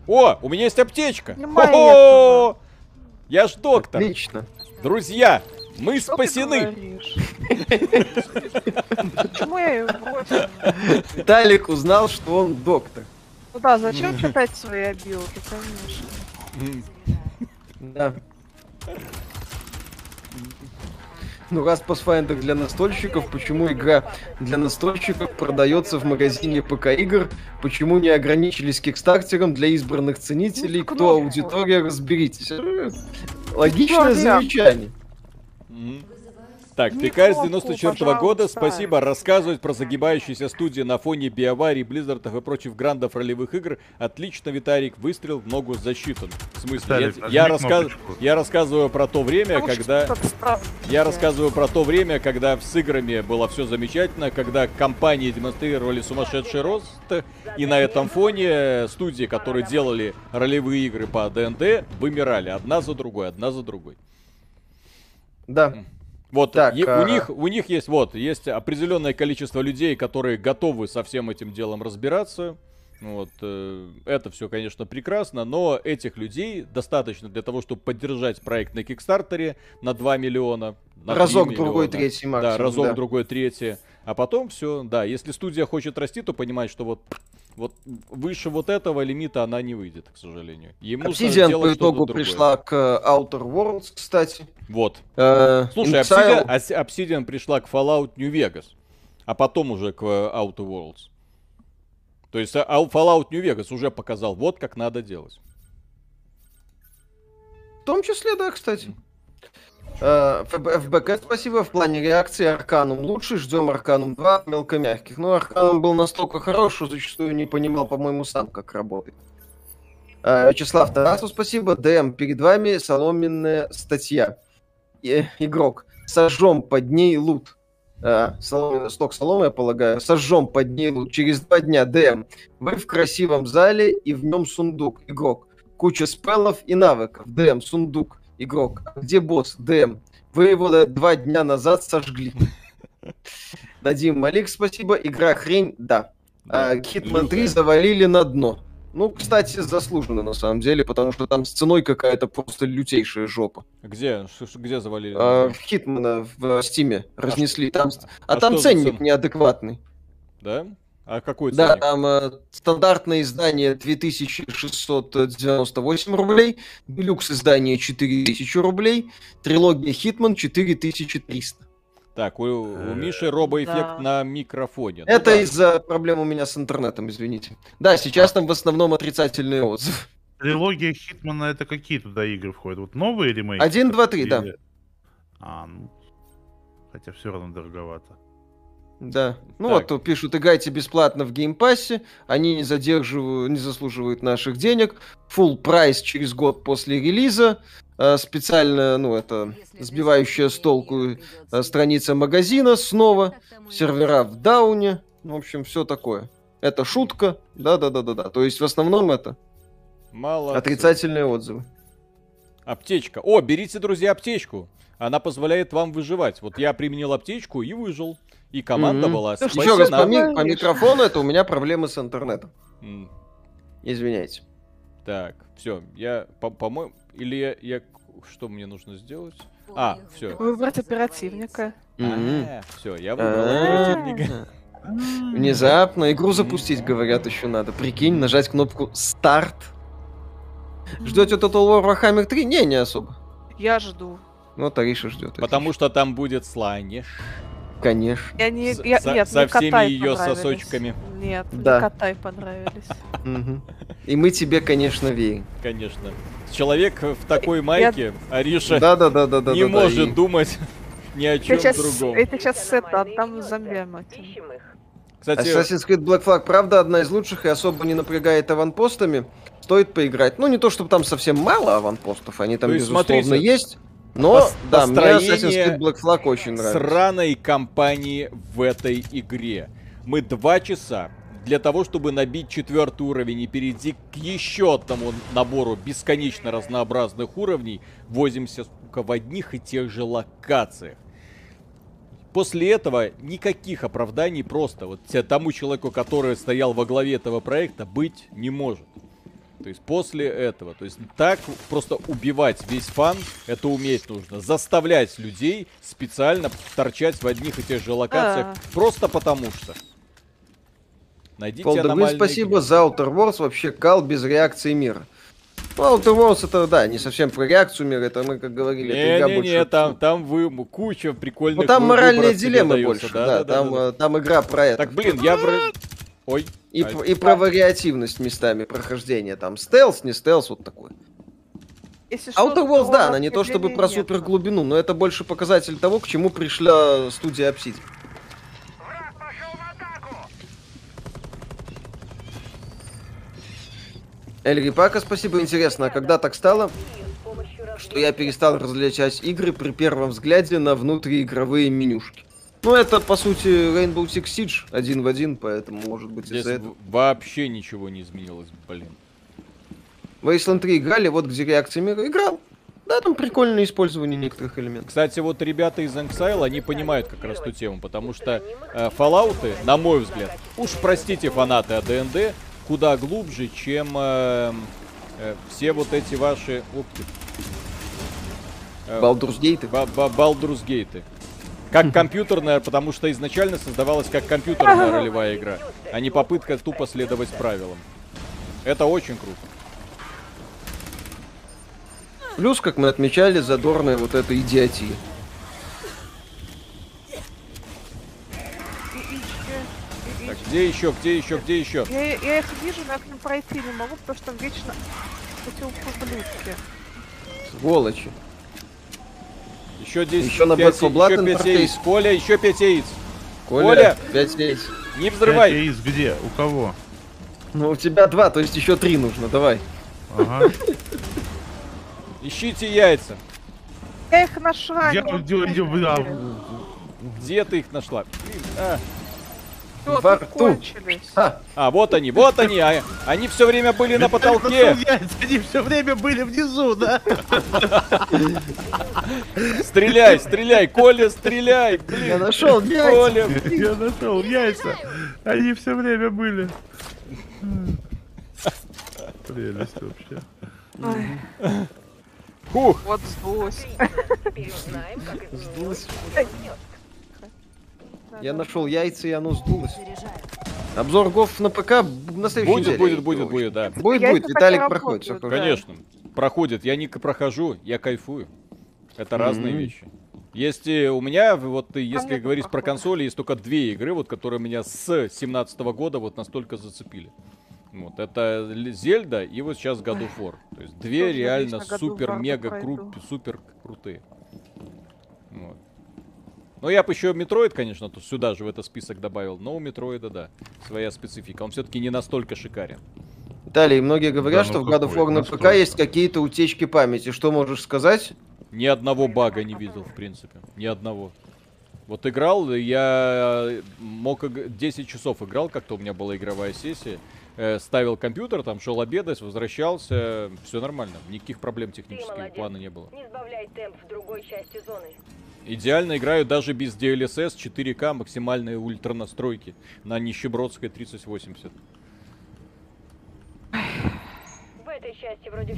О, у меня есть аптечка. О, я ж доктор. Отлично. Друзья, мы Что спасены. Почему я его? Талик узнал, что он доктор. Ну да, зачем читать свои обилки, конечно. Да. Ну раз Pathfinder для настольщиков, почему игра для настольщиков продается в магазине ПК игр? Почему не ограничились кикстартером для избранных ценителей? Ну, Кто аудитория, разберитесь. Логичное замечание. Так, Пикарь с 94 года, спасибо. Рассказывать про загибающиеся студии на фоне биоварий, Близзардов и прочих грандов ролевых игр. Отлично, Витарик, выстрел в ногу засчитан. В смысле, я, я, рассказ... я рассказываю про то время, когда... Я рассказываю про то время, когда с играми было все замечательно, когда компании демонстрировали сумасшедший рост, и на этом фоне студии, которые делали ролевые игры по ДНД, вымирали одна за другой, одна за другой. Да. Вот так, е- а... у них у них есть вот есть определенное количество людей, которые готовы со всем этим делом разбираться. Вот э, это все, конечно, прекрасно, но этих людей достаточно для того, чтобы поддержать проект на Кикстартере на 2 миллиона. На разок миллиона, другой третий максимум. Да, разок да. другой третий. А потом все, да, если студия хочет расти, то понимает, что вот вот выше вот этого лимита она не выйдет, к сожалению. Ему Obsidian по итогу пришла к Outer Worlds, кстати. Вот. Э, Слушай, Obsidian, Obsidian пришла к Fallout New Vegas, а потом уже к Outer Worlds. То есть а, Fallout New Vegas уже показал, вот как надо делать. В том числе, да, кстати. Э, ФБК спасибо. В плане реакции Арканум лучше. Ждем Арканум 2 мелкомягких. Но Арканум был настолько хорош, что зачастую не понимал, по-моему, сам, как работает. Э, Вячеслав Тарасов, спасибо. ДМ, перед вами соломенная статья. И, игрок, сожжем под ней лут. А, соломенный стог соломы, я полагаю. Сожжем под ней лут. Через два дня ДМ. Вы в красивом зале и в нем сундук. Игрок. Куча спеллов и навыков. ДМ, сундук игрок. Где босс? ДМ. Вы его два дня назад сожгли. Дадим Малик, спасибо. Игра хрень, да. А, Хитман 3 завалили на дно. Ну, кстати, заслуженно на самом деле, потому что там с ценой какая-то просто лютейшая жопа. Где? Где завалили? А, Хитмана в Стиме разнесли. Там, а, а там ценник неадекватный. Да? А какой ценник? Да, там э, стандартное издание 2698 рублей, делюкс издание 4000 рублей, трилогия Хитман 4300. Так, у, у э, Миши робоэффект да. на микрофоне. Ну, Это да. из-за проблем у меня с интернетом, извините. Да, сейчас там в основном отрицательные отзывы. Трилогия Хитмана это какие туда игры входят? Вот новые ремейки? Один, два, три, да. А, ну... Хотя все равно дороговато. Да. Ну так. вот тут пишут, играйте бесплатно в геймпассе, они не задерживают, не заслуживают наших денег. Full price через год после релиза. Э, специально, ну это сбивающая с толку э, страница магазина снова. Сервера в дауне. В общем, все такое. Это шутка. Да-да-да-да-да. То есть в основном это Мало. Отрицательные отзывы. Аптечка. О, берите, друзья, аптечку. Она позволяет вам выживать. Вот я применил аптечку и выжил. И команда mm-hmm. была Еще раз, по, ми- по микрофону это у меня проблемы с интернетом. Mm. Извиняйте. Так, все, я, по-моему, или я, я, что мне нужно сделать? А, все. Выбрать оперативника. Mm-hmm. А, все, я выбрал оперативника. Внезапно игру запустить, говорят, еще надо. Прикинь, нажать кнопку старт. Ждете Total War Warhammer 3? Не, не особо. Я жду. Ну, Тариша ждет. Потому что там будет сланиш. Конечно. Я не, я, со, нет, со всеми ее сосочками. Нет, да. Котай понравились. И мы тебе, конечно, верим. Конечно. Человек в такой майке, Ариша, да, да, да, да, да, не да, может думать ни о чем другом. Это сейчас это отдам зомбиам Кстати, Assassin's Creed Black Flag, правда, одна из лучших и особо не напрягает аванпостами. Стоит поиграть. Ну, не то, чтобы там совсем мало аванпостов, они там, безусловно, смотрите, есть. Но, Пос да, мне Assassin's Creed Black Flag очень нравится. Сраной компании в этой игре. Мы два часа для того, чтобы набить четвертый уровень и перейти к еще одному набору бесконечно разнообразных уровней, возимся, сука, в одних и тех же локациях. После этого никаких оправданий просто вот тому человеку, который стоял во главе этого проекта, быть не может. То есть после этого, то есть так просто убивать весь фан, это уметь нужно. Заставлять людей специально торчать в одних и тех же локациях, А-а-а. просто потому что. Найдите Полдовы, спасибо игры. за Outer Wars, вообще кал без реакции мира. Ну, Outer Worlds это, да, не совсем про реакцию мира, это мы, как говорили, не, это игра не, больше... Не, там, там вы куча прикольных... Ну, там моральные дилеммы больше, да, да, да, там, да, да. там игра про это. Так, блин, я... Ой. И, а... и про вариативность местами прохождения. Там стелс, не стелс, вот такой. Если Outer Worlds, да, она не то чтобы про супер глубину, но это больше показатель того, к чему пришла студия Obsidian. Эльри Пака, спасибо. Интересно, а когда так стало, что я перестал различать игры при первом взгляде на внутриигровые менюшки? Ну, это, по сути, Rainbow Six Siege один в один, поэтому, может быть, из-за этого. вообще ничего не изменилось, блин. Wasteland 3 играли, вот где реакция мира играл. Да, там прикольное использование некоторых элементов. Кстати, вот ребята из Exile, они понимают как раз ту тему, потому что э, Fallout, на мой взгляд, уж простите фанаты АДНД, куда глубже, чем э, э, все вот эти ваши... Опти. Э, Балдурсгейты? Балдурсгейты. Как компьютерная, потому что изначально создавалась как компьютерная ролевая игра, а не попытка тупо следовать правилам. Это очень круто. Плюс, как мы отмечали, задорная вот эта идиотия. Так, где еще, где еще, где еще? Я, я их вижу, но я к ним пройти не могу, потому что там вечно эти ублюдки. Сволочи. Еще 10, еще на 5, еще 5 яиц. Коля, еще 5 яиц. Коля, Коля, 5 яиц. Не взрывай. 5 яиц где? У кого? Ну, у тебя 2, то есть еще 3 нужно, давай. Ага. Ищите яйца. Я их нашла. Я, Где ты их нашла? а. Во рту. А. а, вот они, вот они. А, они все время были на потолке. Они все время были внизу, да? Стреляй, стреляй, Коля, стреляй. Блин. Я нашел яйца. Коля. Я нашел яйца. Они все время были. Прелесть вообще. Фух. Вот сдулось. Сдулось. Я нашел яйца, и оно сдулось. Обзор ГОФ на ПК на следующей будет, неделе. Будет, будет, будет, да. Будет, будет. Виталик проходит. Все Конечно. Проходит. Я не прохожу, я кайфую. Это разные вещи. Есть у меня, вот если говорить про консоли, есть только две игры, вот которые меня с 17 года вот настолько зацепили. Вот, это Зельда и вот сейчас God of War. То есть две Тоже реально супер-мега кру супер крутые. Вот. Ну, я бы еще Метроид, конечно, тут сюда же в этот список добавил. Но у Метроида, да, своя специфика. Он все-таки не настолько шикарен. Далее, многие говорят, да, ну что в God of War на ПК есть какие-то утечки памяти. Что можешь сказать? Ни одного бага не видел, в принципе. Ни одного. Вот играл, я мог 10 часов играл, как-то у меня была игровая сессия э, ставил компьютер, там шел обедать, возвращался, все нормально, никаких проблем технических плана не было. Не сбавляй темп в другой части зоны. Идеально играю даже без DLSS 4К максимальные ультра настройки на нищебродской 3080.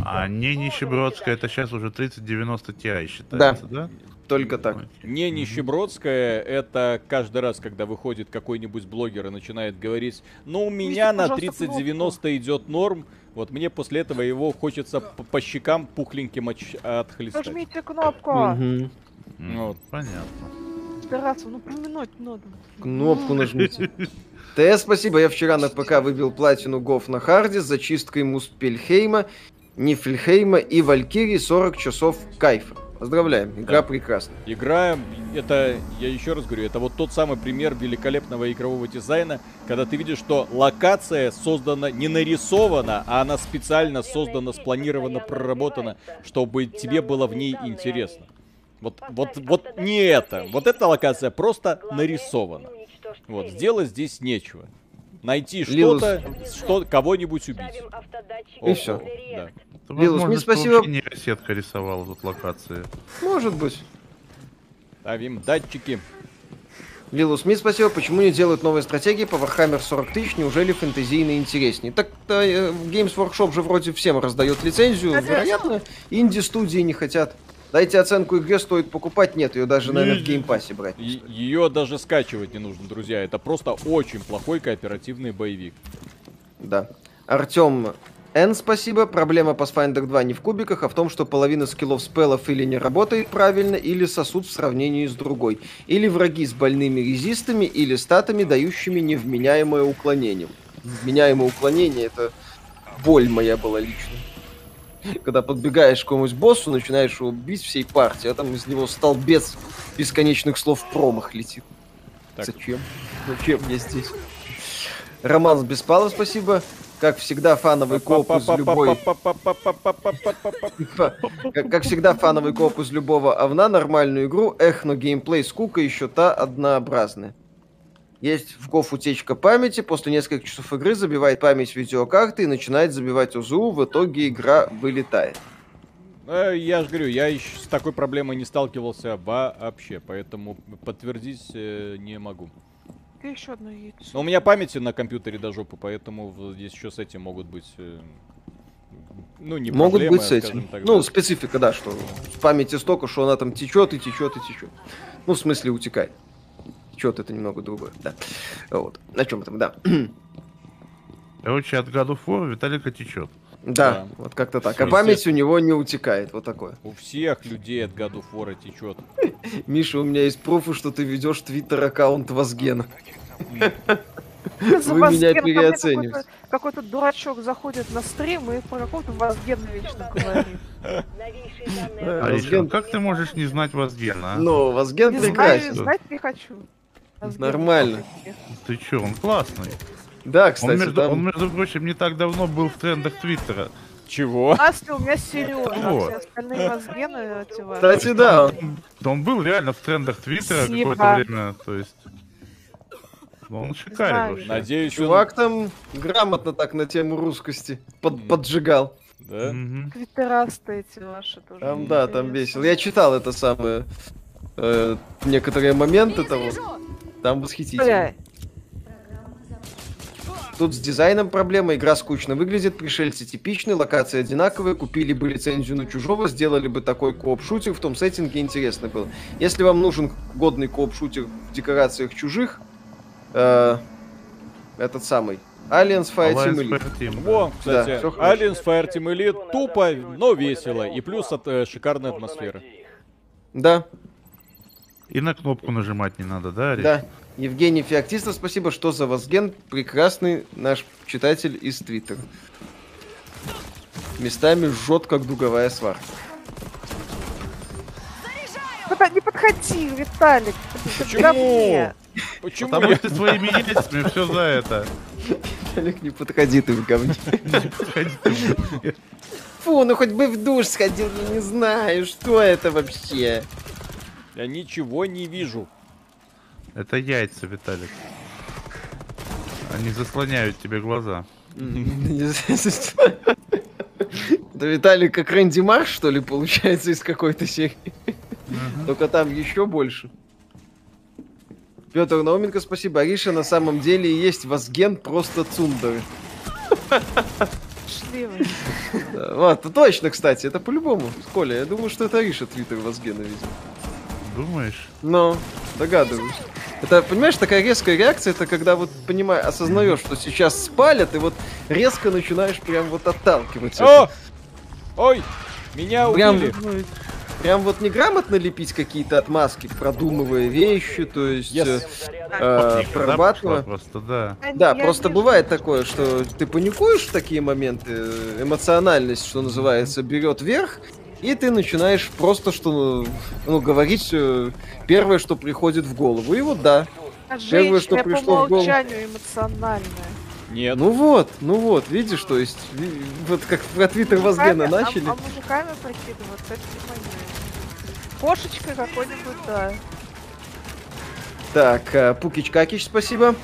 А не нищебродская, это сейчас уже 3090 Ti считается, да? да? Только так. Не нищебродская, это каждый раз, когда выходит какой-нибудь блогер и начинает говорить, ну у меня на 3090 идет норм, вот мне после этого его хочется по, по щекам пухленьким отхлестать. Нажмите кнопку. Угу. Вот. Понятно. Стараться, ну помянуть надо. Кнопку нажмите. ТС, спасибо, я вчера на ПК выбил платину GoW на харде с зачисткой Муспельхейма, Нифельхейма и Валькирии 40 часов кайфа. Поздравляем, игра да. прекрасна. Игра, это, я еще раз говорю, это вот тот самый пример великолепного игрового дизайна, когда ты видишь, что локация создана, не нарисована, а она специально создана, спланирована, проработана, чтобы тебе было в ней интересно. Вот, вот, вот не это. Вот эта локация просто нарисована. Вот, сделать здесь нечего. Найти что-то, что, кого-нибудь убить. И все. Да. Лилус, мне спасибо. Нейросетка рисовала тут локации. Может быть. Ставим датчики. Лилус, мне спасибо. Почему не делают новые стратегии по Warhammer 40 тысяч? Неужели фэнтезийно интереснее? Так-то э, Games Workshop же вроде всем раздает лицензию. Вероятно, инди-студии не хотят. Дайте оценку игре, стоит покупать. Нет, ее даже, наверное, в геймпассе брать. Ее даже скачивать не нужно, друзья. Это просто очень плохой кооперативный боевик. Да. Артем Н, спасибо. Проблема Pathfinder 2 не в кубиках, а в том, что половина скиллов спелов или не работает правильно, или сосут в сравнении с другой. Или враги с больными резистами, или статами, дающими невменяемое уклонение. Вменяемое уклонение — это боль моя была лично. Когда подбегаешь к какому-нибудь боссу, начинаешь его бить всей партией, а там из него столбец бесконечных слов промах летит. Так. Зачем? Зачем мне здесь? Роман Беспалов, спасибо. Как всегда, фановый коп из любой... Как всегда, фановый коп из любого овна, нормальную игру. Эх, но геймплей скука еще та однообразная. Есть в КОФ утечка памяти, после нескольких часов игры забивает память видеокарты и начинает забивать УЗУ, в итоге игра вылетает. Э, я же говорю, я еще с такой проблемой не сталкивался вообще, поэтому подтвердить э, не могу. Еще одно яйцо. Но у меня памяти на компьютере до жопы, поэтому здесь еще с этим могут быть... Э, ну, не Могут проблемы, быть с этим. Так, ну, да. специфика, да, что в памяти столько, что она там течет и течет и течет. Ну, в смысле, утекает. Течет это немного другое, да. Вот. На чем там, да. Короче, от году фор Виталика течет. Да, да, вот как-то так. А память у него не утекает, вот такое. У всех людей от году фора течет. Миша, у меня есть профы, что ты ведешь твиттер аккаунт Вазгена. Вы меня переоцениваете. Какой-то дурачок заходит на стрим и про какого-то Вазгена вечно говорит. Аришка, как ты можешь не знать Вазгена? А? Ну, Вазген прекрасен. Знать не хочу. Нормально. Ты чё, он классный. Да, кстати, он, между, там... он, между прочим, не так давно был в трендах Твиттера. Чего? Асли у меня Сережа, вот. все остальные мозгены Кстати, да. Он, он был реально в трендах Твиттера какое-то время, то есть... Он шикарен вообще. Надеюсь, Чувак он... там грамотно так на тему русскости под, поджигал. Да? Твиттерасты эти ваши тоже. Там, да, там весело. Я читал это самое... Э, некоторые моменты того. Там восхитительно. Бля, Тут с дизайном проблема, игра скучно выглядит, пришельцы типичны, локации одинаковые, купили бы лицензию на чужого, сделали бы такой кооп-шутер, в том сеттинге интересно было. Если вам нужен годный кооп-шутер в декорациях чужих, э, этот самый, Aliens Fireteam Elite. Team, да. Во, кстати, да, Aliens Fireteam Elite тупо, но весело, и плюс от э, шикарной атмосферы. Да. И на кнопку нажимать не надо, да, Ариш? Да. Евгений Феоктистов, спасибо, что за Возген, прекрасный наш читатель из Твиттера. Местами жжет, как дуговая сварка. Куда не подходи, Виталик. Почему? Почему? Потому что своими яйцами все за это. Виталик, не подходи ты в говне. Фу, ну хоть бы в душ сходил, я не знаю, что это вообще. Я ничего не вижу. Это яйца, Виталик. Они заслоняют тебе глаза. Да Виталик как Рэнди Марш, что ли, получается, из какой-то серии. Только там еще больше. Петр Науменко, спасибо. Ариша на самом деле есть Вазген просто цундеры. Вот, точно, кстати, это по-любому. Коля, я думаю, что это Ариша твиттер Вазгена, видимо. Думаешь? Ну, догадываюсь. Это, понимаешь, такая резкая реакция, это когда вот, понимаешь, осознаешь, что сейчас спалят, и вот резко начинаешь прям вот отталкивать. О! Ой! Меня убили! Прям, прям вот неграмотно лепить какие-то отмазки, продумывая вещи, то есть yes. э, э, прорабатывая. Просто, да. Да, просто бывает такое, что ты паникуешь в такие моменты, эмоциональность, что называется, берет верх, и ты начинаешь просто что ну, говорить э, первое, что приходит в голову. И вот да. А первое, что пришло в голову. эмоциональное. Нет. Ну вот, ну вот, видишь, то есть, вот как про Твиттер Возгена а, начали. А, а мужиками прикидываться, это не понятно. Кошечкой какой-нибудь, да. Так, э, Пукич Какич, спасибо.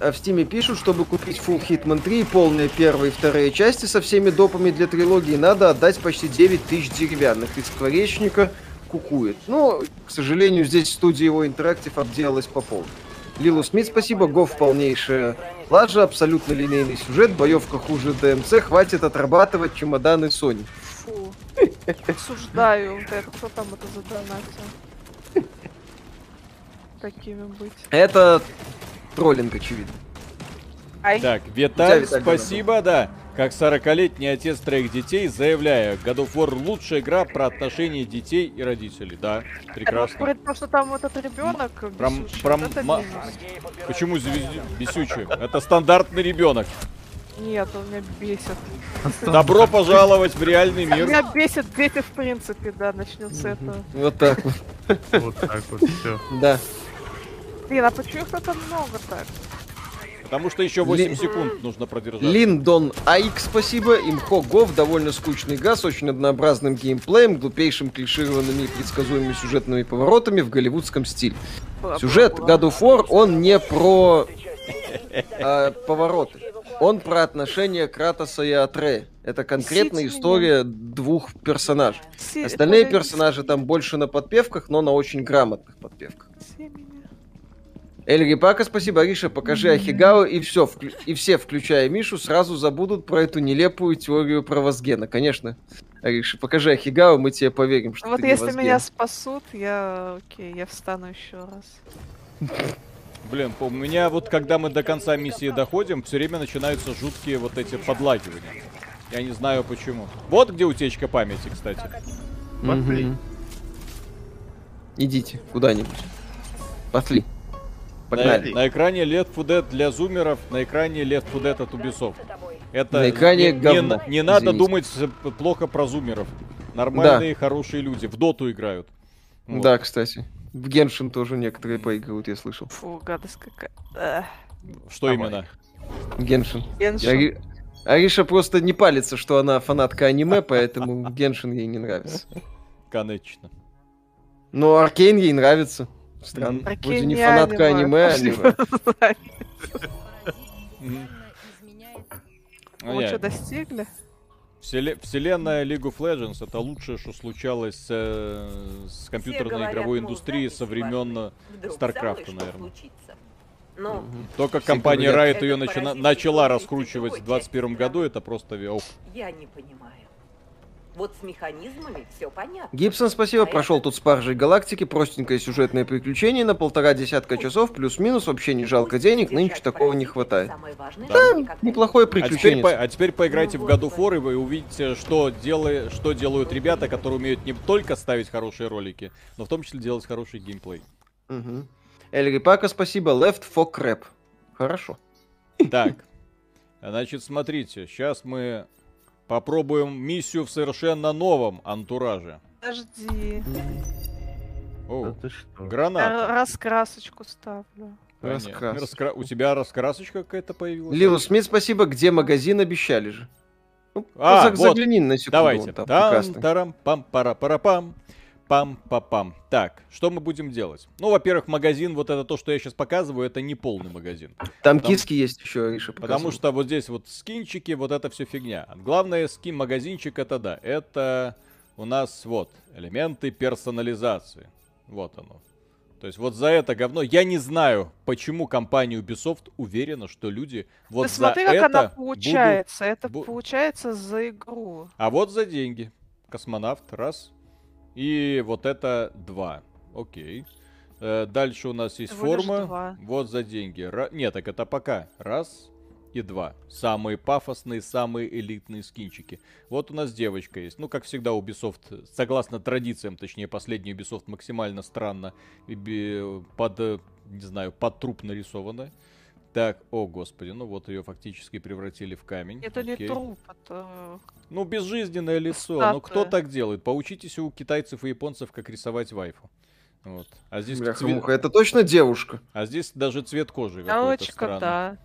А в Стиме пишут, чтобы купить Full Hitman 3 и полные первые и вторые части со всеми допами для трилогии, надо отдать почти 9 тысяч деревянных. Из скворечника кукует. Но, к сожалению, здесь студия его интерактив обделалась по полной. Лилу Смит, спасибо. Гоф полнейшая лажа, абсолютно линейный сюжет, боевка хуже ДМЦ, хватит отрабатывать чемоданы Сони. Фу. Осуждаю. Вот это кто там это задонатил? Такими быть. Это троллинг, очевидно. Ай. Так, Виталь, спасибо, да. Как 40-летний отец троих детей, заявляю, God of War лучшая игра про отношения детей и родителей. Да, прекрасно. Это то, что там вот этот ребенок про, про, это Почему бесючий? Это стандартный ребенок. Нет, он меня бесит. Добро пожаловать в реальный мир. Меня бесит дети, в принципе, да, начнем с этого. Вот так вот. Вот так вот, все. Да. Блин, а почему их так много так? Потому что еще 8 Ли... секунд нужно продержать. Линдон Айк, спасибо. Имхо Гов, довольно скучный газ, очень однообразным геймплеем, глупейшим клишированными и предсказуемыми сюжетными поворотами в голливудском стиле. Сюжет God of War, он не про а, повороты. Он про отношения Кратоса и Атре. Это конкретная история двух персонажей. Остальные персонажи там больше на подпевках, но на очень грамотных подпевках. Эльги Пака, спасибо. Ариша, покажи Ахигау, и все, вклю... и все, включая Мишу, сразу забудут про эту нелепую теорию про Возгена. Конечно. Ариша, покажи Ахигау, мы тебе поверим, что Вот если меня спасут, я, окей, я встану еще раз. Блин, у меня вот когда мы до конца миссии доходим, все время начинаются жуткие вот эти подлагивания. Я не знаю почему. Вот где утечка памяти, кстати. Пошли. Идите куда-нибудь. Пошли. Погнали. На, на экране Left 4 Dead для зумеров, на экране Left 4 Dead от Ubisoft. Это на экране не, говно. не, не надо думать плохо про зумеров. Нормальные, да. хорошие люди. В доту играют. Вот. Да, кстати. В Геншин тоже некоторые поигрывают, я слышал. Фу, гадость какая. Что Давай. именно? Геншин. Геншин. Ари... Ариша просто не палится, что она фанатка аниме, поэтому Геншин ей не нравится. Конечно. Но Аркейн ей нравится. Странно. Вроде не фанатка аниме, аниме. Мы что, достигли? Вселенная League of Legends это лучшее, что случалось с, э, с компьютерной игровой индустрией со времен Старкрафта, наверное. Но Только компания Riot ее начала, начала раскручивать в 2021 году, это просто ох. Я не понимаю. Вот с механизмами все понятно. Гибсон, спасибо. А Прошел это... тут спаржей галактики. Простенькое сюжетное приключение на полтора десятка часов. Плюс-минус. Вообще не жалко денег. Нынче такого не хватает. Да, неплохое приключение. А теперь, по, а теперь поиграйте ну, в War, и вы увидите, что, делай, что делают ребята, которые умеют не только ставить хорошие ролики, но в том числе делать хороший геймплей. Угу. Эльри Пака, спасибо. Left for crap. Хорошо. Так. Значит, смотрите, сейчас мы Попробуем миссию в совершенно новом антураже. Подожди. О, да что? граната. Раскрасочку ставлю. Раскрас. Раскра... У тебя раскрасочка какая-то появилась? Лилу Смит, спасибо. Где магазин обещали же? Ну, а, вот. загляни на секунду. Давайте. Там, тарам, пам, пара, пара, пам. Пам-па-пам. Так, что мы будем делать? Ну, во-первых, магазин, вот это то, что я сейчас показываю, это не полный магазин. Там потому, киски есть еще, Риша Потому что вот здесь вот скинчики, вот это все фигня. Главное, скин-магазинчик это да, это у нас вот элементы персонализации. Вот оно. То есть вот за это говно, я не знаю, почему компания Ubisoft уверена, что люди вот Ты за смотри, как это она получается. Будут... Это получается за игру. А вот за деньги. Космонавт, раз, и вот это два. Окей. Э, дальше у нас есть форма. Вот за деньги. Ра... Нет, так это пока. Раз и два. Самые пафосные, самые элитные скинчики. Вот у нас девочка есть. Ну, как всегда, Ubisoft, согласно традициям, точнее, последний Ubisoft максимально странно под, не знаю, под труп нарисована. Так, о господи, ну вот ее фактически превратили в камень. Это Окей. не труп, это... Ну, безжизненное лицо. Статуя. Ну, кто так делает? Поучитесь у китайцев и японцев, как рисовать вайфу. Вот. А здесь Бляха, цвет... это точно девушка. А здесь даже цвет кожи Девочка, да.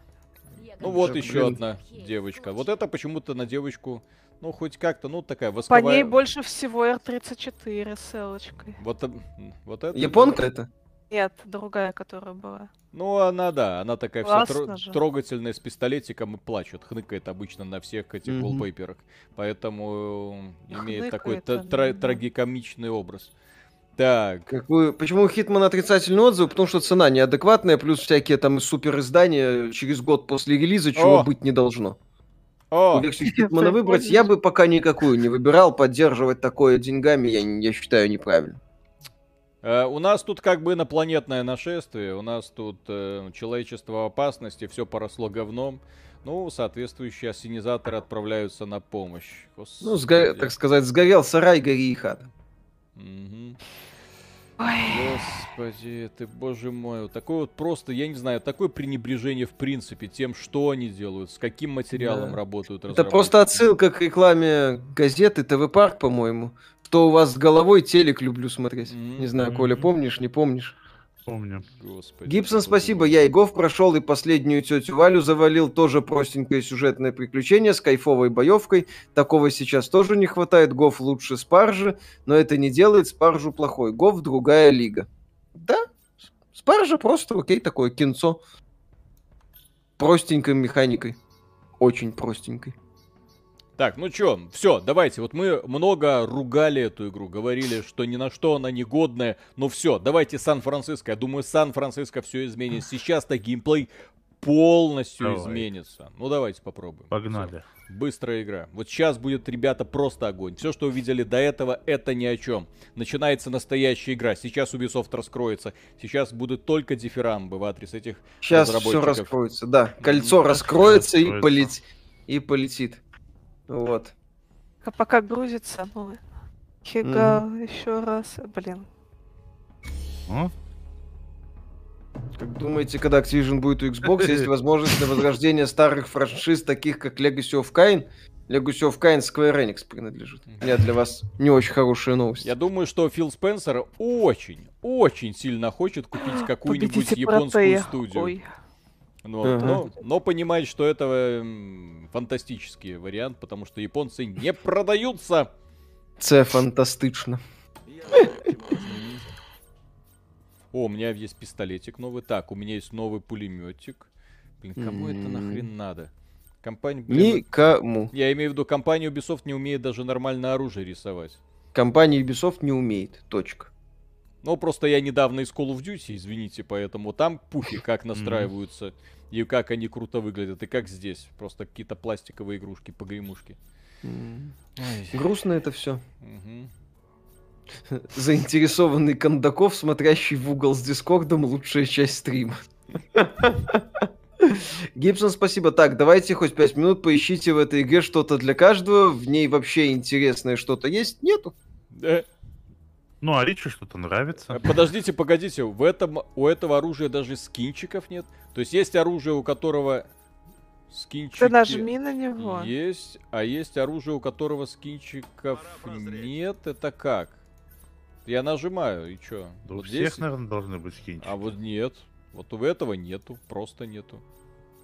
Ну вот Блин. еще одна девочка. Вот это почему-то на девочку, ну хоть как-то, ну такая восковая... По ней больше всего R34 с селочкой. Вот, вот это... Японка это? Нет, другая, которая была. Ну, она, да, она такая Классно вся тро- трогательная, с пистолетиком и плачет. Хныкает обычно на всех этих mm-hmm. Поэтому э, имеет такой тра- трагикомичный образ. Так. Какую... Почему у Хитмана отрицательный отзыв? Потому что цена неадекватная, плюс всякие там супер издания через год после релиза, чего О! быть не должно. О! Версию Хитмана выбрать я бы пока никакую не выбирал. Поддерживать такое деньгами я, я считаю неправильно. Э, у нас тут как бы инопланетное нашествие, у нас тут э, человечество в опасности, все поросло говном. Ну, соответствующие ассенизаторы отправляются на помощь. Господи. Ну, сго... так сказать, сгорел сарай, гори и хата. Угу. Господи, ты, боже мой, такое вот просто, я не знаю, такое пренебрежение в принципе тем, что они делают, с каким материалом да. работают. Это просто отсылка к рекламе газеты ТВ Парк, по-моему. Что у вас с головой телек люблю смотреть. Mm-hmm. Не знаю, Коля, помнишь, не помнишь? Помню. Господи, Гибсон, спасибо. Я и Гов прошел, и последнюю тетю Валю завалил. Тоже простенькое сюжетное приключение с кайфовой боевкой. Такого сейчас тоже не хватает. Гов лучше Спаржи, но это не делает Спаржу плохой. Гов другая лига. Да, Спаржа просто окей, такое кинцо. Простенькой механикой. Очень простенькой. Так, ну чё, все, давайте. Вот мы много ругали эту игру, говорили, что ни на что она не годная. Ну все, давайте Сан-Франциско. Я думаю, Сан-Франциско все изменит. Сейчас-то геймплей полностью Давай. изменится. Ну давайте попробуем. Погнали. Всё. Быстрая игра. Вот сейчас будет, ребята, просто огонь. Все, что увидели до этого, это ни о чем. Начинается настоящая игра. Сейчас Ubisoft раскроется. Сейчас будут только дифирамбы в адрес этих Сейчас все раскроется, да. Кольцо ну, раскроется и, полет... и полетит. Вот. А пока грузится, ну, Хига mm. еще раз, блин. А? Как думаете, когда Activision будет у Xbox, есть возможность на возрождение старых франшиз, таких как Legacy of Kain? Legacy of Kain Square Enix принадлежит. Нет, для вас не очень хорошая новость. Я думаю, что Фил Спенсер очень, очень сильно хочет купить какую-нибудь японскую студию. Ой. Вот. Ага. Но, но понимает, что это фантастический вариант, потому что японцы не продаются. Це фантастично. О, у меня есть пистолетик новый. Так, у меня есть новый пулеметик. Блин, кому это нахрен надо? Компания... Никому. Я имею в виду, компания Ubisoft не умеет даже нормальное оружие рисовать. Компания Ubisoft не умеет. Точка. Ну, просто я недавно из Call of Duty, извините, поэтому там пухи как настраиваются, и как они круто выглядят, и как здесь. Просто какие-то пластиковые игрушки, погремушки. Грустно это все. Заинтересованный Кондаков, смотрящий в угол с Дискордом, лучшая часть стрима. Гибсон, спасибо. Так, давайте хоть пять минут поищите в этой игре что-то для каждого. В ней вообще интересное что-то есть? Нету. Ну, а Ричи что-то нравится. Э, подождите, погодите, в этом, у этого оружия даже скинчиков нет. То есть есть оружие, у которого скинчики... Ты нажми на него. Есть, а есть оружие, у которого скинчиков нет. Это как? Я нажимаю, и чё? Да вот у всех, здесь... наверное, должны быть скинчики. А вот нет. Вот у этого нету, просто нету.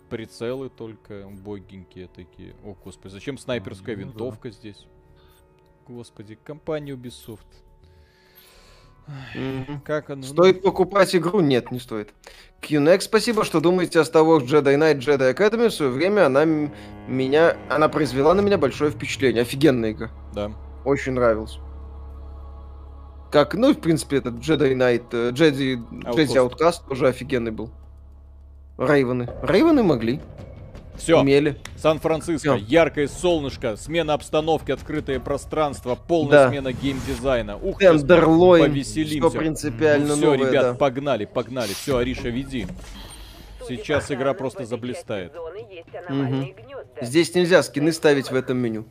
Прицелы только убогенькие такие. О, господи, зачем снайперская ну, винтовка да. здесь? Господи, компания Ubisoft. Как он... Стоит покупать игру? Нет, не стоит. QNX, спасибо, что думаете о Star Wars Jedi Knight Jedi Academy. В свое время она меня... Она произвела на меня большое впечатление. Офигенная игра. Да. Очень нравилась. Как, ну, в принципе, этот Jedi Knight, э, Jedi, Jedi Outcast тоже офигенный был. Рейвены. Рейвены могли. Все. Умели. Сан-Франциско, яркое солнышко, смена обстановки, открытое пространство, полная да. смена геймдизайна. Ух, Тендерлойн, повеселимся. Все принципиально ну, все, новое, ребят, да. погнали, погнали. Все, Ариша, веди. Сейчас игра просто заблистает. Угу. Здесь нельзя скины ставить в этом меню.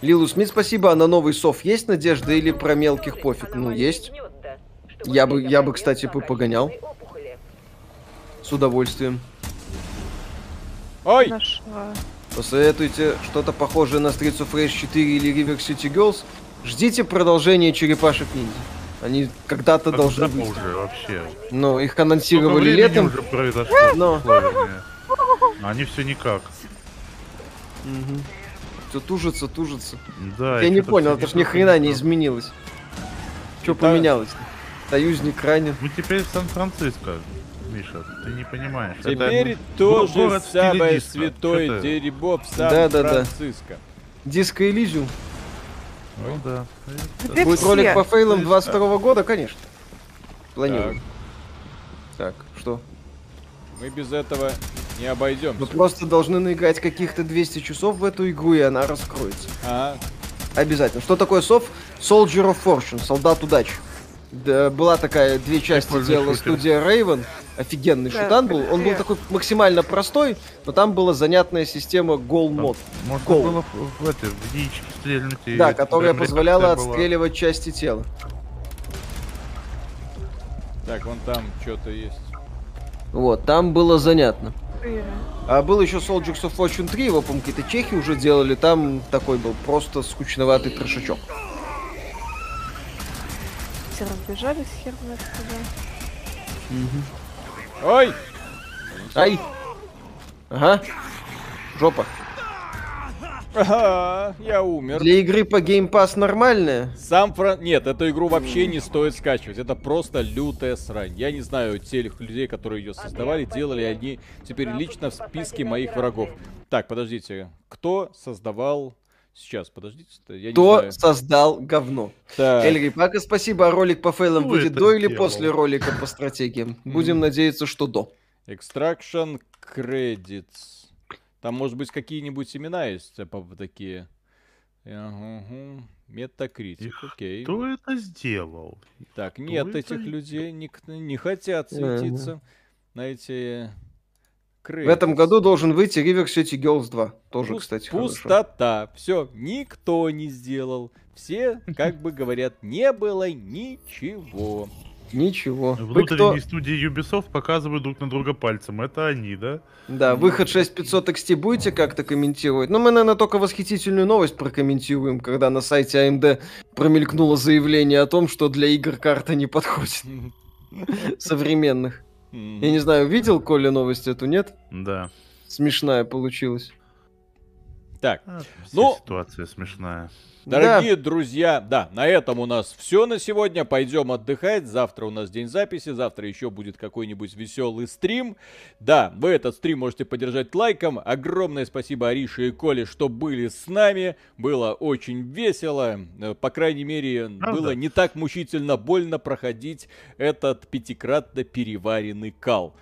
Лилу Смит, спасибо. А на новый сов есть надежда или про мелких пофиг? Ну, есть. Я бы, я бы, кстати, погонял. С удовольствием. Ой! Нашла. Посоветуйте что-то похожее на Streets of Rage 4 или River City Girls. Ждите продолжения черепашек ниндзя. Они когда-то а должны быть. уже вообще. Ну, их анонсировали летом. уже произошло. Но... Они все никак. Угу. Все тужится, тужится. Да. Я не понял, это ж ни хрена не изменилось. Что поменялось? Союзник ранен. Мы теперь в Сан-Франциско. Миша, ты не понимаешь. Теперь это то же самое святое это... дерьмо в Сан-Франциско. Да, да, да. Диско Элизиум. Ну да. Это... Будет ролик по фейлам 22 года, конечно. Планируем. Так. так, что? Мы без этого не обойдем. Мы просто должны наиграть каких-то 200 часов в эту игру, и она раскроется. А. Обязательно. Что такое сов? Soldier of Fortune, солдат удачи. Да, была такая, две части делала студия Raven офигенный да, шутан был. Он был такой максимально простой, но там была занятная система гол мод. Можно гол. было в, в, это, в яички стрельнуть. Да, которая позволяла отстреливать части тела. Так, вон там что-то есть. Вот, там было занятно. А был еще Soldiers of Fortune 3, его, по-моему, какие-то чехи уже делали, там такой был просто скучноватый трешачок. Все разбежались, хер знает куда. Угу. Ой! Ай! Ага. Жопа. Ага, я умер. Для игры по Game Pass нормальная? Сам Фран... Нет, эту игру вообще не стоит скачивать. Это просто лютая срань. Я не знаю тех людей, которые ее создавали, делали они теперь лично в списке моих врагов. Так, подождите. Кто создавал Сейчас, подождите. Я Кто не создал говно? Так. Эльри, пока спасибо. А ролик по фейлам Кто будет до или делал? после ролика по стратегиям? Будем надеяться, что до. Extraction Credits. Там, может быть, какие-нибудь имена есть типа, такие. Угу. Метакритик, окей. Кто это сделал? Так, Кто нет этих это... людей, не, не хотят светиться ага. Credits. В этом году должен выйти River City Girls 2. Тоже, Пуст, кстати, Пустота. Все, никто не сделал. Все, как бы говорят, не было ничего. Ничего. Внутренние кто... студии Ubisoft показывают друг на друга пальцем. Это они, да? Да, выход 6500 XT будете как-то комментировать? Ну, мы, наверное, только восхитительную новость прокомментируем, когда на сайте AMD промелькнуло заявление о том, что для игр карта не подходит. Современных. Я не знаю, видел Коля новость эту, нет? Да. Смешная получилась. Так, ну... Ситуация смешная. Дорогие да. друзья, да, на этом у нас все на сегодня. Пойдем отдыхать. Завтра у нас день записи. Завтра еще будет какой-нибудь веселый стрим. Да, вы этот стрим можете поддержать лайком. Огромное спасибо Арише и Коле, что были с нами. Было очень весело. Э, по крайней мере, Правда? было не так мучительно больно проходить этот пятикратно переваренный кал.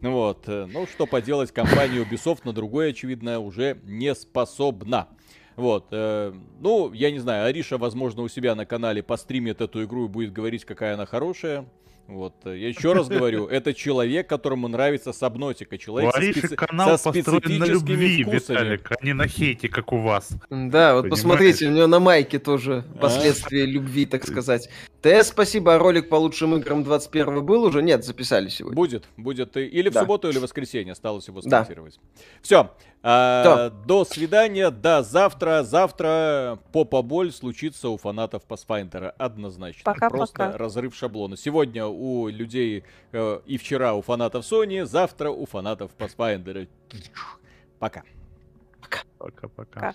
Вот. Э, ну, что поделать, компания Ubisoft на другое, очевидно, уже не способна. Вот. Э, ну, я не знаю, Ариша, возможно, у себя на канале постримит эту игру и будет говорить, какая она хорошая. Вот, э, я еще раз говорю, это человек, которому нравится сабнотика. Человек Ариши специ... канал со построен на любви, вкусами. Виталик, а не на хейте, как у вас. Да, вот Понимаешь? посмотрите, у него на майке тоже а? последствия а? любви, так сказать. ТС, спасибо, а ролик по лучшим играм 21 был уже? Нет, записали сегодня. Будет, будет. Или в да. субботу, или в воскресенье осталось его сконцировать. Да. Все, а, до свидания, до завтра. Завтра попа-боль случится у фанатов Pathfinder. Однозначно. Пока, Просто пока. разрыв шаблона. Сегодня у людей э, и вчера у фанатов Sony, завтра у фанатов Pathfinder. Пока. Пока-пока.